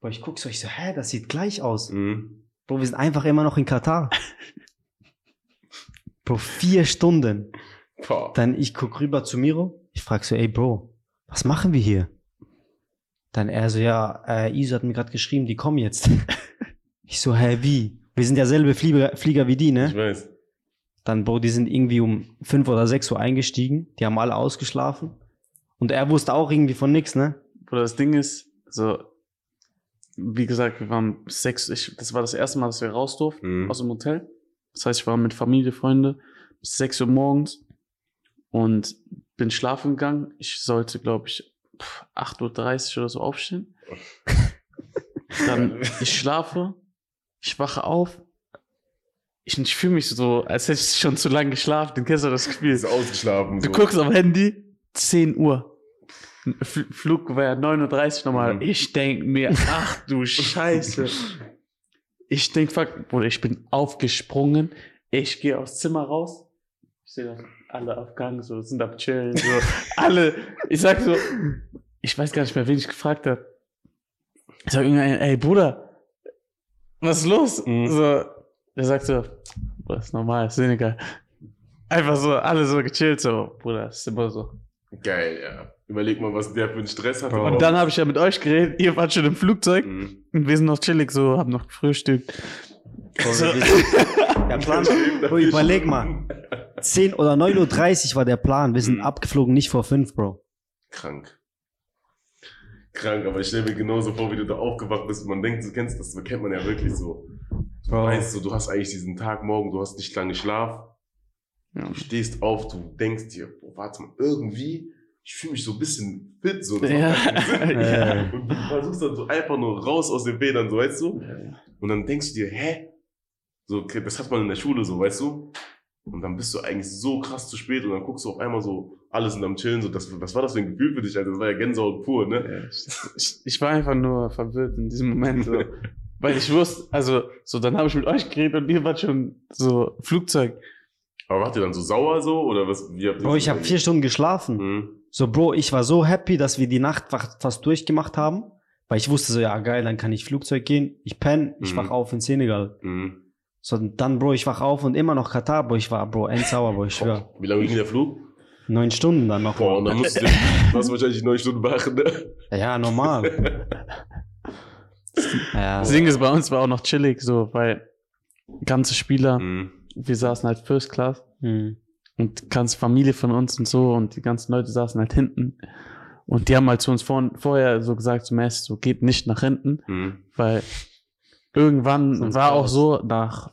Boah, ich guck so, ich so, hä, das sieht gleich aus. Mhm. Bro, wir sind einfach immer noch in Katar. Bro, vier Stunden. Boah. Dann ich guck rüber zu Miro. Ich frag so, ey Bro, was machen wir hier? Dann er so, ja, äh, Iso hat mir gerade geschrieben, die kommen jetzt. Ich so, hä, wie? Wir sind ja selbe Flieger, Flieger wie die, Ich ne? weiß. Dann, Bro, die sind irgendwie um fünf oder sechs Uhr eingestiegen. Die haben alle ausgeschlafen. Und er wusste auch irgendwie von nix, ne? Oder das Ding ist, so, wie gesagt, wir waren sechs, ich, das war das erste Mal, dass wir raus durften Mhm. aus dem Hotel. Das heißt, ich war mit Familie, Freunde bis 6 Uhr morgens und bin schlafen gegangen. Ich sollte, glaube ich, pff, 8.30 Uhr oder so aufstehen. Dann, ich schlafe, ich wache auf. Ich, ich fühle mich so, als hätte ich schon zu lange geschlafen. Du kennst du das Gefühl? Ist ausgeschlafen. Du so. guckst auf Handy, 10 Uhr. F Flug war ja 39 nochmal. Mhm. Ich denk mir, ach du Scheiße. Ich denk, fuck, Bruder, ich bin aufgesprungen. Ich gehe aufs Zimmer raus. Ich sehe da alle auf Gang, so, sind am Chillen, so. alle, ich sag so, ich weiß gar nicht mehr, wen ich gefragt habe. Ich sag irgendwann, ey Bruder, was ist los? Mhm. So, der sagt so, Bruder, ist normal, ist Senegal. Einfach so, alle so gechillt, so, Bruder, ist immer so. Geil, ja. Überleg mal, was der für einen Stress hatte. Bro. Und dann habe ich ja mit euch geredet, ihr wart schon im Flugzeug Mhm. und wir sind noch chillig, so, haben noch gefrühstückt. So. der Plan, Bro, überleg mal. 10 oder 9.30 Uhr war der Plan. Wir sind Mhm. abgeflogen, nicht vor 5, Bro. Krank. Krank, aber ich stelle mir genauso vor, wie du da aufgewacht bist und man denkt, du kennst das, kennt man ja wirklich so. Du Bro. weißt so, du hast eigentlich diesen Tag morgen, du hast nicht lange Schlaf, Ja. du stehst auf, du denkst dir, boah, warte mal, irgendwie, ich fühle mich so ein bisschen fit, so. Ja. Ja. Und du versuchst dann so einfach nur raus aus den Federn, so, weißt du? Und dann denkst du dir, hä? So, das hat man in der Schule so, weißt du? Und dann bist du eigentlich so krass zu spät und dann guckst du auf einmal so, alle sind am Chillen, so, das, was war das für ein Gefühl für dich, Alter? Das war ja Gänsehaut pur, ne? Ich, ich war einfach nur verwirrt in diesem Moment, so. Weil ich wusste, also, so, dann habe ich mit euch geredet und ihr wart schon so Flugzeug. Aber wart ihr dann so sauer so, oder was, wie habt ihr Bro, ich habe vier Stunden geschlafen. Mhm. So, Bro, ich war so happy, dass wir die Nacht fa- fast durchgemacht haben. Weil ich wusste so, ja geil, dann kann ich Flugzeug gehen. Ich penne, ich Mhm. wach auf in Senegal. Mhm. So, dann, Bro, ich wach auf und immer noch Katar, Bro. Ich war, Bro, endsauer, Bro, ich schwör. Wie lange ging der Flug? Neun Stunden dann noch. Boah, und dann musst du, hast wahrscheinlich neun Stunden machen, ne? Ja, normal. ja. Das Ding ist, bei uns war auch noch chillig, so, weil ganze Spieler, Mhm. Wir saßen halt First Class Hm. und ganze Familie von uns und so und die ganzen Leute saßen halt hinten. Und die haben halt zu uns vor, vorher so gesagt, so mäßig, so geht nicht nach hinten, Mhm. weil irgendwann Sonst war auch Chaos. so, nach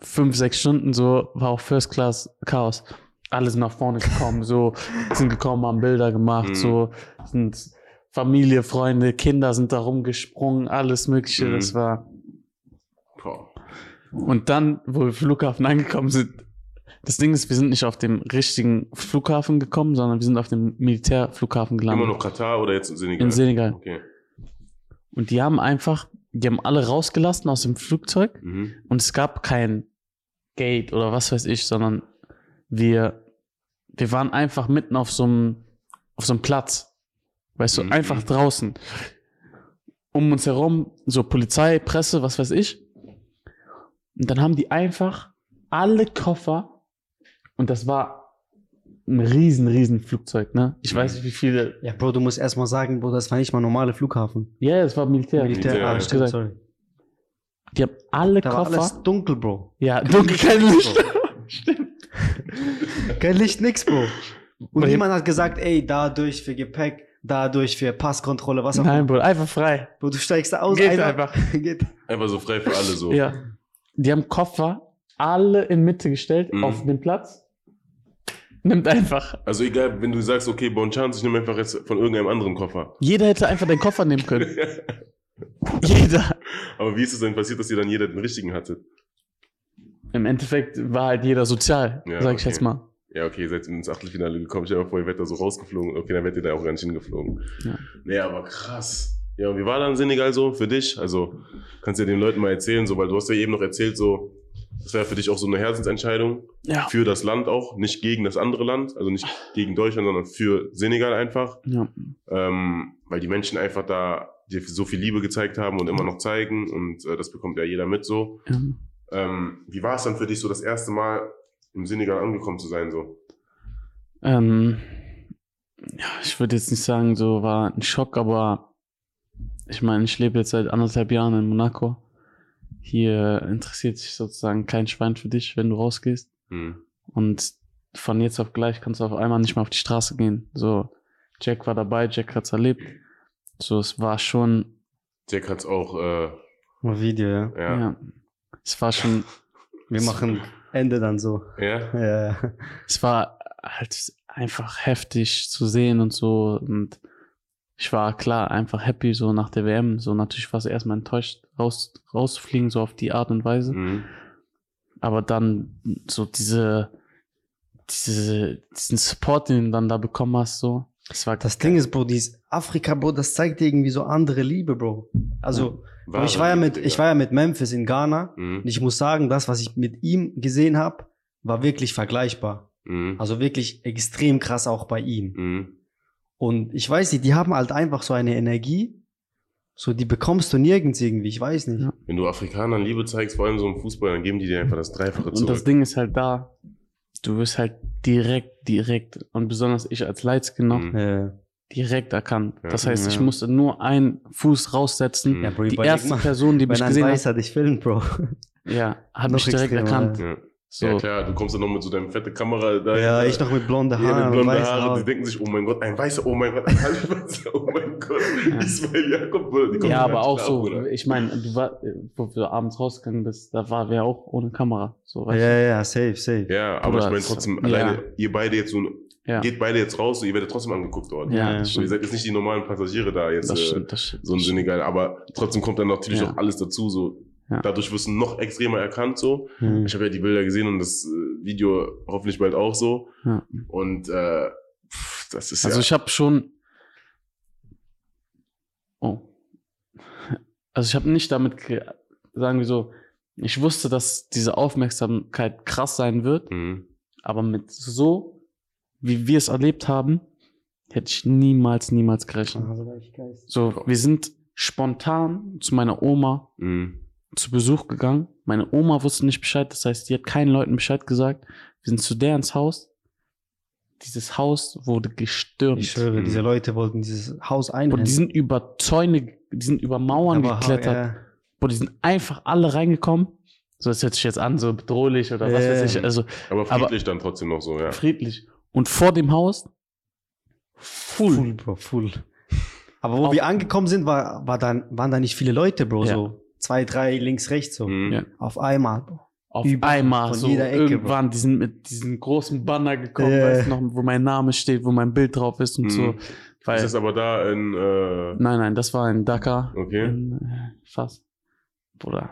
fünf, sechs Stunden so, war auch First Class Chaos. Alle sind nach vorne gekommen, so, sind gekommen, haben Bilder gemacht, Mhm. so, sind Familie, Freunde, Kinder sind da rumgesprungen, alles Mögliche, Mhm. das war. Und dann, wo wir Flughafen angekommen sind, das Ding ist, wir sind nicht auf dem richtigen Flughafen gekommen, sondern wir sind auf dem Militärflughafen gelandet. Immer noch Katar oder jetzt in Senegal? in Senegal. Okay. Und die haben einfach, die haben alle rausgelassen aus dem Flugzeug Mhm. und es gab kein Gate oder was weiß ich, sondern wir, wir waren einfach mitten auf so einem, auf so einem Platz. Weißt du, Mhm. einfach draußen. Um uns herum, so Polizei, Presse, was weiß ich. Und dann haben die einfach alle Koffer, und das war ein riesen, riesen Flugzeug, ne? Ich weiß nicht, wie viele. Ja, Bro, du musst erstmal sagen, Bro, das war nicht mal normale Flughafen. Ja, es war Militär. Militär, Militär, ah, ja. stimmt, gesagt. sorry. Die haben alle Da war Koffer. alles dunkel, Bro. ja, dunkel, kein Licht. Kein Licht, nix, Bro. Und niemand hat gesagt, ey, dadurch für Gepäck, dadurch für Passkontrolle, was auch Nein, immer. Bruder, einfach frei. Bro, du steigst da aus. Geht einfach. Geht. Einfach so frei für alle so. Ja. Die haben Koffer alle in Mitte gestellt Mhm. auf den Platz. Nimmt einfach. Also egal, wenn du sagst, okay, Bon Chance, ich nehme einfach jetzt von irgendeinem anderen Koffer. Jeder hätte einfach den Koffer nehmen können. Jeder. Aber wie ist es denn passiert, dass ihr dann jeder den richtigen hattet? Im Endeffekt war halt jeder sozial, Ja, sag ich okay. jetzt mal. Ja, okay, ihr seid ins Achtelfinale gekommen. Stell dir mal vor, ihr werdet da so rausgeflogen. Okay, dann werdet ihr da auch gar nicht hingeflogen. Ja. Nee, aber krass. Ja, und wie war dann Senegal so für dich? Also, kannst du ja den Leuten mal erzählen, so, weil du hast ja eben noch erzählt, so, das wäre für dich auch so eine Herzensentscheidung Ja. für das Land auch, nicht gegen das andere Land, also nicht gegen Deutschland, sondern für Senegal einfach. ja. ähm, weil die Menschen einfach da, dir so viel Liebe gezeigt haben und immer noch zeigen und äh, das bekommt ja jeder mit so. Ja. Ähm, wie war es dann für dich so das erste Mal im Senegal angekommen zu sein so? Ähm, ja, ich würde jetzt nicht sagen, so war ein Schock, aber ich meine, ich lebe jetzt seit anderthalb Jahren in Monaco. Hier interessiert sich sozusagen kein Schwein für dich, wenn du rausgehst. Hm. Und von jetzt auf gleich kannst du auf einmal nicht mehr auf die Straße gehen. So, Jack war dabei, Jack hat's erlebt. So, es war schon, Jack hat's auch, äh, Mal Video, ja. ja. ja, es war schon, Wir machen Ende dann so. Ja, ja. es war halt einfach heftig zu sehen und so. Und ich war klar einfach happy so nach der WM. So natürlich war es erstmal enttäuscht, raus, rauszufliegen, so auf die Art und Weise. Mhm. Aber dann so diese, diese, diesen Support, den du dann da bekommen hast, so. Das war Das Ding ist, Bro, dieses Afrika, Bro, das zeigt dir irgendwie so andere Liebe, Bro. Also, Bro, ich war ja mit, ich war ja mit Memphis in Ghana Mhm. und ich muss sagen, das, was ich mit ihm gesehen habe, war wirklich vergleichbar. Mhm. Also wirklich extrem krass auch bei ihm. Und ich weiß nicht, die haben halt einfach so eine Energie, so die bekommst du nirgends irgendwie, ich weiß nicht. Wenn du Afrikanern Liebe zeigst, vor allem so im Fußball, dann geben die dir einfach das Dreifache Und das zurück. Ding ist halt da, du wirst halt direkt, direkt, und besonders ich als Lightskin noch, Mhm. Direkt erkannt. Ja. Das heißt, ich musste nur einen Fuß raussetzen. Mhm. ja, Bro, Die erste Person, die mich wenn ein gesehen hat, Weißer dich filmt, Bro. ja, hat Noch mich direkt extremer, erkannt. Ja. So, ja, klar, du kommst dann noch mit so deinem fette Kamera da. Ja, ich noch mit blonden Ja, Haaren mit und blonde weißen Haare, die Haaren. denken sich, oh mein Gott, ein Weißer, oh mein Gott, ein Halbweißer, oh mein Gott, Ja. Ismail Jakob, ja, aber auch so, Bruder. ich meine, du war, wo du abends rausgegangen bist, da war wer auch ohne Kamera. So, weißt Ja, ja, safe, safe. Ja, aber Bruder, ich meine trotzdem, ja. alleine, ihr beide jetzt so? Ja, geht beide jetzt raus, ihr werdet trotzdem angeguckt dort. ja, Ja, ihr seid jetzt nicht die normalen Passagiere da jetzt, Das äh, stimmt, das stimmt. so ein Senegal, aber trotzdem kommt dann natürlich Ja. auch alles dazu, so. Ja. Dadurch wirst du noch extremer erkannt, so. Hm. Ich habe ja die Bilder gesehen und das äh, Video hoffentlich bald auch so. Ja. Und äh, pff, das ist Also ja. ich habe schon. Oh. Also ich habe nicht damit, ge- sagen wir so, ich wusste, dass diese Aufmerksamkeit krass sein wird, Mhm. aber mit so, wie wir es erlebt haben, hätte ich niemals, niemals gerechnet. Also, war ich geist. So, wir sind spontan zu meiner Oma Mhm. Zu Besuch gegangen. Meine Oma wusste nicht Bescheid, das heißt, die hat keinen Leuten Bescheid gesagt. Wir sind zu der ins Haus. Dieses Haus wurde gestürmt. Ich schwöre, Mhm. diese Leute wollten dieses Haus einrennen. die sind über Zäune, die sind über Mauern Aber, geklettert. ja, Boah, die sind einfach alle reingekommen. So, das hört sich jetzt an, so bedrohlich oder was Ja. weiß ich. Also Aber friedlich dann trotzdem noch so, ja. friedlich. Und vor dem Haus full. Full, Bro, full. Aber wo Auch- wir angekommen sind, war, war dann, waren da nicht viele Leute, Bro. Ja. So zwei, drei, links, rechts, so. Mhm. Ja. Auf einmal. Auf Überall, einmal von so jeder Ecke, irgendwann, die sind mit diesen großen Banner gekommen, Ja. weißt noch, wo mein Name steht, wo mein Bild drauf ist und Mhm. so. Weil, Ist das aber da in, äh, nein, nein, das war in Dakar. okay. In, äh, fast. Bruder.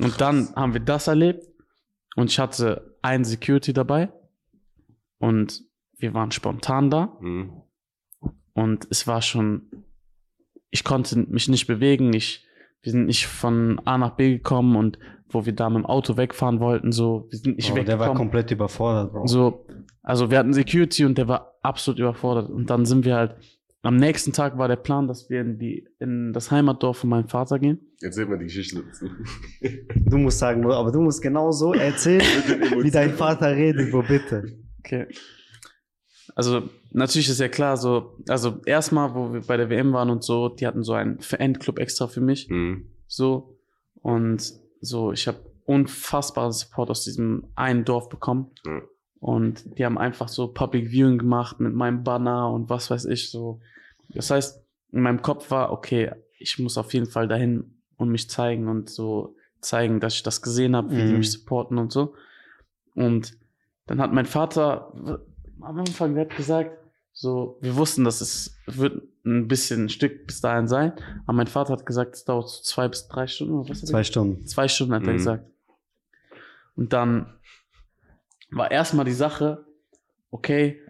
Und dann haben wir das erlebt und ich hatte einen Security dabei und wir waren spontan da Mhm. und es war schon, ich konnte mich nicht bewegen, ich, wir sind nicht von A nach B gekommen und wo wir da mit dem Auto wegfahren wollten, so, wir sind nicht Bro, der war weggekommen. komplett überfordert, Bro. So, also wir hatten Security und der war absolut überfordert. Und dann sind wir halt, am nächsten Tag war der Plan, dass wir in die, in das Heimatdorf von meinem Vater gehen. Erzähl mal die Geschichte dazu. Du musst sagen, Bro, aber du musst genau so erzählen, wie dein Vater redet, Bro, bitte. Okay. Also, natürlich ist ja klar, so, also erstmal, wo wir bei der WM waren und so, die hatten so einen Fanclub extra für mich. Mhm. So. Und so, ich habe unfassbaren Support aus diesem einen Dorf bekommen. Ja. Und die haben einfach so Public Viewing gemacht mit meinem Banner und was weiß ich so. Das heißt, in meinem Kopf war, okay, ich muss auf jeden Fall dahin und mich zeigen und so zeigen, dass ich das gesehen habe, wie die Mhm. mich supporten und so. Und dann hat mein Vater am Anfang der hat gesagt, so, wir wussten, dass es wird ein bisschen ein Stück bis dahin sein, aber mein Vater hat gesagt, es dauert so zwei bis drei Stunden oder was er Zwei Stunden. Zwei Stunden hat er Mhm. gesagt. Und dann war erstmal die Sache, okay,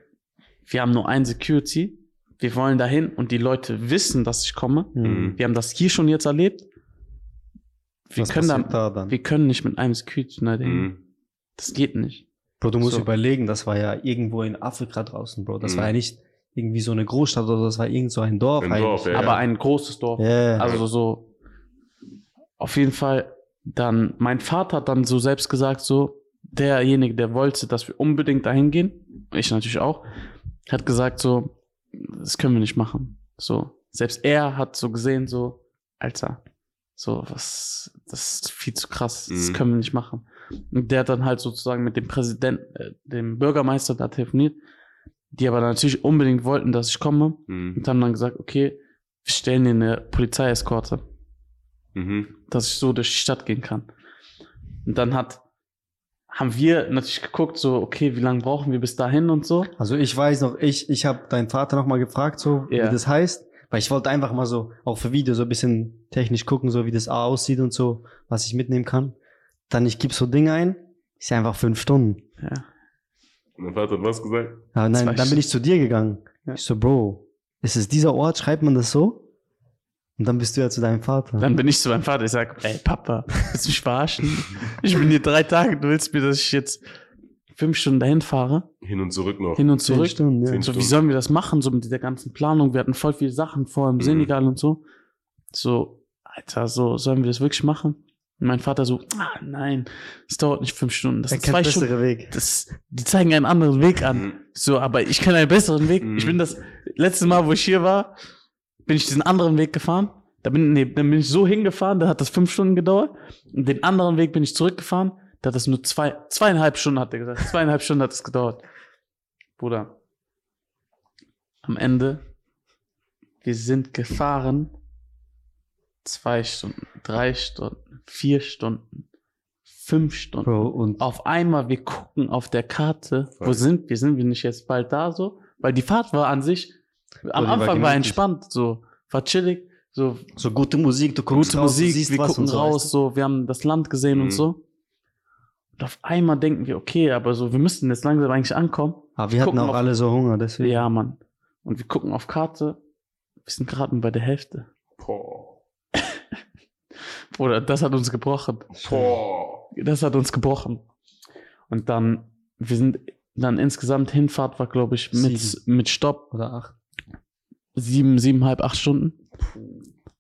wir haben nur ein Security, wir wollen dahin und die Leute wissen, dass ich komme. Mhm. Wir haben das hier schon jetzt erlebt. Wir Was können, passiert da, da dann? wir können nicht mit einem Security dahin. Mhm. Das geht nicht. Bro, du musst So. überlegen, das war ja irgendwo in Afrika draußen, Bro. Das Mhm. war ja nicht irgendwie so eine Großstadt oder das war irgend so ein Dorf. Ein eigentlich. Dorf, ja. Aber ein großes Dorf. Ja, Also so, auf jeden Fall, dann, mein Vater hat dann so selbst gesagt, so, derjenige, der wollte, dass wir unbedingt dahin gehen, ich natürlich auch, hat gesagt so, das können wir nicht machen. So, selbst er hat so gesehen, so, Alter, so, was, das ist viel zu krass, das Mhm. können wir nicht machen. Und der hat dann halt sozusagen mit dem Präsidenten, äh, dem Bürgermeister da telefoniert, die aber natürlich unbedingt wollten, dass ich komme Mhm. und haben dann gesagt, okay, wir stellen dir eine Polizeieskorte Mhm. dass ich so durch die Stadt gehen kann. Und dann hat, haben wir natürlich geguckt, so, okay, wie lange brauchen wir bis dahin und so. Also ich weiß noch, ich, ich habe deinen Vater noch mal gefragt, so Ja. wie das heißt, weil ich wollte einfach mal so, auch für Video, so ein bisschen technisch gucken, so wie das aussieht und so, was ich mitnehmen kann. Dann ich gebe so Dinge ein, ist ja einfach fünf Stunden. Ja. Mein Vater hat was gesagt? Ja, nein, dann bin ich zu dir gegangen. Ja. Ich so, Bro, ist es dieser Ort, schreibt man das so? Und dann bist du ja zu deinem Vater. Dann bin ich zu meinem Vater, ich sag, ey, Papa, willst du mich verarschen? Ich bin hier drei Tage, du willst mir, dass ich jetzt fünf Stunden dahin fahre, Hin und zurück noch. hin und Zehn zurück. Stunden, ja. So, wie sollen wir das machen, so mit dieser ganzen Planung? Wir hatten voll viele Sachen vor im Mhm. Senegal und so. So, Alter, so, sollen wir das wirklich machen? Und mein Vater so, ah, nein, es dauert nicht fünf Stunden, das Er kennt zwei bessere Stunden. Weg. Das, die zeigen einen anderen Weg an. Mhm. So, aber ich kenne einen besseren Weg. Mhm. Ich bin das letzte Mal, wo ich hier war, bin ich diesen anderen Weg gefahren. Da bin, nee, dann bin ich so hingefahren, da hat das fünf Stunden gedauert. Und den anderen Weg bin ich zurückgefahren, da hat das nur zwei, zweieinhalb Stunden, hat er gesagt. Zweieinhalb Stunden hat es gedauert. Bruder. Am Ende, wir sind gefahren zwei Stunden, drei Stunden, vier Stunden, fünf Stunden. Bro, und Auf einmal, wir gucken auf der Karte, wo sind wir? Sind wir nicht jetzt bald da so? Weil die Fahrt war an sich, am war Anfang war gemütlich. entspannt, so, war chillig, so, so gute Musik, du guckst gute raus, du Musik, siehst wir was gucken und so, raus, weißt so, wir haben das Land gesehen Mhm. und so. Und auf einmal denken wir, okay, aber so, wir müssten jetzt langsam eigentlich ankommen. Aber wir hatten gucken auch auf- alle so Hunger, deswegen. Ja, Mann. Und wir gucken auf Karte, wir sind gerade bei der Hälfte. Boah. Bruder, das hat uns gebrochen. Boah. Das hat uns gebrochen. Und dann, wir sind dann insgesamt Hinfahrt war, glaube ich, mit, Sieben. mit Stopp Oder acht. sieben, siebeneinhalb, acht Stunden.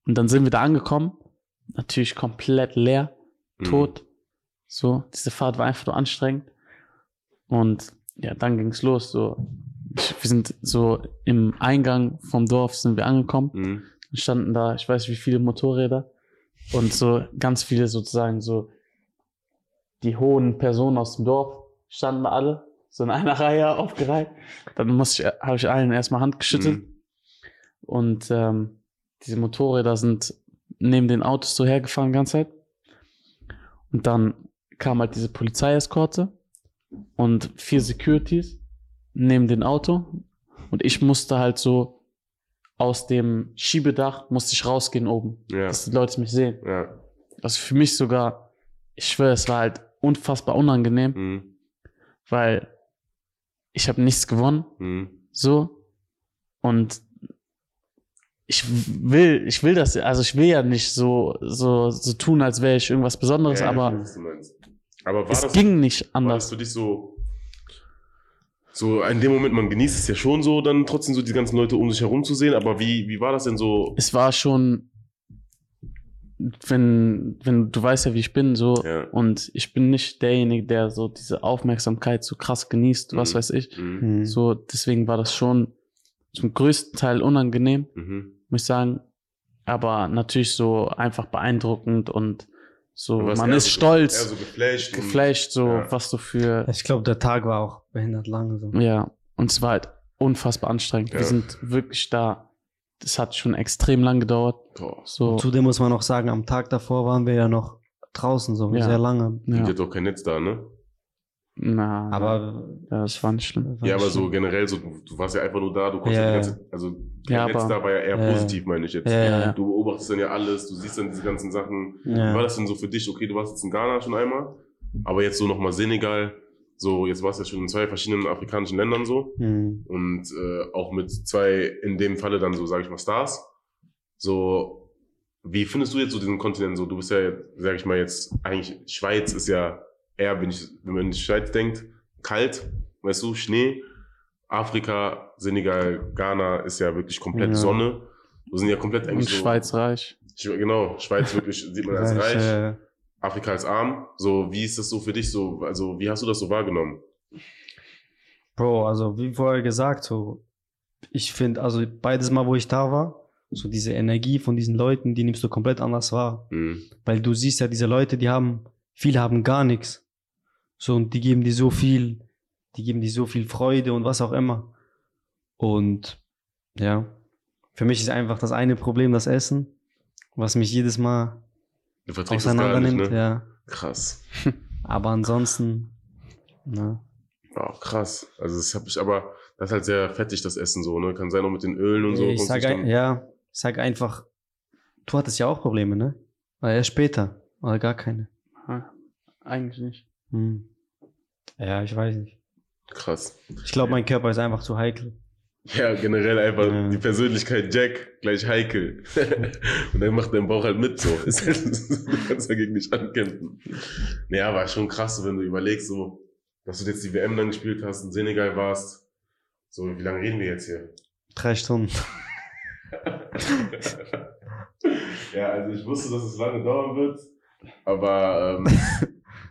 Und dann sind wir da angekommen. Natürlich komplett leer, Mhm. tot. So, diese Fahrt war einfach nur anstrengend. Und ja, dann ging's los. So, wir sind so im Eingang vom Dorf sind wir angekommen. Mhm. standen da, ich weiß wie viele Motorräder und so ganz viele sozusagen so die hohen Personen aus dem Dorf standen alle so in einer Reihe aufgereiht. Dann musste ich, habe ich allen erstmal Hand geschüttelt Mhm. und ähm, diese Motorräder sind neben den Autos so hergefahren die ganze Zeit. Und dann kam halt diese Polizeieskorte und vier Securities neben dem Auto und ich musste halt so aus dem Schiebedach musste ich rausgehen oben, Ja. dass die Leute mich sehen. Ja. Also für mich sogar, ich schwöre, es war halt unfassbar unangenehm, Mhm. weil ich habe nichts gewonnen, Mhm. so und ich will, ich will das, also ich will ja nicht so so so tun, als wäre ich irgendwas Besonderes, Ja, aber du. Aber war es das, ging nicht war das anders. für dich so, so in dem Moment, man genießt es ja schon so, dann trotzdem so die ganzen Leute um sich herum zu sehen, aber wie, wie war das denn so? Es war schon, wenn wenn du weißt ja, wie ich bin, so Ja. und ich bin nicht derjenige, der so diese Aufmerksamkeit so krass genießt, was Mhm. weiß ich. Mhm. Mhm. So, deswegen war das schon zum größten Teil unangenehm, Mhm. muss ich sagen. Aber natürlich so einfach beeindruckend und so, man ist so stolz, so geflasht. und- geflasht, so, Ja. was du für, Ich glaube, der Tag war auch behindert lang. So. ja, und es war halt unfassbar anstrengend. Ja. Wir sind wirklich da, das hat schon extrem lang gedauert, Boah. so, Zudem muss man auch sagen, am Tag davor waren wir ja noch draußen, so Ja. sehr lange. Ja. ja, Jetzt auch kein Netz da, ne? na, Aber ja, das war nicht schlimm. war Ja, aber schon- so generell, so, du, du warst ja einfach nur da, du konntest Ja, ja, ganze also kein Ja, Netz aber- da war ja eher Ja, positiv, meine ich jetzt. Ja, ja, ja. Du beobachtest dann ja alles, du siehst dann diese ganzen Sachen. Wie war das denn so für dich? Okay, du warst jetzt in Ghana schon einmal, aber jetzt so nochmal Senegal, so jetzt warst du ja schon in zwei verschiedenen afrikanischen Ländern so Mhm. und äh, auch mit zwei, in dem Falle dann so, sag ich mal, Stars. So, wie findest du jetzt so diesen Kontinent so? Du bist ja, sag ich mal jetzt, eigentlich, Schweiz ist ja eher, wenn, ich, wenn man in die Schweiz denkt, kalt, weißt du, Schnee. Afrika, Senegal, Ghana ist ja wirklich komplett Ja. Sonne. Wir sind ja komplett Und eigentlich so. Schweiz reich. Sch- Genau, Schweiz wirklich sieht man als Weil ich, reich, äh, Afrika als arm. So, wie ist das so für dich so? Also, wie hast du das so wahrgenommen? Bro, also wie vorher gesagt, so ich finde, also beides Mal, wo ich da war, so diese Energie von diesen Leuten, die nimmst du komplett anders wahr. Hm. Weil du siehst ja, diese Leute, die haben, viele haben gar nichts. So, und die geben dir so viel, die geben dir so viel Freude und was auch immer. Und ja, für mich ist einfach das eine Problem das Essen, was mich jedes Mal Du verträgst das gar auseinander nicht, nimmt. ne? Ja. Krass. Aber ansonsten, ne. Oh, krass. Also, das habe ich aber, das ist halt sehr fettig, das Essen so, ne? Kann sein auch mit den Ölen und so. ich sich dann- ja, ich sag einfach, du hattest ja auch Probleme, ne? Oder erst später. Oder gar keine. Ja, Eigentlich nicht. Hm. Ja, ich weiß nicht. Krass. Ich glaube, mein Körper ist einfach zu heikel. Ja, generell einfach Ja. die Persönlichkeit Jack gleich heikel. und dann macht dein Bauch halt mit so. Du kannst dagegen nicht ankämpfen. Naja, war schon krass, wenn du überlegst, so, dass du jetzt die WM dann gespielt hast, in Senegal warst. So, wie lange reden wir jetzt hier? Drei Stunden. ja, also ich wusste, dass es lange dauern wird, aber ähm,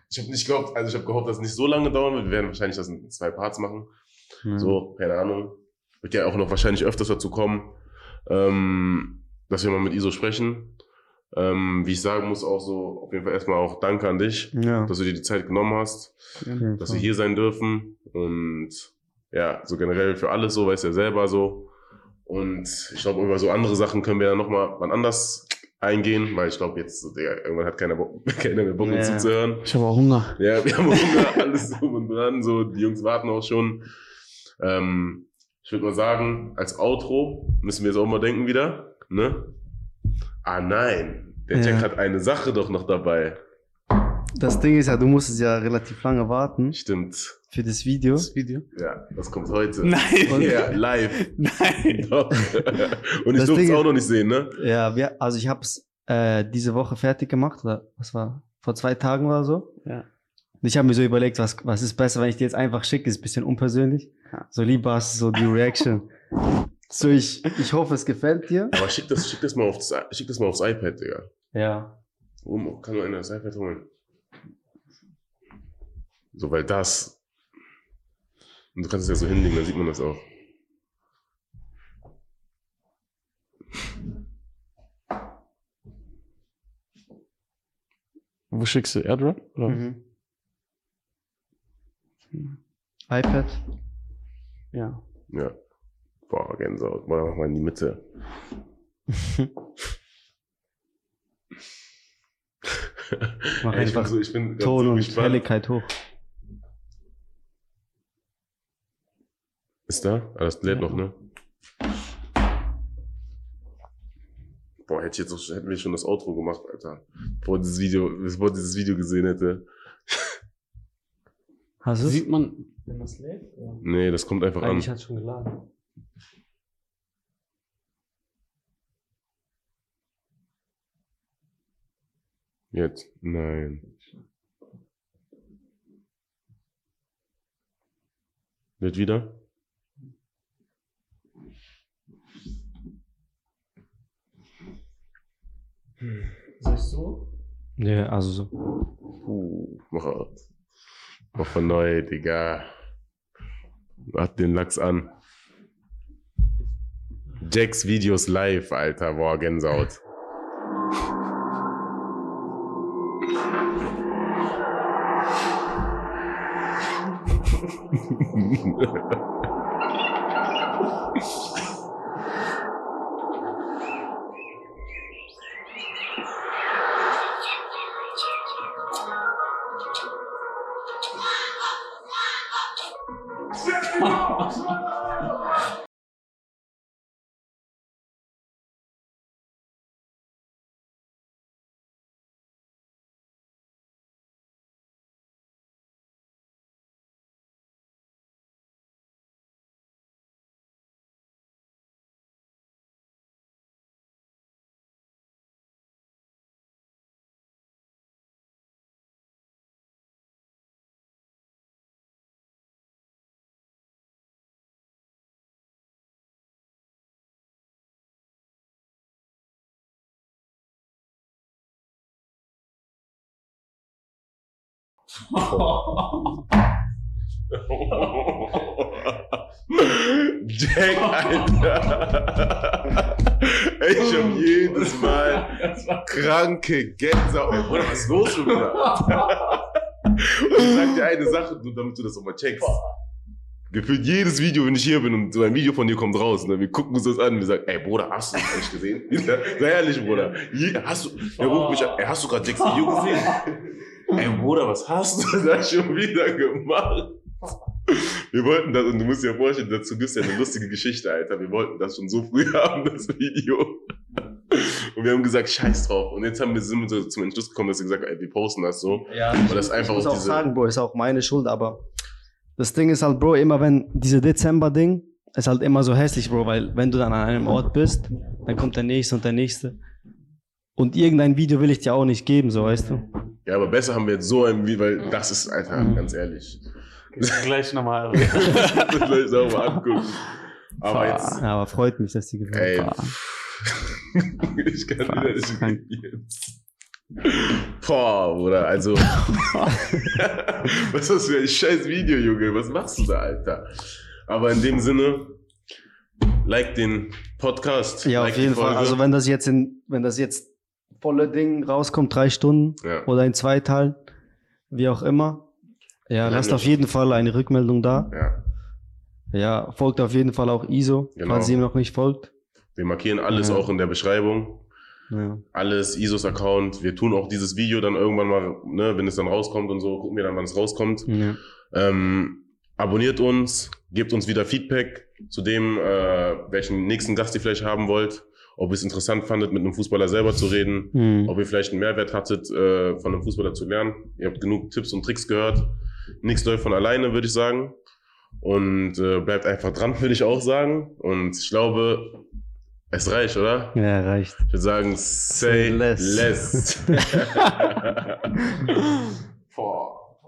ich habe nicht geglaubt, also ich habe gehofft, dass es nicht so lange dauern wird. Wir werden wahrscheinlich das in zwei Parts machen. Ja. So, keine Ahnung. Wird ja auch noch wahrscheinlich öfters dazu kommen, ähm, dass wir mal mit Iso sprechen. Ähm, wie ich sagen muss, auch so, auf jeden Fall erstmal auch Danke an dich, Ja. dass du dir die Zeit genommen hast, jeden dass wir hier sein dürfen. Und ja, so generell für alles so, weißt du ja selber so. Und ich glaube, über so andere Sachen können wir dann nochmal wann anders eingehen, weil ich glaube, jetzt, Digga, irgendwann hat keiner, Bock, keiner mehr Bock, uns Ja. zuzuhören. Ich habe auch Hunger. Ja, wir haben Hunger, alles drum und dran, so, die Jungs warten auch schon. Ähm, ich würde mal sagen, als Outro müssen wir jetzt auch mal denken wieder, ne? Ah nein, der Ja. Jack hat eine Sache doch noch dabei. Das Ding ist ja, du musstest ja relativ lange warten Stimmt, für das Video. Das Video. ja, das kommt heute. Nein. Ja, live. Nein. Doch. und ich durfte es auch noch nicht sehen, ne? Ja, wir, also ich habe es äh, diese Woche fertig gemacht, oder was war, vor zwei Tagen oder so. Ja. Und ich habe mir so überlegt, was, was ist besser, wenn ich dir jetzt einfach schicke, ist ein bisschen unpersönlich. So lieber hast du so die Reaction. so, ich, ich hoffe, es gefällt dir. Aber schick das, schick das mal aufs, schick das mal aufs iPad, Digga. Ja. Wo kann nur einer das iPad holen? So, weil das. Und du kannst es ja so hinlegen, dann sieht man das auch. Wo schickst du Airdrop? Oder? Mhm. iPad. Ja. Ja. Boah, Gänsehaut. Mach mal in die Mitte. Mach Ey, ich bin einfach so, ich bin Ton so und gespannt. Helligkeit hoch. Ist da? Ah, das lädt noch, ne? Boah, hätte ich jetzt auch, hätten wir schon das Outro gemacht, Alter. Bevor dieses Video, bevor ich dieses Video gesehen hätte. Hast du es? Sieht man, wenn das lädt? Oder? Nee, das kommt einfach an. Eigentlich hat es schon geladen. Jetzt. Nein. Wird wieder? Soll ich so? Ja, also so. Uh, mach. Woche neu, Digga. Macht den Lachs an. Jacks Videos live, Alter. Boah, Gänsehaut. Jack, Alter. Ich hab jedes Mal kranke Gänsehaut. Ey, Bruder, was ist los schon wieder? Und ich sag dir eine Sache, nur damit du das auch mal checkst. Gefühlt jedes Video, wenn ich hier bin und so ein Video von dir kommt raus, ne, wir gucken uns das an und wir sagen, ey Bruder, hast du das eigentlich gesehen? Sei ehrlich, Bruder. Hast du, er ruft mich an, ey, hast du gerade Jacks Video gesehen? Ey Bruder, was hast du da schon wieder gemacht? Wir wollten das, und du musst dir vorstellen, dazu gibt's ja eine lustige Geschichte, Alter. Wir wollten das schon so früh haben, das Video. Und wir haben gesagt, scheiß drauf. Und jetzt haben wir, sind wir so zum Entschluss gekommen, dass wir gesagt haben, ey, wir posten das so. Ja, Aber das ist einfach ich muss auch auch diese- sagen, Bro, ist auch meine Schuld, aber das Ding ist halt, Bro, immer wenn diese Dezember-Ding ist halt immer so hässlich, Bro, weil wenn du dann an einem Ort bist, dann kommt der nächste und der nächste. Und irgendein Video will ich dir auch nicht geben, so weißt du. Ja, aber besser haben wir jetzt so ein Video, weil das ist, Alter, ganz ehrlich. Gleich nochmal. Vielleicht sauber angucken. Aber jetzt, Ja, aber freut mich, dass die gefällt. ey. ich kann wieder nicht Krank. jetzt. Boah, Bruder, also. Was ist das für ein scheiß Video, Junge? Was machst du da, Alter? Aber in dem Sinne, like den Podcast. Ja, like auf jeden Fall. Also wenn das jetzt in, wenn das jetzt volle Ding rauskommt, drei Stunden ja. oder in zwei Teilen, wie auch immer, ja, lasst Ja, auf jeden Fall eine Rückmeldung da. ja. Ja, folgt auf jeden Fall auch ISO, Genau. falls ihr ihm noch nicht folgt. Wir markieren alles Ja. auch in der Beschreibung. Ja. alles, ISOs Account. Wir tun auch dieses Video dann irgendwann mal, ne, wenn es dann rauskommt und so, gucken wir dann, wann es rauskommt. Ja. Ähm, abonniert uns, gebt uns wieder Feedback zu dem, äh, welchen nächsten Gast ihr vielleicht haben wollt. Ob ihr es interessant fandet, mit einem Fußballer selber zu reden. Hm. Ob ihr vielleicht einen Mehrwert hattet, äh, von einem Fußballer zu lernen. Ihr habt genug Tipps und Tricks gehört. Nichts läuft von alleine, würde ich sagen. Und äh, bleibt einfach dran, würde ich auch sagen. Und ich glaube, es reicht, oder? Ja, reicht. Ich würde sagen, say less. less. Boah.